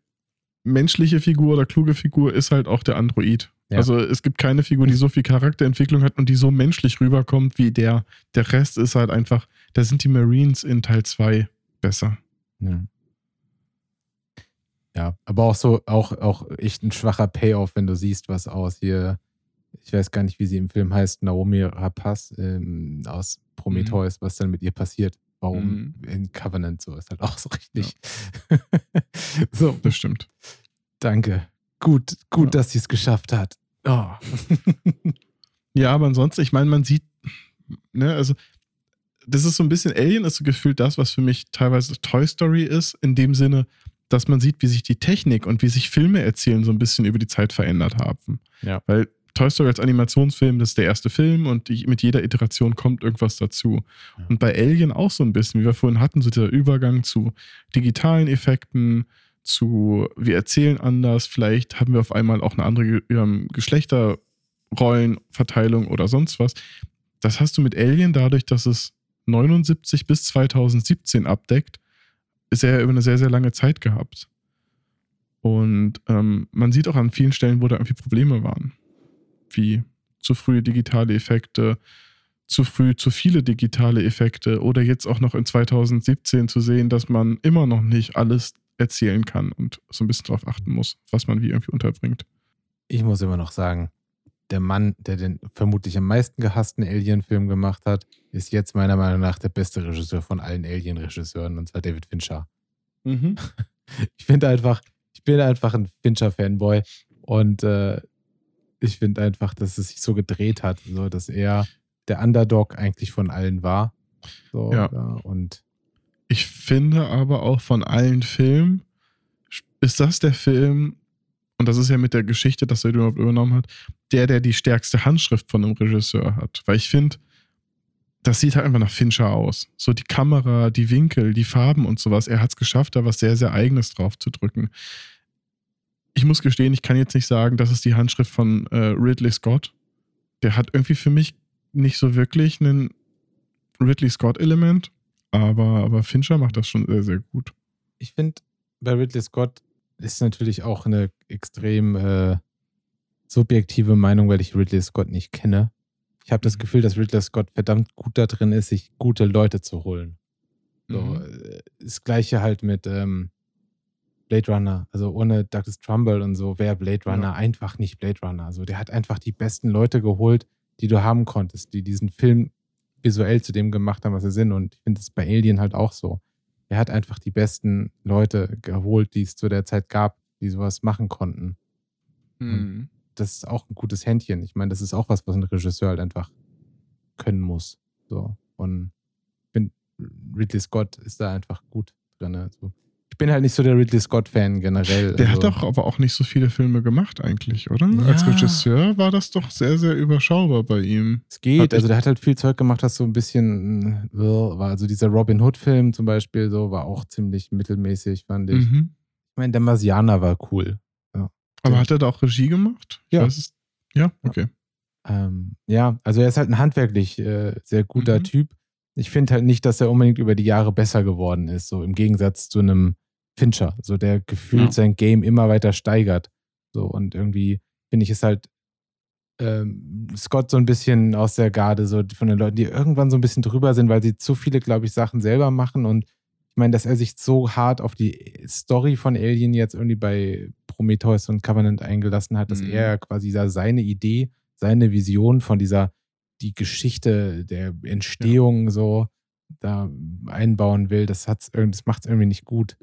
menschliche Figur oder kluge Figur ist halt auch der Android. Ja. Also es gibt keine Figur, die so viel Charakterentwicklung hat und die so menschlich rüberkommt wie der. Der Rest ist halt einfach, da sind die Marines in Teil 2 besser. Ja. ja, aber auch so, auch, auch echt ein schwacher Payoff, wenn du siehst, was aus hier, ich weiß gar nicht, wie sie im Film heißt, Naomi Rapaz ähm, aus Prometheus, was dann mit ihr passiert. Warum Mhm. in Covenant so ist halt auch so richtig. so, Das stimmt. danke. Gut, gut, Ja. dass sie es geschafft hat. Oh. Ja, aber ansonsten, ich meine, man sieht, ne, also das ist so ein bisschen Alien, ist so gefühlt das, was für mich teilweise Toy Story ist, in dem Sinne, dass man sieht, wie sich die Technik und wie sich Filme erzählen so ein bisschen über die Zeit verändert haben. Ja. Weil Toy Story als Animationsfilm, das ist der erste Film und die, mit jeder Iteration kommt irgendwas dazu. Ja. Und bei Alien auch so ein bisschen, wie wir vorhin hatten, so dieser Übergang zu digitalen Effekten, zu wir erzählen anders, vielleicht haben wir auf einmal auch eine andere ähm, Geschlechterrollenverteilung oder sonst was. Das hast du mit Alien dadurch, dass es 79 bis 2017 abdeckt, sehr über eine sehr, sehr lange Zeit gehabt. Und ähm, man sieht auch an vielen Stellen, wo da irgendwie Probleme waren. Wie zu frühe digitale Effekte, zu früh zu viele digitale Effekte oder jetzt auch noch in 2017 zu sehen, dass man immer noch nicht alles erzählen kann und so ein bisschen darauf achten muss, was man wie irgendwie unterbringt. Ich muss immer noch sagen, der Mann, der den vermutlich am meisten gehassten Alien-Film gemacht hat, ist jetzt meiner Meinung nach der beste Regisseur von allen Alien-Regisseuren, und zwar David Fincher. Ich finde einfach, ich bin einfach ein Fincher-Fanboy und äh, ich finde einfach, dass es sich so gedreht hat, so dass er der Underdog eigentlich von allen war. So, Ja. und Ich finde aber auch von allen Filmen, ist das der Film, und das ist ja mit der Geschichte, dass er überhaupt übernommen hat, der, der die stärkste Handschrift von einem Regisseur hat. Weil ich finde, das sieht halt einfach nach Fincher aus. So die Kamera, die Winkel, die Farben und sowas. Er hat es geschafft, da was sehr, sehr Eigenes drauf zu drücken. Ich muss gestehen, ich kann jetzt nicht sagen, das ist die Handschrift von äh, Ridley Scott. Der hat irgendwie für mich nicht so wirklich einen Ridley Scott-Element, aber, aber Fincher macht das schon sehr, sehr gut. ich finde, bei Ridley Scott ist natürlich auch eine extrem äh, subjektive Meinung, weil ich Ridley Scott nicht kenne. Ich habe das Mhm. Gefühl, dass Ridley Scott verdammt gut da drin ist, sich gute Leute zu holen. So, Mhm. äh, Das gleiche halt mit ähm, Blade Runner. Also ohne Douglas Trumbull und so wäre Blade Runner Ja. einfach nicht Blade Runner. Also der hat einfach die besten Leute geholt, die du haben konntest, die diesen Film visuell zu dem gemacht haben, was sie sind. Und ich finde es bei Alien halt auch so. Er hat einfach die besten Leute geholt, die es zu der Zeit gab, die sowas machen konnten. Mhm. Das ist auch ein gutes Händchen. Ich meine, das ist auch was, was ein Regisseur halt einfach können muss. So. Und ich bin, Ridley Scott ist da einfach gut drin. Also, ich bin halt nicht so der Ridley Scott-Fan generell. Der also, hat doch aber auch nicht so viele Filme gemacht eigentlich, oder? Als Ja. Regisseur war das doch sehr, sehr überschaubar bei ihm. Es geht, Hat also der hat halt viel Zeug gemacht, das so ein bisschen äh, war. Also dieser Robin Hood-Film zum Beispiel, so war auch ziemlich mittelmäßig, fand ich. Mhm. Ich meine, der Marsianer war cool. Aber Ja. hat er da auch Regie gemacht? Ich Ja. weiß. Ja, okay. Ähm, ja, also er ist halt ein handwerklich äh, sehr guter Mhm. Typ. Ich finde halt nicht, dass er unbedingt über die Jahre besser geworden ist, so im Gegensatz zu einem Fincher, so der gefühlt Ja. sein Game immer weiter steigert. So und irgendwie finde ich es halt ähm, Scott so ein bisschen aus der Garde, so von den Leuten, die irgendwann so ein bisschen drüber sind, weil sie zu viele, glaube ich, Sachen selber machen. Und ich meine, dass er sich so hart auf die Story von Alien jetzt irgendwie bei Prometheus und Covenant eingelassen hat, dass Mhm. er quasi da seine Idee, seine Vision von dieser, die Geschichte der Entstehung so da einbauen will, das, hat's, das macht es irgendwie nicht gut.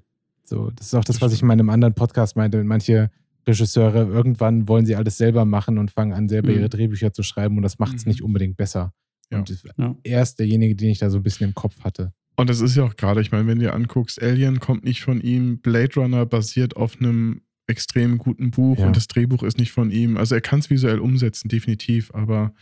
So, das ist auch das, was ich in meinem anderen Podcast meinte. Manche Regisseure, irgendwann wollen sie alles selber machen und fangen an, selber Mhm. ihre Drehbücher zu schreiben und das macht es Mhm. nicht unbedingt besser. Ja. Und das- Ja. er ist derjenige, den ich da so ein bisschen im Kopf hatte. Und das ist ja auch gerade, ich meine, wenn du dir anguckst, Alien kommt nicht von ihm, Blade Runner basiert auf einem extrem guten Buch Ja. und das Drehbuch ist nicht von ihm. Also er kann es visuell umsetzen, definitiv, aber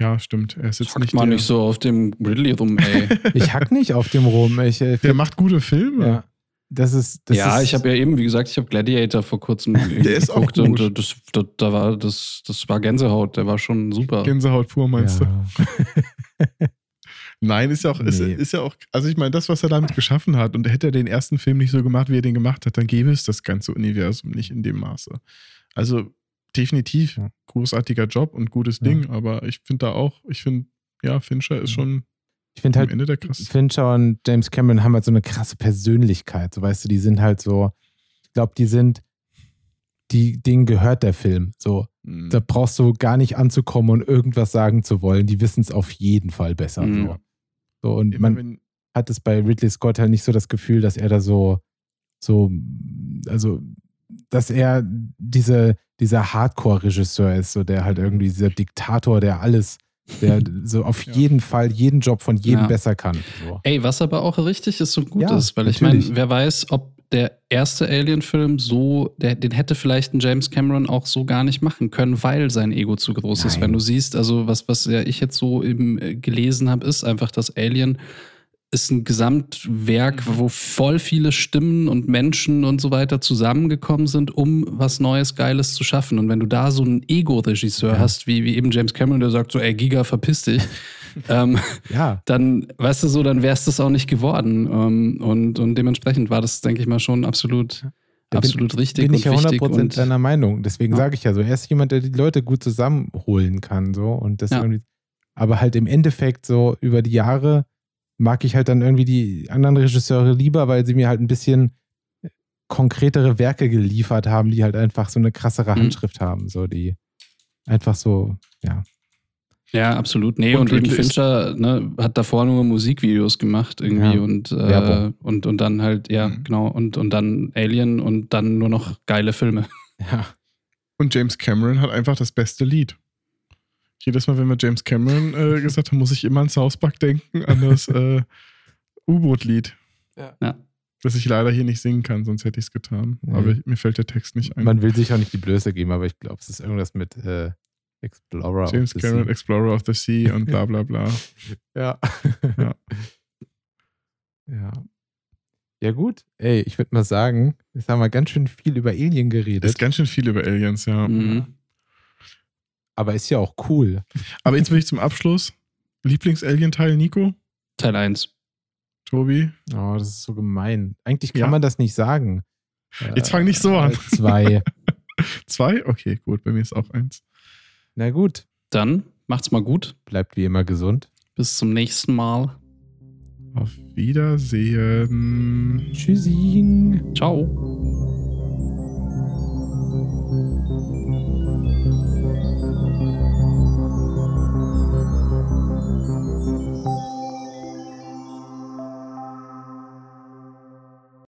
ja, stimmt. Er ist jetzt Hack nicht mal der, nicht so auf dem Ridley rum, ey. Ich hack nicht auf dem rum. Ich, äh, Der macht gute Filme. ja, das ist. Das ja, ist, ich habe ja eben, wie gesagt, ich habe Gladiator vor kurzem Der ist auch geguckt gut. und äh, das, das, da war, das, das war Gänsehaut, der war schon super. Gänsehaut pur, meinst du? ja. Nein, ist ja auch, ist, Nee. ist ja auch, also ich meine, das, was er damit geschaffen hat, und hätte er den ersten Film nicht so gemacht, wie er den gemacht hat, dann gäbe es das ganze Universum nicht in dem Maße. Also definitiv großartiger Job und gutes Ja. Ding, aber ich finde da auch, ich finde, ja, Fincher ist schon Ich finde halt, Ende der krass. Fincher und James Cameron haben halt so eine krasse Persönlichkeit. So weißt du, die sind halt so, ich glaube, die sind, die, denen gehört der Film. So, Mhm. da brauchst du gar nicht anzukommen und irgendwas sagen zu wollen. Die wissen es auf jeden Fall besser. Mhm. So. so, und Immer man wenn, hat es bei Ridley Scott halt nicht so das Gefühl, dass er da so, so, also, dass er diese, dieser Hardcore-Regisseur ist, so der halt irgendwie dieser Diktator, der alles, der so auf Ja. jeden Fall jeden Job von jedem Ja. besser kann. So. Ey, was aber auch richtig ist und gut Ja, ist, weil ich natürlich. meine, wer weiß, ob der erste Alien-Film so, der, den hätte vielleicht ein James Cameron auch so gar nicht machen können, weil sein Ego zu groß ist. Nein. Wenn du siehst, also was, was ja ich jetzt so eben äh, gelesen habe, ist einfach, dass Alien ist ein Gesamtwerk, Mhm. wo voll viele Stimmen und Menschen und so weiter zusammengekommen sind, um was Neues, Geiles zu schaffen. Und wenn du da so einen Ego-Regisseur Ja. hast, wie, wie eben James Cameron, der sagt so, ey, Giga, verpiss dich, ähm, Ja, dann, weißt du so, dann wär's das auch nicht geworden. Ähm, und, und dementsprechend war das, denke ich mal, schon absolut, bin- absolut richtig bin ich ja und wichtig. 100% Und, deiner Meinung. Deswegen Ja. sage ich ja so, er ist jemand, der die Leute gut zusammenholen kann. So, und das Ja. irgendwie, aber halt im Endeffekt so über die Jahre mag ich halt dann irgendwie die anderen Regisseure lieber, weil sie mir halt ein bisschen konkretere Werke geliefert haben, die halt einfach so eine krassere Mhm. Handschrift haben. So, die einfach so, ja. ja, absolut. Nee, Und und, Ridley Fincher ne, hat davor nur Musikvideos gemacht irgendwie Ja. und, äh, und, und dann halt, ja, Mhm. genau, und, und dann Alien und dann nur noch geile Filme. Ja, und James Cameron hat einfach das beste Lied. Jedes Mal, wenn wir James Cameron äh, gesagt haben, muss ich immer an South Park denken, an das äh, U-Boot-Lied. Ja. Das ich leider hier nicht singen kann, sonst hätte ich es getan. Nee. Aber ich, mir fällt der Text nicht ein. man will sich auch nicht die Blöße geben, aber ich glaube, es ist irgendwas mit äh, Explorer. of James the Cameron, Sea. Explorer of the Sea und bla bla bla. Ja. Ja. ja. Ja, gut. Ey, ich würde mal sagen, jetzt haben wir ganz schön viel über Alien Ist geredet. ganz schön viel über Aliens, ja. Mhm. Aber ist ja auch cool. Aber jetzt will ich zum Abschluss. Lieblings-Alien-Teil, Nico? Teil 1. Tobi? Oh, das ist so gemein. Eigentlich kann Ja. man das nicht sagen. Jetzt fang nicht so an. Äh, Zwei. Zwei? Okay, gut. Bei mir ist auch eins. Na gut. Dann macht's mal gut. Bleibt wie immer gesund. Bis zum nächsten Mal. Auf Wiedersehen. Tschüssi. Ciao.